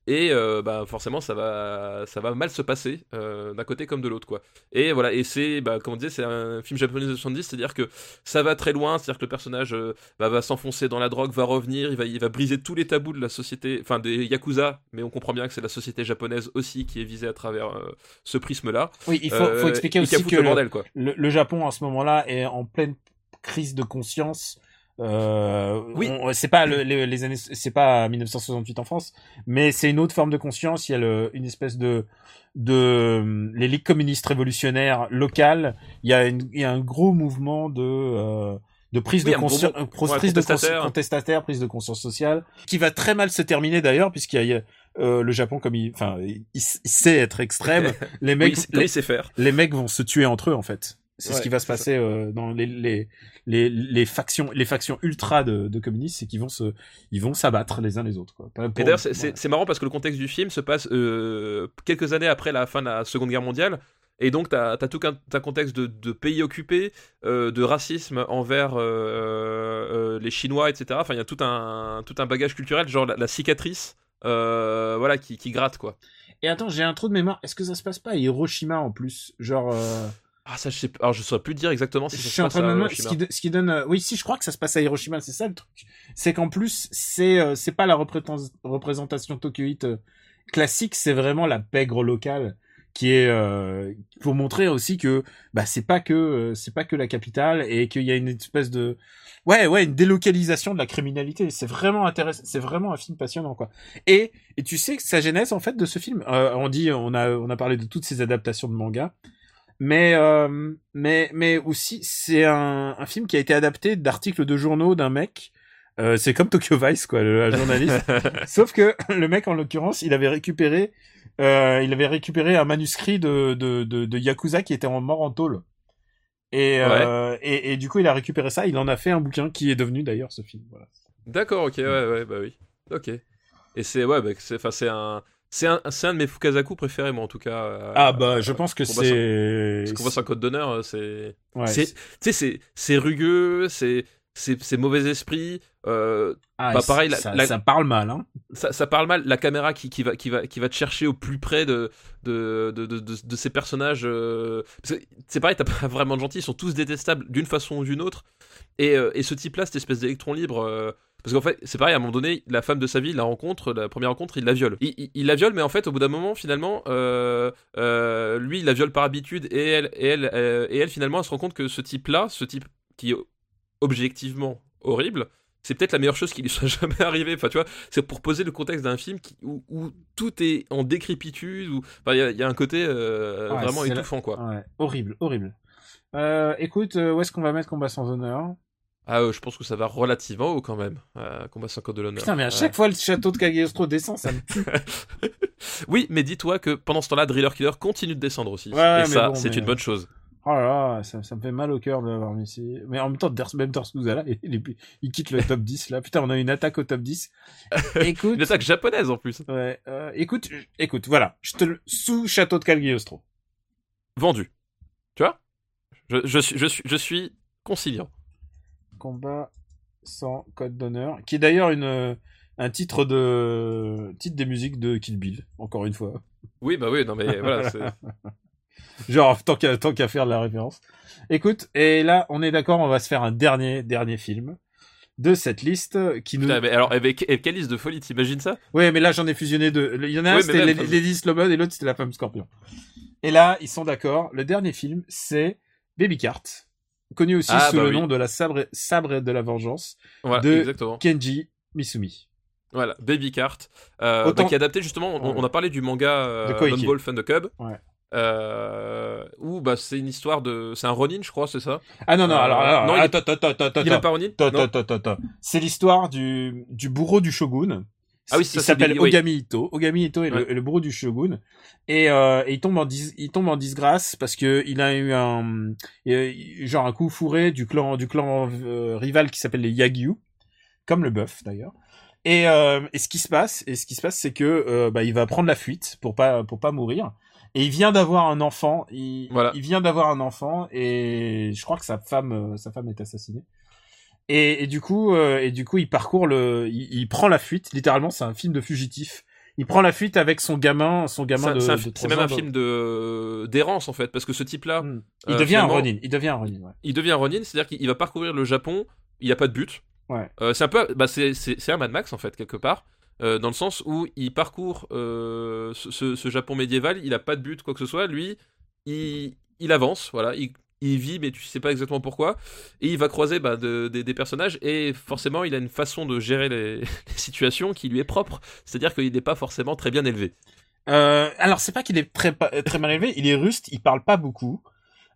et euh, bah, forcément ça va, ça va mal se passer euh, d'un côté comme de l'autre quoi. Et voilà, et c'est, bah, comme on disait, c'est un film japonais de 70, c'est-à-dire que ça va très loin, c'est-à-dire que le personnage bah, va s'enfoncer dans la drogue, va revenir, il va, il va briser tous les tabous de la société, enfin des Yakuza, mais on comprend bien que c'est la société japonaise aussi qui est visée à travers ce prisme-là. Oui, il faut, faut expliquer aussi que le le, bordel quoi. le- le Japon, en ce moment-là, est en pleine crise de conscience. Euh, Oui. c'est pas le- les, les années, c'est pas 1968 en France, mais c'est une autre forme de conscience. Il y a le- une espèce de de les ligues communistes révolutionnaires locales. Il y a, une- il y a un gros mouvement de euh, de prise Oui, de conscience, euh, prise ouais, de conscience contestataire. prise de conscience sociale, qui va très mal se terminer d'ailleurs, puisqu'il y a euh, le Japon comme il, enfin, il, il sait être extrême. les mecs, Oui, faire. les mecs vont se tuer entre eux en fait. C'est ce qui va se passer euh, dans les, les les les factions les factions ultra de, de communistes, c'est qu'ils vont se ils vont s'abattre les uns les autres quoi. Et d'ailleurs, c'est- voilà. marrant parce que le contexte du film se passe euh, quelques années après la fin de la Seconde Guerre mondiale. Et donc, tu as, tout un, un contexte de, de pays occupés, euh, de racisme envers euh, euh, les Chinois, etc. Enfin, il y a tout un, tout un bagage culturel, genre la, la cicatrice, euh, voilà, qui, qui gratte, quoi. Et attends, j'ai un trou de mémoire. Est-ce que ça se passe pas à Hiroshima en plus? Genre euh, Ah, ça, je sais pas. Alors, je saurais plus dire exactement si je ça se suis en passe train de me à ce Hiroshima. qui, ce qui donne euh, oui, si je crois que ça se passe à Hiroshima, c'est ça le truc. C'est qu'en plus, c'est euh, c'est pas la représent- représentation tokyoïte euh, classique, c'est vraiment la pègre locale qui est euh, pour montrer aussi que bah c'est pas que euh, c'est pas que la capitale et qu'il y a une espèce de ouais ouais une délocalisation de la criminalité c'est vraiment intéressant c'est vraiment un film passionnant quoi et et tu sais que sa genèse en fait de ce film euh, on dit on a on a parlé de toutes ces adaptations de manga mais euh, mais mais aussi c'est un, un film qui a été adapté d'articles de journaux d'un mec euh, c'est comme Tokyo Vice quoi le un journaliste Sauf que le mec, en l'occurrence, il avait récupéré, euh, il avait récupéré un manuscrit de, de, de, de Yakuza qui était en mort en tôle. Et, et, et du coup, il a récupéré ça. Il en a fait un bouquin qui est devenu d'ailleurs ce film. Voilà. D'accord, ok, ouais, ouais, bah oui. Ok. Et c'est, ouais, bah, c'est, enfin, c'est un. C'est un, un de mes Fukazaku préférés, moi, en tout cas. euh, Ah bah, je pense que c'est. Parce qu'on voit sur un code d'honneur, euh, c'est. Ouais, tu sais, c'est, rugueux, c'est, mauvais esprit. Euh, Ah, bah, pareil, la- ça, la- ça parle mal, hein. ça, ça parle mal. La caméra qui, qui va, qui va, qui va te chercher au plus près de, de, de, de, ces personnages. c'est pareil, t'as pas vraiment de gentils. Ils sont tous détestables d'une façon ou d'une autre. Et, et ce type-là, cette espèce d'électron libre. Parce qu'en fait, c'est pareil, à un moment donné, la femme de sa vie, la rencontre, la première rencontre, il la viole. Il, il- il la viole, mais en fait, au bout d'un moment, finalement, euh, euh, lui, il la viole par habitude, et elle, et elle, euh, et elle, finalement, elle se rend compte que ce type-là, ce type qui est objectivement horrible, c'est peut-être la meilleure chose qui lui soit jamais arrivée. Enfin, tu vois, c'est pour poser le contexte d'un film qui- où, où tout est en décrépitude, où enfin, il y, a- il y a un côté Ouais, vraiment la- étouffant, quoi. Ouais, horrible, horrible. Écoute, où est-ce qu'on va mettre Combat sans honneur? Ah, euh, je pense que ça va relativement haut quand même. Euh, combat sans code de l'honneur. Putain, mais à chaque fois le château de Cagliostro descend, ça me tue. Oui, mais dis-toi que pendant ce temps-là, Driller Killer continue de descendre aussi. Ouais, Et ça, bon, c'est mais- une bonne chose. Oh là là, ça, ça me fait mal au cœur de l'avoir mis ici. Mais en même temps, même Torsuza là, il, quitte le top 10 là. Putain, on a une attaque au top 10. Écoute, Une attaque japonaise en plus. ouais, euh, écoute, écoute, voilà, je te le sous château de Cagliostro. vendu. Tu vois? Je, je, suis, je, suis, je suis conciliant. Combat sans code d'honneur, qui est d'ailleurs une euh, un titre de titre des musiques de Kill Bill, encore une fois. Oui, bah oui, non mais voilà. Genre tant qu'à tant qu'à faire de la référence. Écoute, et là on est d'accord, on va se faire un dernier dernier film de cette liste qui nous. Putain, mais alors, avec, avec quelle liste de folie, t'imagines ça? Ouais, mais là j'en ai fusionné deux. Il y en a un Oui, c'était Lady Slowbud et l'autre c'était la femme scorpion. Et là ils sont d'accord. Le dernier film c'est Baby Cart, connu aussi Ah, sous bah le oui. nom de la sabre sabre de la vengeance Voilà, De- exactement. Kenji Misumi. Voilà, Baby Cart, euh, Autant- bah, qui est adapté justement. On, Ouais. on a parlé du manga euh, Wolf and the Cub. Ouais. Euh, où bah c'est une histoire de, c'est un Ronin, je crois, c'est ça? Ah non non Euh, alors, alors non, il est- attends attends attends attends Il est pas Ronin? C'est l'histoire du du bourreau du shogun. Ah oui, il ça, c'est s'appelle oui. Ogami Ito. Ogami Ito est, Ouais. le, est le bourreau du shogun et, euh, et il tombe en dis- il tombe en disgrâce parce que il a eu un euh, genre un coup fourré du clan du clan euh, rival qui s'appelle les Yagyu, comme le bœuf d'ailleurs. Et, euh, et ce qui se passe, et ce qui se passe, c'est que euh, bah, il va prendre la fuite pour pas pour pas mourir. Et il vient d'avoir un enfant. Il, Voilà. il vient d'avoir un enfant et je crois que sa femme euh, sa femme est assassinée. Et, et du coup euh, et du coup il parcourt le il, il prend la fuite. Littéralement, c'est un film de fugitif. Il prend la fuite avec son gamin son gamin de. c'est même un film de d'errance en fait, parce que ce type-là, Hmm. Il euh, devient un Ronin. Il devient un Ronin. Ouais. il devient un Ronin, c'est-à-dire qu'il il va parcourir le Japon, il n'y a pas de but. Ouais. Euh, c'est un peu, bah c'est un Mad Max en fait quelque part, euh, dans le sens où il parcourt euh, ce, Japon médiéval, il a pas de but quoi que ce soit, lui, il il avance, voilà, il il vit, mais tu sais pas exactement pourquoi, et il va croiser bah, de- des- des personnages, et forcément, il a une façon de gérer les, les situations qui lui est propre. C'est-à-dire qu'il n'est pas forcément très bien élevé. Euh, alors c'est pas qu'il est très mal élevé. Il est ruste. Il parle pas beaucoup.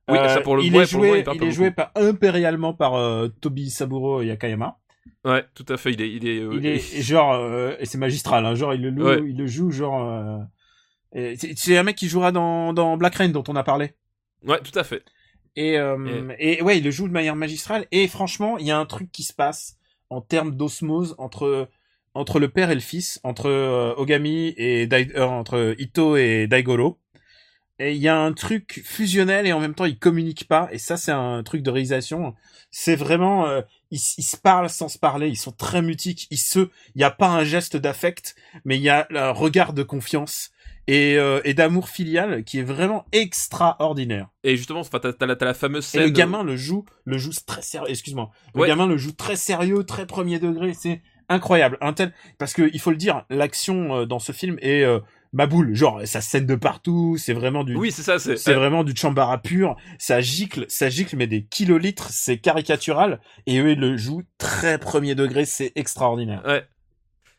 Oui, Euh, ça pour le il ouais, est pour le joué, il parle il pas est joué par impérialement par euh, Tobi Saburo Yakayama. Ouais, tout à fait. Il est, il est, euh, il est genre euh, et c'est magistral. Hein, genre il le, loue, Ouais. il le joue genre. euh, c'est un mec qui jouera dans dans Black Rain dont on a parlé. ouais, tout à fait. Et, euh, et ouais, il le joue de manière magistrale. Et franchement, il y a un truc qui se passe en termes d'osmose entre entre le père et le fils, entre euh, Ogami et Dai- euh, entre Ito et Daigoro. Et il y a un truc fusionnel et en même temps ils communiquent pas. Et ça, c'est un truc de réalisation. C'est vraiment, euh, ils, ils se parlent sans se parler. Ils sont très mutiques. Ils se, il y a pas un geste d'affect, mais il y a un regard de confiance et, euh, et d'amour filial qui est vraiment extraordinaire. Et justement, enfin, t'as, t'as la, t'as la fameuse Et scène. le gamin le joue, le joue très sérieux. Excuse-moi. Le Ouais. gamin le joue très sérieux, très premier degré. C'est incroyable. Un tel, parce que il faut le dire, l'action euh, dans ce film est euh, ma boule. Genre, ça scène de partout. C'est vraiment du, Oui, c'est ça. C'est, c'est euh, vraiment du chambara pur. Ça gicle, ça gicle, mais des kilolitres. C'est caricatural. Et eux, ils le jouent très premier degré. C'est extraordinaire. Ouais.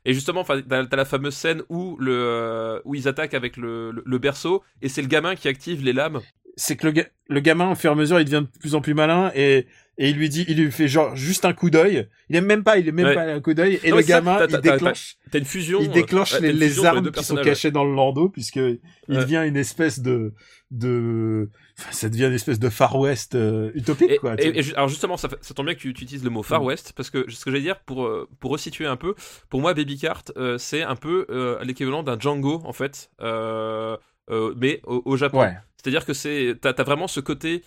Et justement, t'as, la fameuse scène où euh, ils attaquent avec le, berceau, et c'est le gamin qui active les lames. C'est que le, le gamin, au fur et à mesure, il devient de plus en plus malin et et il lui dit, il lui fait genre juste un coup d'œil. Il aime même pas, il aime même Ouais. pas un coup d'œil. Et Non, le ça, gamin, il déclenche. T'as une fusion. il déclenche euh, ouais, les, armes qui sont cachées dans le landau puisque il devient une espèce de de enfin, ça devient une espèce de Far West euh, utopique Et, quoi. et- alors justement, ça, tombe bien que tu, tu utilises le mot Far Mm. West parce que ce que j'allais dire pour euh, pour resituer un peu, pour moi Baby Cart euh, c'est un peu euh, l'équivalent d'un Django en fait, mais au, au Japon. C'est-à-dire que c'est t'as as vraiment ce côté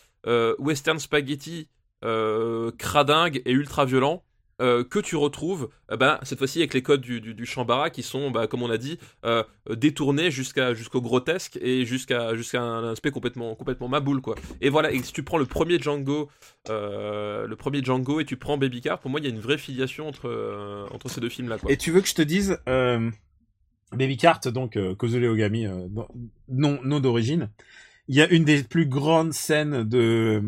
western spaghetti cradingue et ultra violent. euh, que tu retrouves euh, ben, cette fois-ci avec les codes du, du, du Shambara qui sont, bah, comme on a dit, euh, détournés jusqu'à jusqu'au grotesque et jusqu'à jusqu'à un aspect complètement complètement maboule quoi. Et voilà, et si tu prends le premier Django, euh, le premier Django et tu prends Baby Car, pour moi il y a une vraie filiation entre euh, entre ces deux films là quoi. Et tu veux que je te dise euh, Baby Cart donc euh, Kozule Ogami euh, non non d'origine. Il y a une des plus grandes scènes de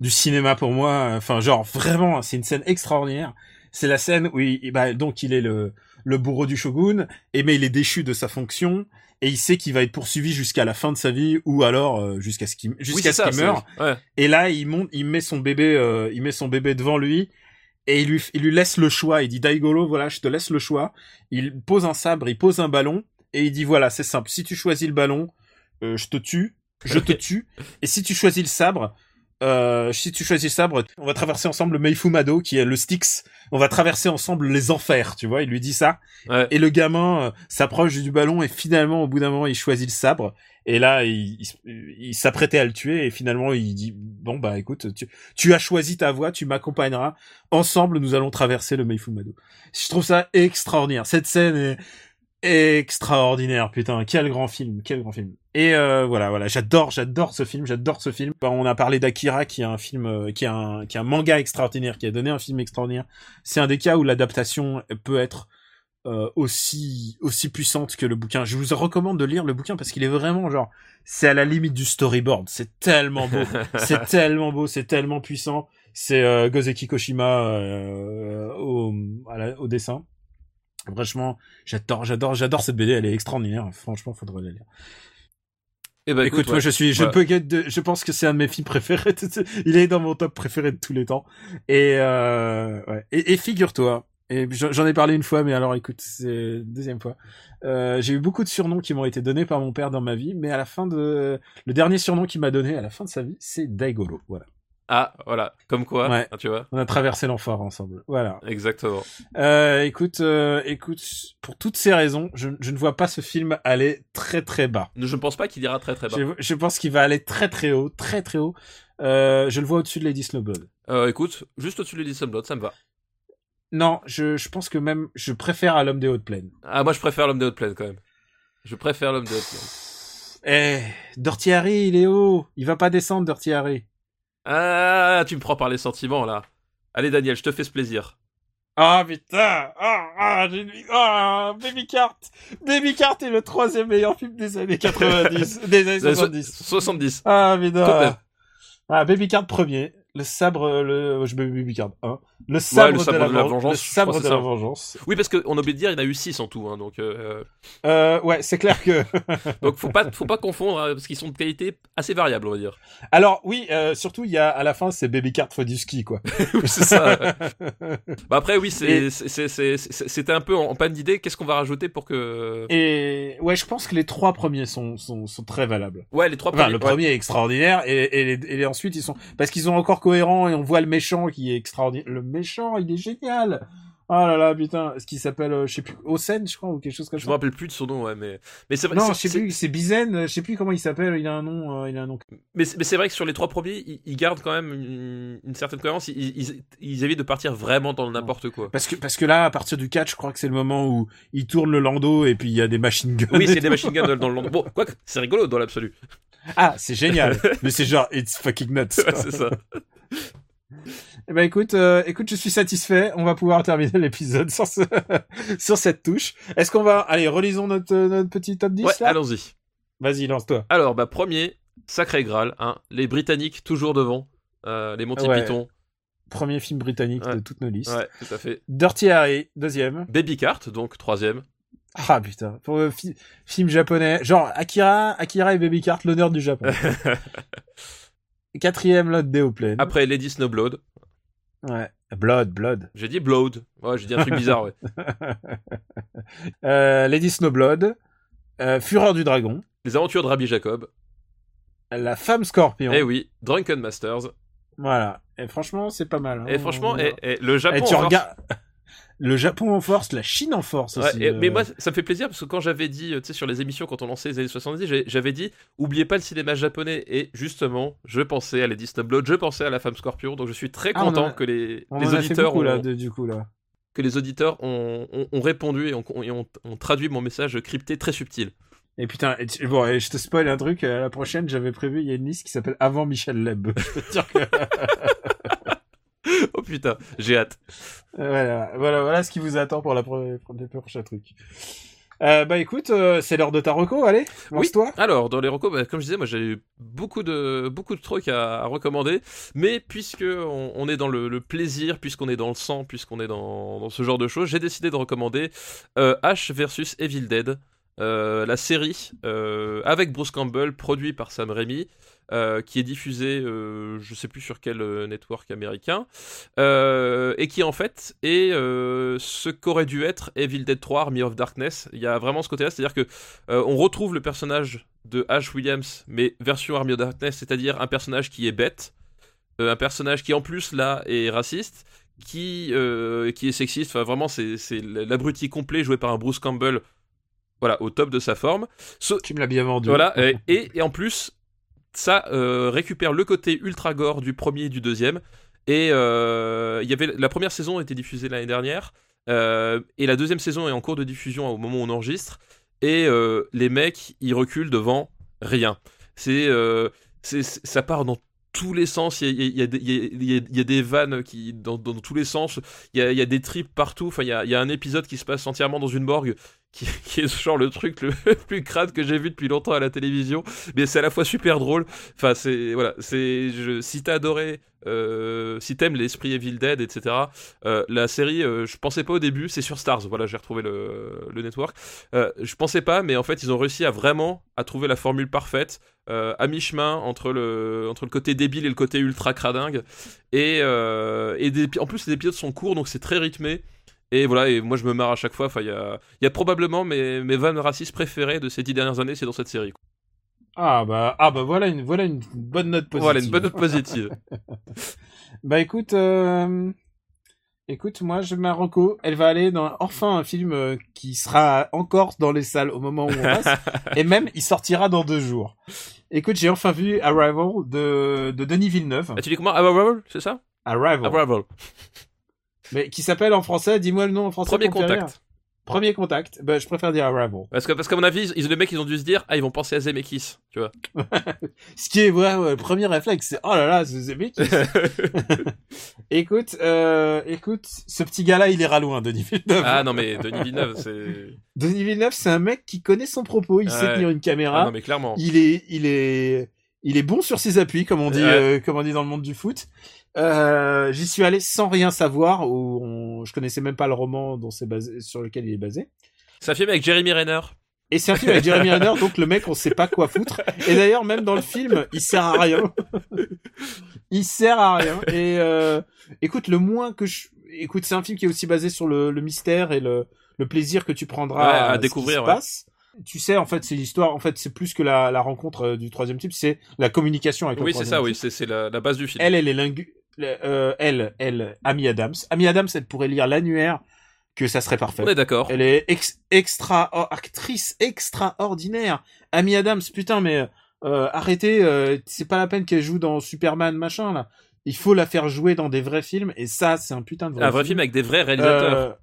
du cinéma pour moi. Enfin genre vraiment c'est une scène extraordinaire. C'est la scène où il, bah, donc il est le le bourreau du shogun et mais il est déchu de sa fonction et il sait qu'il va être poursuivi jusqu'à la fin de sa vie ou alors euh, jusqu'à ce qu'il jusqu'à ce meure. Ouais. Et là, il monte, il met son bébé, euh, il met son bébé devant lui et il lui, il lui laisse le choix. Il dit Daigoro, voilà, je te laisse le choix. Il pose un sabre, il pose un ballon et il dit voilà, c'est simple. Si tu choisis le ballon, euh, je te tue, je te tue. Et si tu choisis le sabre, euh, si tu choisis le sabre, on va traverser ensemble le Meifumado, qui est le Styx. On va traverser ensemble les enfers, tu vois. Il lui dit ça. Ouais. Et le gamin euh, s'approche du ballon et finalement, au bout d'un moment, il choisit le sabre. Et là, il, il, il s'apprêtait à le tuer et finalement, il dit bon bah écoute, tu, tu as choisi ta voie, tu m'accompagneras. Ensemble, nous allons traverser le Meifumado. Je trouve ça extraordinaire. Cette scène est extraordinaire, putain, quel grand film, quel grand film. Et euh, voilà, voilà, j'adore, j'adore ce film, j'adore ce film. On a parlé d'Akira, qui est un film, euh, qui est un, qui est un manga extraordinaire, qui a donné un film extraordinaire. C'est un des cas où l'adaptation peut être euh, aussi aussi puissante que le bouquin. Je vous recommande de lire le bouquin parce qu'il est vraiment genre, c'est à la limite du storyboard. C'est tellement beau, c'est tellement beau, c'est tellement puissant. C'est euh, Gozeki Koshima euh, au, à la- au dessin. Franchement, j'adore, j'adore, j'adore cette BD. Elle est extraordinaire. Franchement, faudrait la lire. Eh ben, Écoute, écoute, moi je suis, je peux je pense que c'est un de mes films préférés. Il est dans mon top préféré de tous les temps. Et euh, ouais. Et, et figure-toi, et j'en ai parlé une fois, mais alors écoute, c'est deuxième fois. Euh, j'ai eu beaucoup de surnoms qui m'ont été donnés par mon père dans ma vie, mais à la fin de le dernier surnom qu'il m'a donné à la fin de sa vie, c'est Daigolo. Voilà. Ah, voilà. Comme quoi, Ouais. hein, tu vois. On a traversé l'enfer ensemble. Voilà. Exactement. Euh, écoute, euh, écoute, pour toutes ces raisons, je, je ne vois pas ce film aller très très bas. Je ne pense pas qu'il ira très très bas. Je, je pense qu'il va aller très très haut, très très haut. Euh, je le vois au-dessus de Lady Snowblood. Écoute, juste au-dessus de Lady Sunblood, ça me va. Non, je, je pense que même je préfère à l'homme des hautes plaines. Ah, moi je préfère l'homme des hautes plaines quand même. Je préfère l'homme des hautes plaines. Eh, Dirty Harry, il est haut. Il va pas descendre, Dirty Harry. Ah, tu me prends par les sentiments là. Allez Daniel, je te fais ce plaisir. Ah putain, ah, ah, j'ai ah, Baby Cart. Baby Cart est le troisième meilleur film des années 90, des années Euh, so- 70. 70. Ah même. putain. Ah, Baby Cart premier. Le sabre, le, je mets Baby Cart 1. Le sabre, le sabre de, la de la ven- vengeance, Le sabre de la vengeance. Oui, parce qu'on a oublié de dire, il y en a eu 6 en tout, hein, donc euh, Euh, ouais, c'est clair que. donc faut pas faut pas confondre hein, parce qu'ils sont de qualité assez variable, on va dire. Alors oui, euh, surtout il y a à la fin c'est Baby Cart fois du ski quoi. Oui, c'est ça. bah après oui, c'est Et- c'est- c'est- c'est- c'est- c'était un peu en, en panne d'idée. Qu'est-ce qu'on va rajouter pour que Et ouais, je pense que les trois premiers sont sont, sont très valables. ouais les trois Enfin, le ouais. premier est extraordinaire et, et, les, et les ensuite ils sont parce qu'ils sont encore cohérents et on voit le méchant qui est extraordinaire. Le méchant, il est génial. Oh là là, putain, ce qui s'appelle, euh, je sais plus, Osen, je crois, ou quelque chose comme Je me ça. rappelle plus de son nom, ouais, mais mais c'est vrai. Non, je sais plus, c'est Bizen, je sais plus comment il s'appelle, il a un nom, euh, il a un nom. Mais, c'est- vrai que sur les trois premiers, ils, ils gardent quand même une, une certaine cohérence. Ils, ils, ils évitent de partir vraiment dans n'importe quoi. Parce que, parce que là, à partir du 4, je crois que c'est le moment où il tourne le landau et puis il y a des machine guns. Oui, c'est des machine guns dans le Londres. Bon, quoi que c'est rigolo dans l'absolu. Ah, c'est génial. Mais c'est genre, it's fucking nuts. Ouais, c'est ça. Eh ben écoute, euh, écoute, je suis satisfait. On va pouvoir terminer l'épisode sur ce... sur cette touche. Est-ce qu'on va, allez, relisons notre euh, notre petit top 10 Ouais, là? allons-y. Vas-y, lance-toi. Alors, bah premier, sacré Graal, hein, les Britanniques toujours devant, euh, les Monty Ouais. Python. Premier film britannique Ouais. de toutes nos listes. Ouais, tout à fait. Dirty Harry, deuxième. Baby Cart, donc troisième. Ah putain, pour le fi- film japonais, genre Akira, Akira et Baby Cart, l'honneur du Japon. Quatrième, Lot des Plaines. Après Lady Snowblood. Ouais. Blood, Blood. J'ai dit Blood. Ouais, j'ai dit un truc bizarre, ouais. Euh, Lady Snowblood. Euh, Fureur du Dragon. Les aventures de Rabbi Jacob. La femme scorpion. Eh oui, Drunken Masters. Voilà. Et franchement, c'est pas mal. hein. Et franchement, On- eh, le Japon. Eh, tu regardes le Japon en force, la Chine en force Ouais, aussi. et- euh. mais moi, ça me fait plaisir parce que quand j'avais dit, euh, tu sais, sur les émissions, quand on lançait les années 70, j'ai- j'avais dit, oubliez pas le cinéma japonais. Et justement, je pensais à Lady Snowblood, je pensais à la femme scorpion. Donc je suis très Ah, on en content a- que les, on auditeurs beaucoup, là, ont, de- du coup là. que les auditeurs ont, ont- ont répondu et ont, et ont- ont traduit mon message crypté très subtil. Et putain, bon, et je te spoil un truc. euh, la prochaine, j'avais prévu, il y a une liste qui s'appelle Avant Michel Leb. Je peux te dire que putain, j'ai hâte. voilà, voilà, voilà ce qui vous attend pour la pro- pour les prochains trucs. Euh, bah écoute, euh, c'est l'heure de ta reco, allez, lance-toi. Alors, dans les recos, bah, comme je disais, moi j'ai eu beaucoup de, beaucoup de trucs à, à recommander, mais puisque on, on est dans le, le plaisir, puisqu'on est dans le sang, puisqu'on est dans, dans ce genre de choses, j'ai décidé de recommander euh, Ash versus Evil Dead, la série euh, avec Bruce Campbell, produit par Sam Raimi. euh, qui est diffusée, euh, je sais plus sur quel euh, network américain, euh, et qui en fait est euh, ce qu'aurait dû être Evil Dead 3 Army of Darkness. Il y a vraiment ce côté-là, c'est-à-dire que euh, on retrouve le personnage de Ash Williams, mais version Army of Darkness, c'est-à-dire un personnage qui est bête, euh, un personnage qui en plus là est raciste, qui euh, qui est sexiste. Enfin vraiment c'est l'abruti complet joué par un Bruce Campbell. Voilà au top de sa forme. So- Tu me l'as bien vendu. voilà et, en plus ça euh, récupère le côté ultra gore du premier et du deuxième. Et euh, y avait la première saison a été diffusée l'année dernière euh, et la deuxième saison est en cours de diffusion au moment où on enregistre. Et les mecs ils reculent devant rien. C'est ça part dans tous les sens. Il y a, y des- y y a- vannes qui dans, dans tous les sens. Il y a, des trips partout. Enfin il y a, il y a un épisode qui se passe entièrement dans une morgue. Qui, qui est genre le truc le plus crade que j'ai vu depuis longtemps à la télévision mais c'est à la fois super drôle. Enfin, c'est voilà, c'est je, si t'as adoré, euh, si t'aimes l'esprit Evil Dead, etc. euh, la série, euh, je pensais pas au début, c'est sur Stars. Voilà, j'ai retrouvé le, le network. Euh, je pensais pas, mais en fait, ils ont réussi à vraiment à trouver la formule parfaite. à mi-chemin entre le, entre le côté débile et le côté ultra cradingue. Et, et des- en plus, les épisodes sont courts, donc c'est très rythmé. Et voilà, et moi je me marre à chaque fois. Enfin, il y a, il y a probablement mes, mes vannes racistes préférées de ces dix dernières années, c'est dans cette série. quoi. Ah bah ah bah voilà une voilà une bonne note positive. Voilà, une bonne note positive. Bah écoute, euh, écoute, moi je Marocco, elle va aller dans enfin un film euh, qui sera encore dans les salles au moment où on passe, et même il sortira dans deux jours. Écoute, j'ai enfin vu Arrival de, de Denis Villeneuve. Ah, tu dis comment Arrival, c'est ça? Arrival. Arrival. Mais qui s'appelle en français, dis-moi le nom en français. Premier contact. Premier contact. Bah je préfère dire Arrival. Parce que parce qu'à mon avis, ils, les mecs, ils ont dû se dire, ah, ils vont penser à Zemeckis, tu vois. Ce qui est ouais, le premier réflexe, c'est oh là là, c'est Zemeckis. écoute, euh, écoute, ce petit gars-là, il ira loin, Denis Villeneuve. ah non mais Denis Villeneuve, c'est. Denis Villeneuve, c'est un mec qui connaît son propos, il sait Ouais. tenir une caméra, Ah non mais clairement. il est, il est, il est bon sur ses appuis, comme on dit, Ouais. euh, comme on dit dans le monde du foot. Euh, J'y suis allé sans rien savoir, où on- je connaissais même pas le roman dont c'est basé, sur lequel il est basé. C'est un film avec Jeremy Renner. Et c'est un film avec Jeremy Renner, donc le mec, on sait pas quoi foutre. Et d'ailleurs, même dans le film, il sert à rien. il sert à rien. Et euh, écoute, le moins que je, écoute, c'est un film qui est aussi basé sur le, le mystère et le, le plaisir que tu prendras Ouais, à ce qui découvrir, se ouais. passe. Tu sais, en fait, c'est l'histoire. En fait, c'est plus que la, la rencontre euh, du troisième type, c'est la communication avec le Oui, c'est ça, oui, type. c'est la, la base du film. Elle, elle est lingu... euh, elle, elle, Amy Adams. Amy Adams, elle pourrait lire l'annuaire que ça serait parfait. On est d'accord. Elle est ex- extra oh, actrice extraordinaire. Amy Adams, putain, mais euh, arrêtez, euh, c'est pas la peine qu'elle joue dans Superman machin là. Il faut la faire jouer dans des vrais films et ça, c'est un putain de vrai Un vrai film avec des vrais réalisateurs.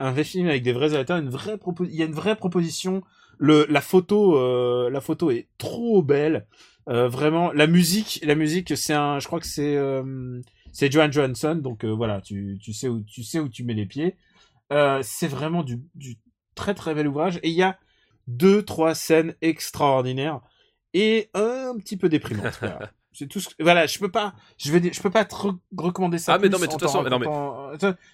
Un vrai film avec des vrais réalisateurs, une vraie il y a une vraie proposition. Le la photo, la photo est trop belle. Euh, vraiment, la musique, la musique, c'est un, je crois que c'est euh, c'est Joan Johansson, donc euh, voilà, tu tu sais où tu sais où tu mets les pieds. Euh, c'est vraiment du du très très bel ouvrage et il y a deux trois scènes extraordinaires et un petit peu déprimantes. voilà. C'est tout ce que... voilà, je peux pas je vais je peux pas te re- recommander ça Ah, mais non, mais de toute façon, non, mais-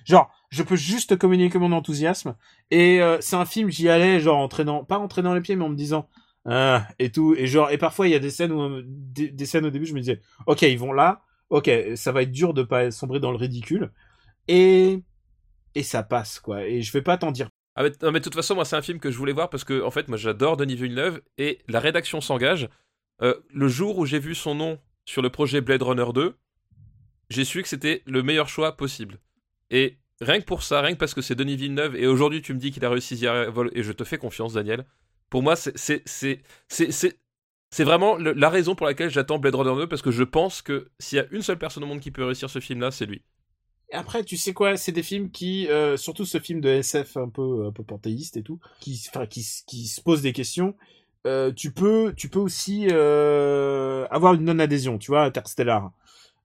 genre je peux juste te communiquer mon enthousiasme et euh, c'est un film j'y allais genre en traînant pas en traînant les pieds mais en me disant ah, et tout et genre et parfois il y a des scènes où des, scènes au début je me disais ok ils vont là ok ça va être dur de pas sombrer dans le ridicule et et ça passe quoi et je vais pas t'en dire Ah, mais, non, mais de toute façon, moi, c'est un film que je voulais voir parce que, en fait, moi, j'adore Denis Villeneuve et la rédaction s'engage. Euh, le jour où j'ai vu son nom sur le projet Blade Runner 2, j'ai su que c'était le meilleur choix possible. Et rien que pour ça, rien que parce que c'est Denis Villeneuve, et aujourd'hui tu me dis qu'il a réussi Arrival, et je te fais confiance, Daniel. Pour moi, c'est vraiment la raison pour laquelle j'attends Blade Runner 2 parce que je pense que s'il y a une seule personne au monde qui peut réussir ce film-là, c'est lui. Après, tu sais quoi, c'est des films qui, euh, surtout ce film de SF un peu, un peu panthéiste et tout, qui, qui, qui se pose des questions. Euh, tu peux, tu peux aussi euh, avoir une non-adhésion. Tu vois, Interstellar.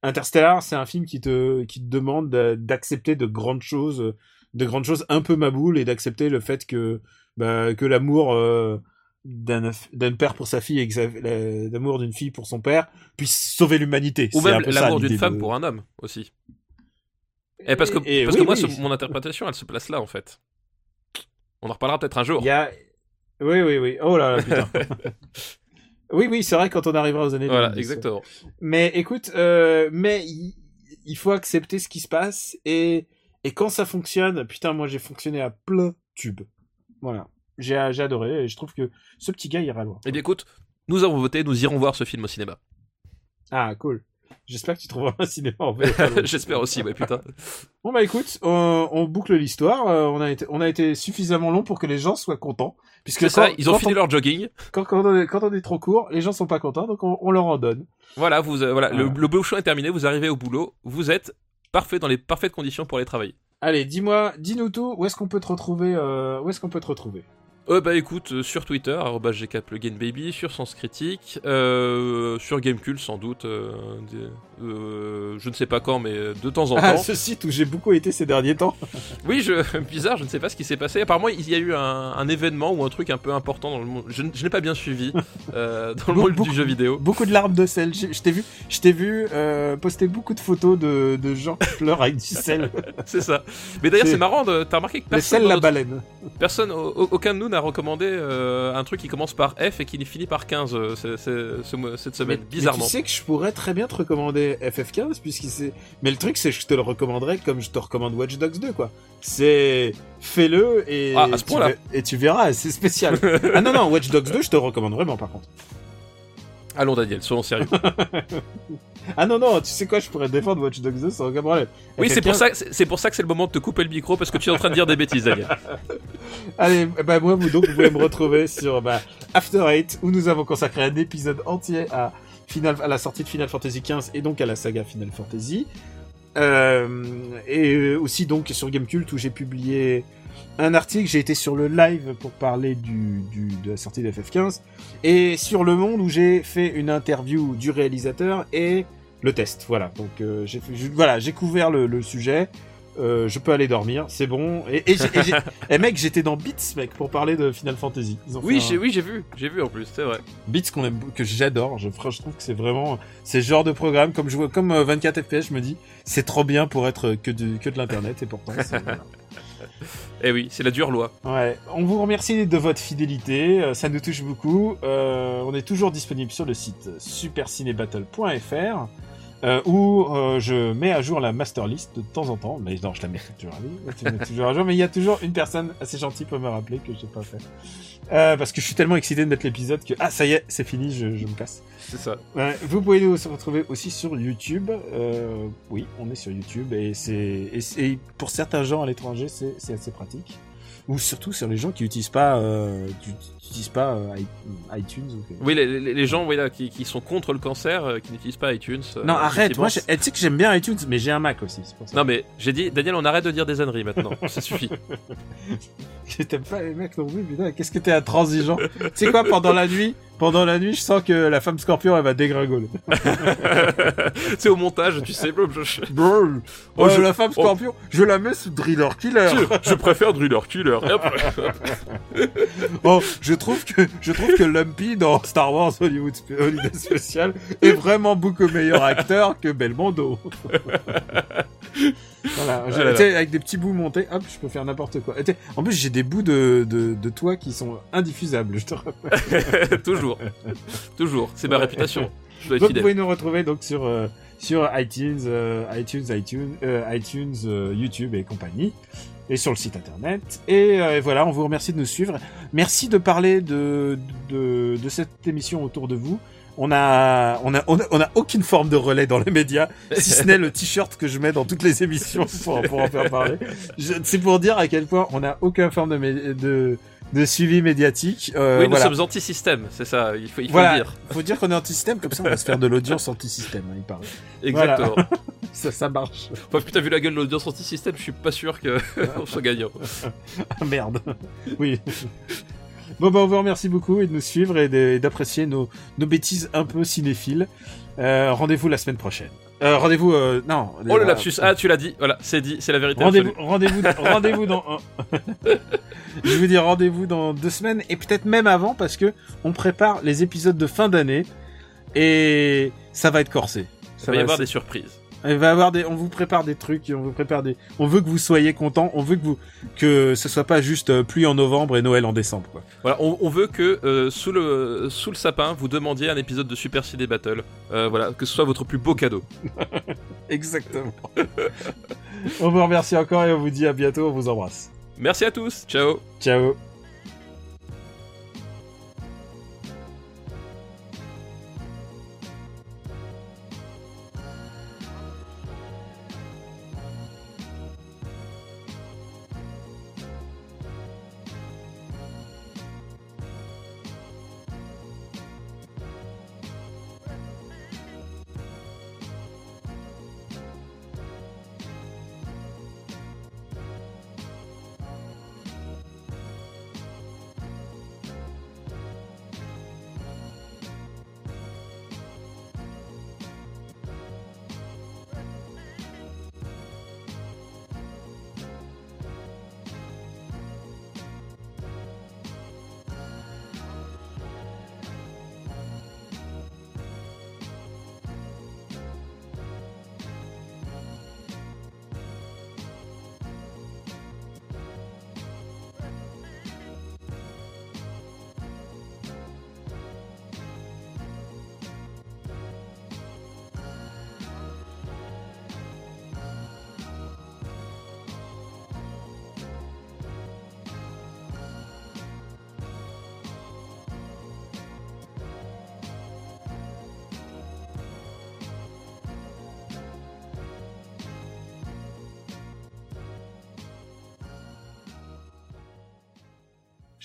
Interstellar, c'est un film qui te, qui te demande de- d'accepter de grandes choses, de grandes choses un peu maboules et d'accepter le fait que, bah, que l'amour euh, d'un, père pour sa fille et l'amour d'une fille pour son père puisse sauver l'humanité. Ou même l'amour d'une femme de- pour un homme aussi. Et parce que, Et- parce oui, que moi, oui. ce- mon interprétation, elle se place là en fait. On en reparlera peut-être un jour. Il y a... Oui, oui, oui. Oh là là, putain. oui, oui, c'est vrai quand on arrivera aux années Voilà, 2010. exactement. Mais écoute, euh, mais il, il faut accepter ce qui se passe et, et quand ça fonctionne, putain, moi j'ai fonctionné à plein tube. Voilà. J'ai adoré et je trouve que ce petit gars ira loin. Eh bien écoute, nous avons voté, nous irons voir ce film au cinéma. Ah, cool. J'espère que tu trouveras un cinéma en Londres. J'espère aussi, ouais, putain. Bon bah écoute, on, on boucle l'histoire. euh, on a été, on a été suffisamment long pour que les gens soient contents, puisque ça, ils ont fini on- leur jogging. quand, quand on est, quand on est trop court, les gens sont pas contents, donc on, leur en donne. Voilà, vous, euh, voilà, le, le bouchon est terminé, vous arrivez au boulot, vous êtes parfait dans les parfaites conditions pour aller travailler. Allez, dis-moi, dis-nous tout. Où est-ce qu'on peut te retrouver euh, Où est-ce qu'on peut te retrouver? Euh, bah écoute, euh, sur Twitter, @gkpluginbaby, sur Sens Critique, euh, sur Gamecult sans doute, euh, des- euh, je ne sais pas quand, mais de temps en Ah, temps. ce site où j'ai beaucoup été ces derniers temps. Oui, je, bizarre, je ne sais pas ce qui s'est passé. Apparemment, il y a eu un, un événement ou un truc un peu important dans le monde. Je, je n'ai pas bien suivi dans le monde Beaucoup- du jeu vidéo. Beaucoup de larmes de sel. Je je t'ai vu, je t'ai vu poster beaucoup de photos de, de gens qui pleurent avec du sel. C'est ça. Mais d'ailleurs, C'est- marrant, t'as remarqué que Le personne, sel, dans la baleine. personne au- au- aucun de nous n'a recommandé euh, un truc qui commence par F et qui finit par 15 euh, c'est- c'est- ce cette semaine, Mais- bizarrement. Mais tu sais que je pourrais très bien te recommander FF15 puisqu'il c'est. Mais le truc c'est que je te le recommanderais comme je te recommande Watch Dogs 2 quoi. C'est fais-le et Ah, à ce tu point-là. ver- et tu verras, c'est spécial. ah non non, Watch Dogs 2 je te le recommande vraiment par contre. Allons, Daniel, soyons sérieux. Ah non non, tu sais quoi, je pourrais défendre Watch Dogs 2 sans aucun problème. oui, c'est pour FF15 ça, que- c'est c'est pour ça que c'est le moment de te couper le micro parce que tu es en train de dire des bêtises, Daniel. Allez, bah moi vous donc vous pouvez me retrouver sur bah, After Eight où nous avons consacré un épisode entier à Final à la sortie de Final Fantasy XV et donc à la saga Final Fantasy. Euh, et aussi donc sur Gamecult où j'ai publié un article, j'ai été sur le live pour parler du, du de la sortie de FF15 et sur Le Monde où j'ai fait une interview du réalisateur et le test. Voilà, donc euh, j'ai voilà couvert le, le sujet. Euh, je peux aller dormir, c'est bon. Et, et mec, j'étais dans Beats, mec, pour parler de Final Fantasy. Oui, un- j'ai oui, j'ai vu, j'ai vu en plus, c'est vrai. Beats qu'on aime, que j'adore. Je, je trouve que c'est vraiment, c'est ce genre de programme comme je vois, comme euh, 24 FPS, je me dis, c'est trop bien pour être que de, que de l'internet et pourtant. voilà. Eh oui, c'est la dure loi. Ouais, on vous remercie de votre fidélité, euh, ça nous touche beaucoup. Euh, on est toujours disponible sur le site supercinébattle.fr euh, où euh, je mets à jour la master list de temps en temps. Mais non, je la mets toujours à jour. Je la mets toujours à jour, mais il y a toujours une personne assez gentille pour me rappeler que j'ai pas fait. Euh, parce que je suis tellement excité de mettre l'épisode que ah ça y est, c'est fini, je, je me casse. C'est ça. Vous pouvez nous retrouver aussi sur YouTube. Oui, on est sur YouTube et c'est et, pour certains gens à l'étranger, c'est assez pratique. Ou surtout sur les gens qui utilisent pas euh, qui utilisent pas euh, iTunes. Oui, les, les- les gens oui, là, qui, qui sont contre le cancer, euh, qui n'utilisent pas iTunes. euh, Non, arrête. Moi, j'ai- tu sais que j'aime bien iTunes, mais j'ai un Mac aussi. C'est pour ça. Non mais j'ai dit Daniel on arrête de dire des âneries maintenant, ça suffit. Je t'aime pas les mecs non plus, putain, qu'est-ce que t'es intransigeant? tu sais quoi, pendant la nuit, pendant la nuit, je sens que la femme scorpion, elle va dégringoler. c'est au montage, tu sais. Brrr. Oh, je- la femme oh. scorpion, je la mets sous Driller Killer. je, je préfère Driller Killer. Oh, je trouve que, je trouve que Lumpy dans Star Wars Hollywood Holiday Special est vraiment beaucoup meilleur acteur que Belmondo. Voilà, Ah sais, avec des petits bouts montés, hop, je peux faire n'importe quoi. En plus, j'ai des bouts de, de, de toi qui sont indiffusables, je te rappelle. toujours, toujours. C'est ma Ouais. réputation. Je dois être Donc vous pouvez nous retrouver donc sur euh, sur iTunes, euh, iTunes, iTunes, euh, iTunes, YouTube et compagnie, et sur le site internet. Et euh, voilà, on vous remercie de nous suivre. Merci de parler de de, de cette émission autour de vous. On a, on a, on a, on a aucune forme de relais dans les médias, si ce n'est le t-shirt que je mets dans toutes les émissions pour, pour en faire parler. C'est pour dire à quel point on n'a aucune forme de, de, de suivi médiatique. Euh, oui, nous voilà. sommes anti-système, c'est ça. Il faut, il faut Voilà. le dire. Faut dire qu'on est anti-système, comme ça on va se faire de l'audience anti-système, hein, il paraît. Exactement. Ça, ça marche. Enfin, putain, vu la gueule de l'audience anti-système, je suis pas sûr que on soit gagnant. Ah, merde. Oui. Bon, bah, on vous remercie beaucoup et de nous suivre et d'apprécier nos, nos bêtises un peu cinéphiles. Euh, rendez-vous la semaine prochaine. Euh, rendez-vous, euh, non. Oh le euh, lapsus. Ah, tu l'as dit. Voilà, c'est dit. C'est la vérité. Rendez-vous, rendez-vous, rendez-vous dans. Je veux dire rendez-vous dans deux semaines et peut-être même avant parce que on prépare les épisodes de fin d'année et ça va être corsé. Ça va y avoir des surprises. Il va y avoir des, on vous prépare des trucs, on vous prépare des, on veut que vous soyez contents, on veut que vous, que ce soit pas juste euh, pluie en novembre et Noël en décembre, quoi. Voilà, on, on veut que euh, sous le sous le sapin, vous demandiez un épisode de Super Ciné Battle. Euh, voilà, que ce soit votre plus beau cadeau. Exactement. on vous remercie encore et on vous dit à bientôt, on vous embrasse. Merci à tous. Ciao. Ciao.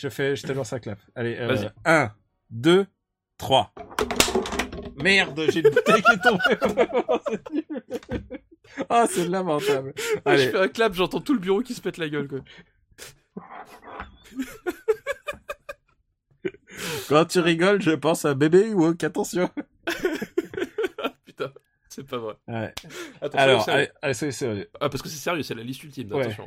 Je fais, je te lance un clap. Allez, euh, Vas-y. 1, 2, 3. Merde, j'ai une bouteille qui est tombée. C'est. Ah, c'est lamentable. Je Allez, fais un clap, j'entends tout le bureau qui se pète la gueule, quoi. quand tu rigoles, je pense à bébé ou attention. Putain, c'est pas vrai. Ouais. Attention, Alors, c'est- allez, allez, soyez sérieux. Ah, parce que c'est sérieux, c'est la liste ultime. Ouais. Attention.